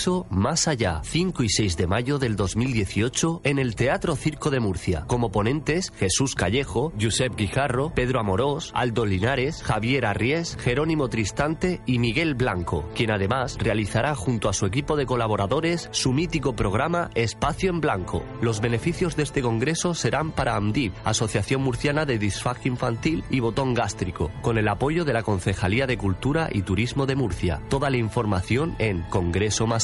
Congreso Congreso Más Allá, 5 y 6 de mayo del 2018 en el Teatro Circo de Murcia. Como ponentes, Jesús Callejo, Josep Guijarro, Pedro Amorós, Aldo Linares, Javier Arries, Jerónimo Tristante y Miguel Blanco, quien además realizará junto a su equipo de colaboradores su mítico programa Espacio en Blanco. Los beneficios de este congreso serán para AMDIP, Asociación Murciana de Disfagia Infantil y Botón Gástrico, con el apoyo de la Concejalía de Cultura y Turismo de Murcia. Toda la información en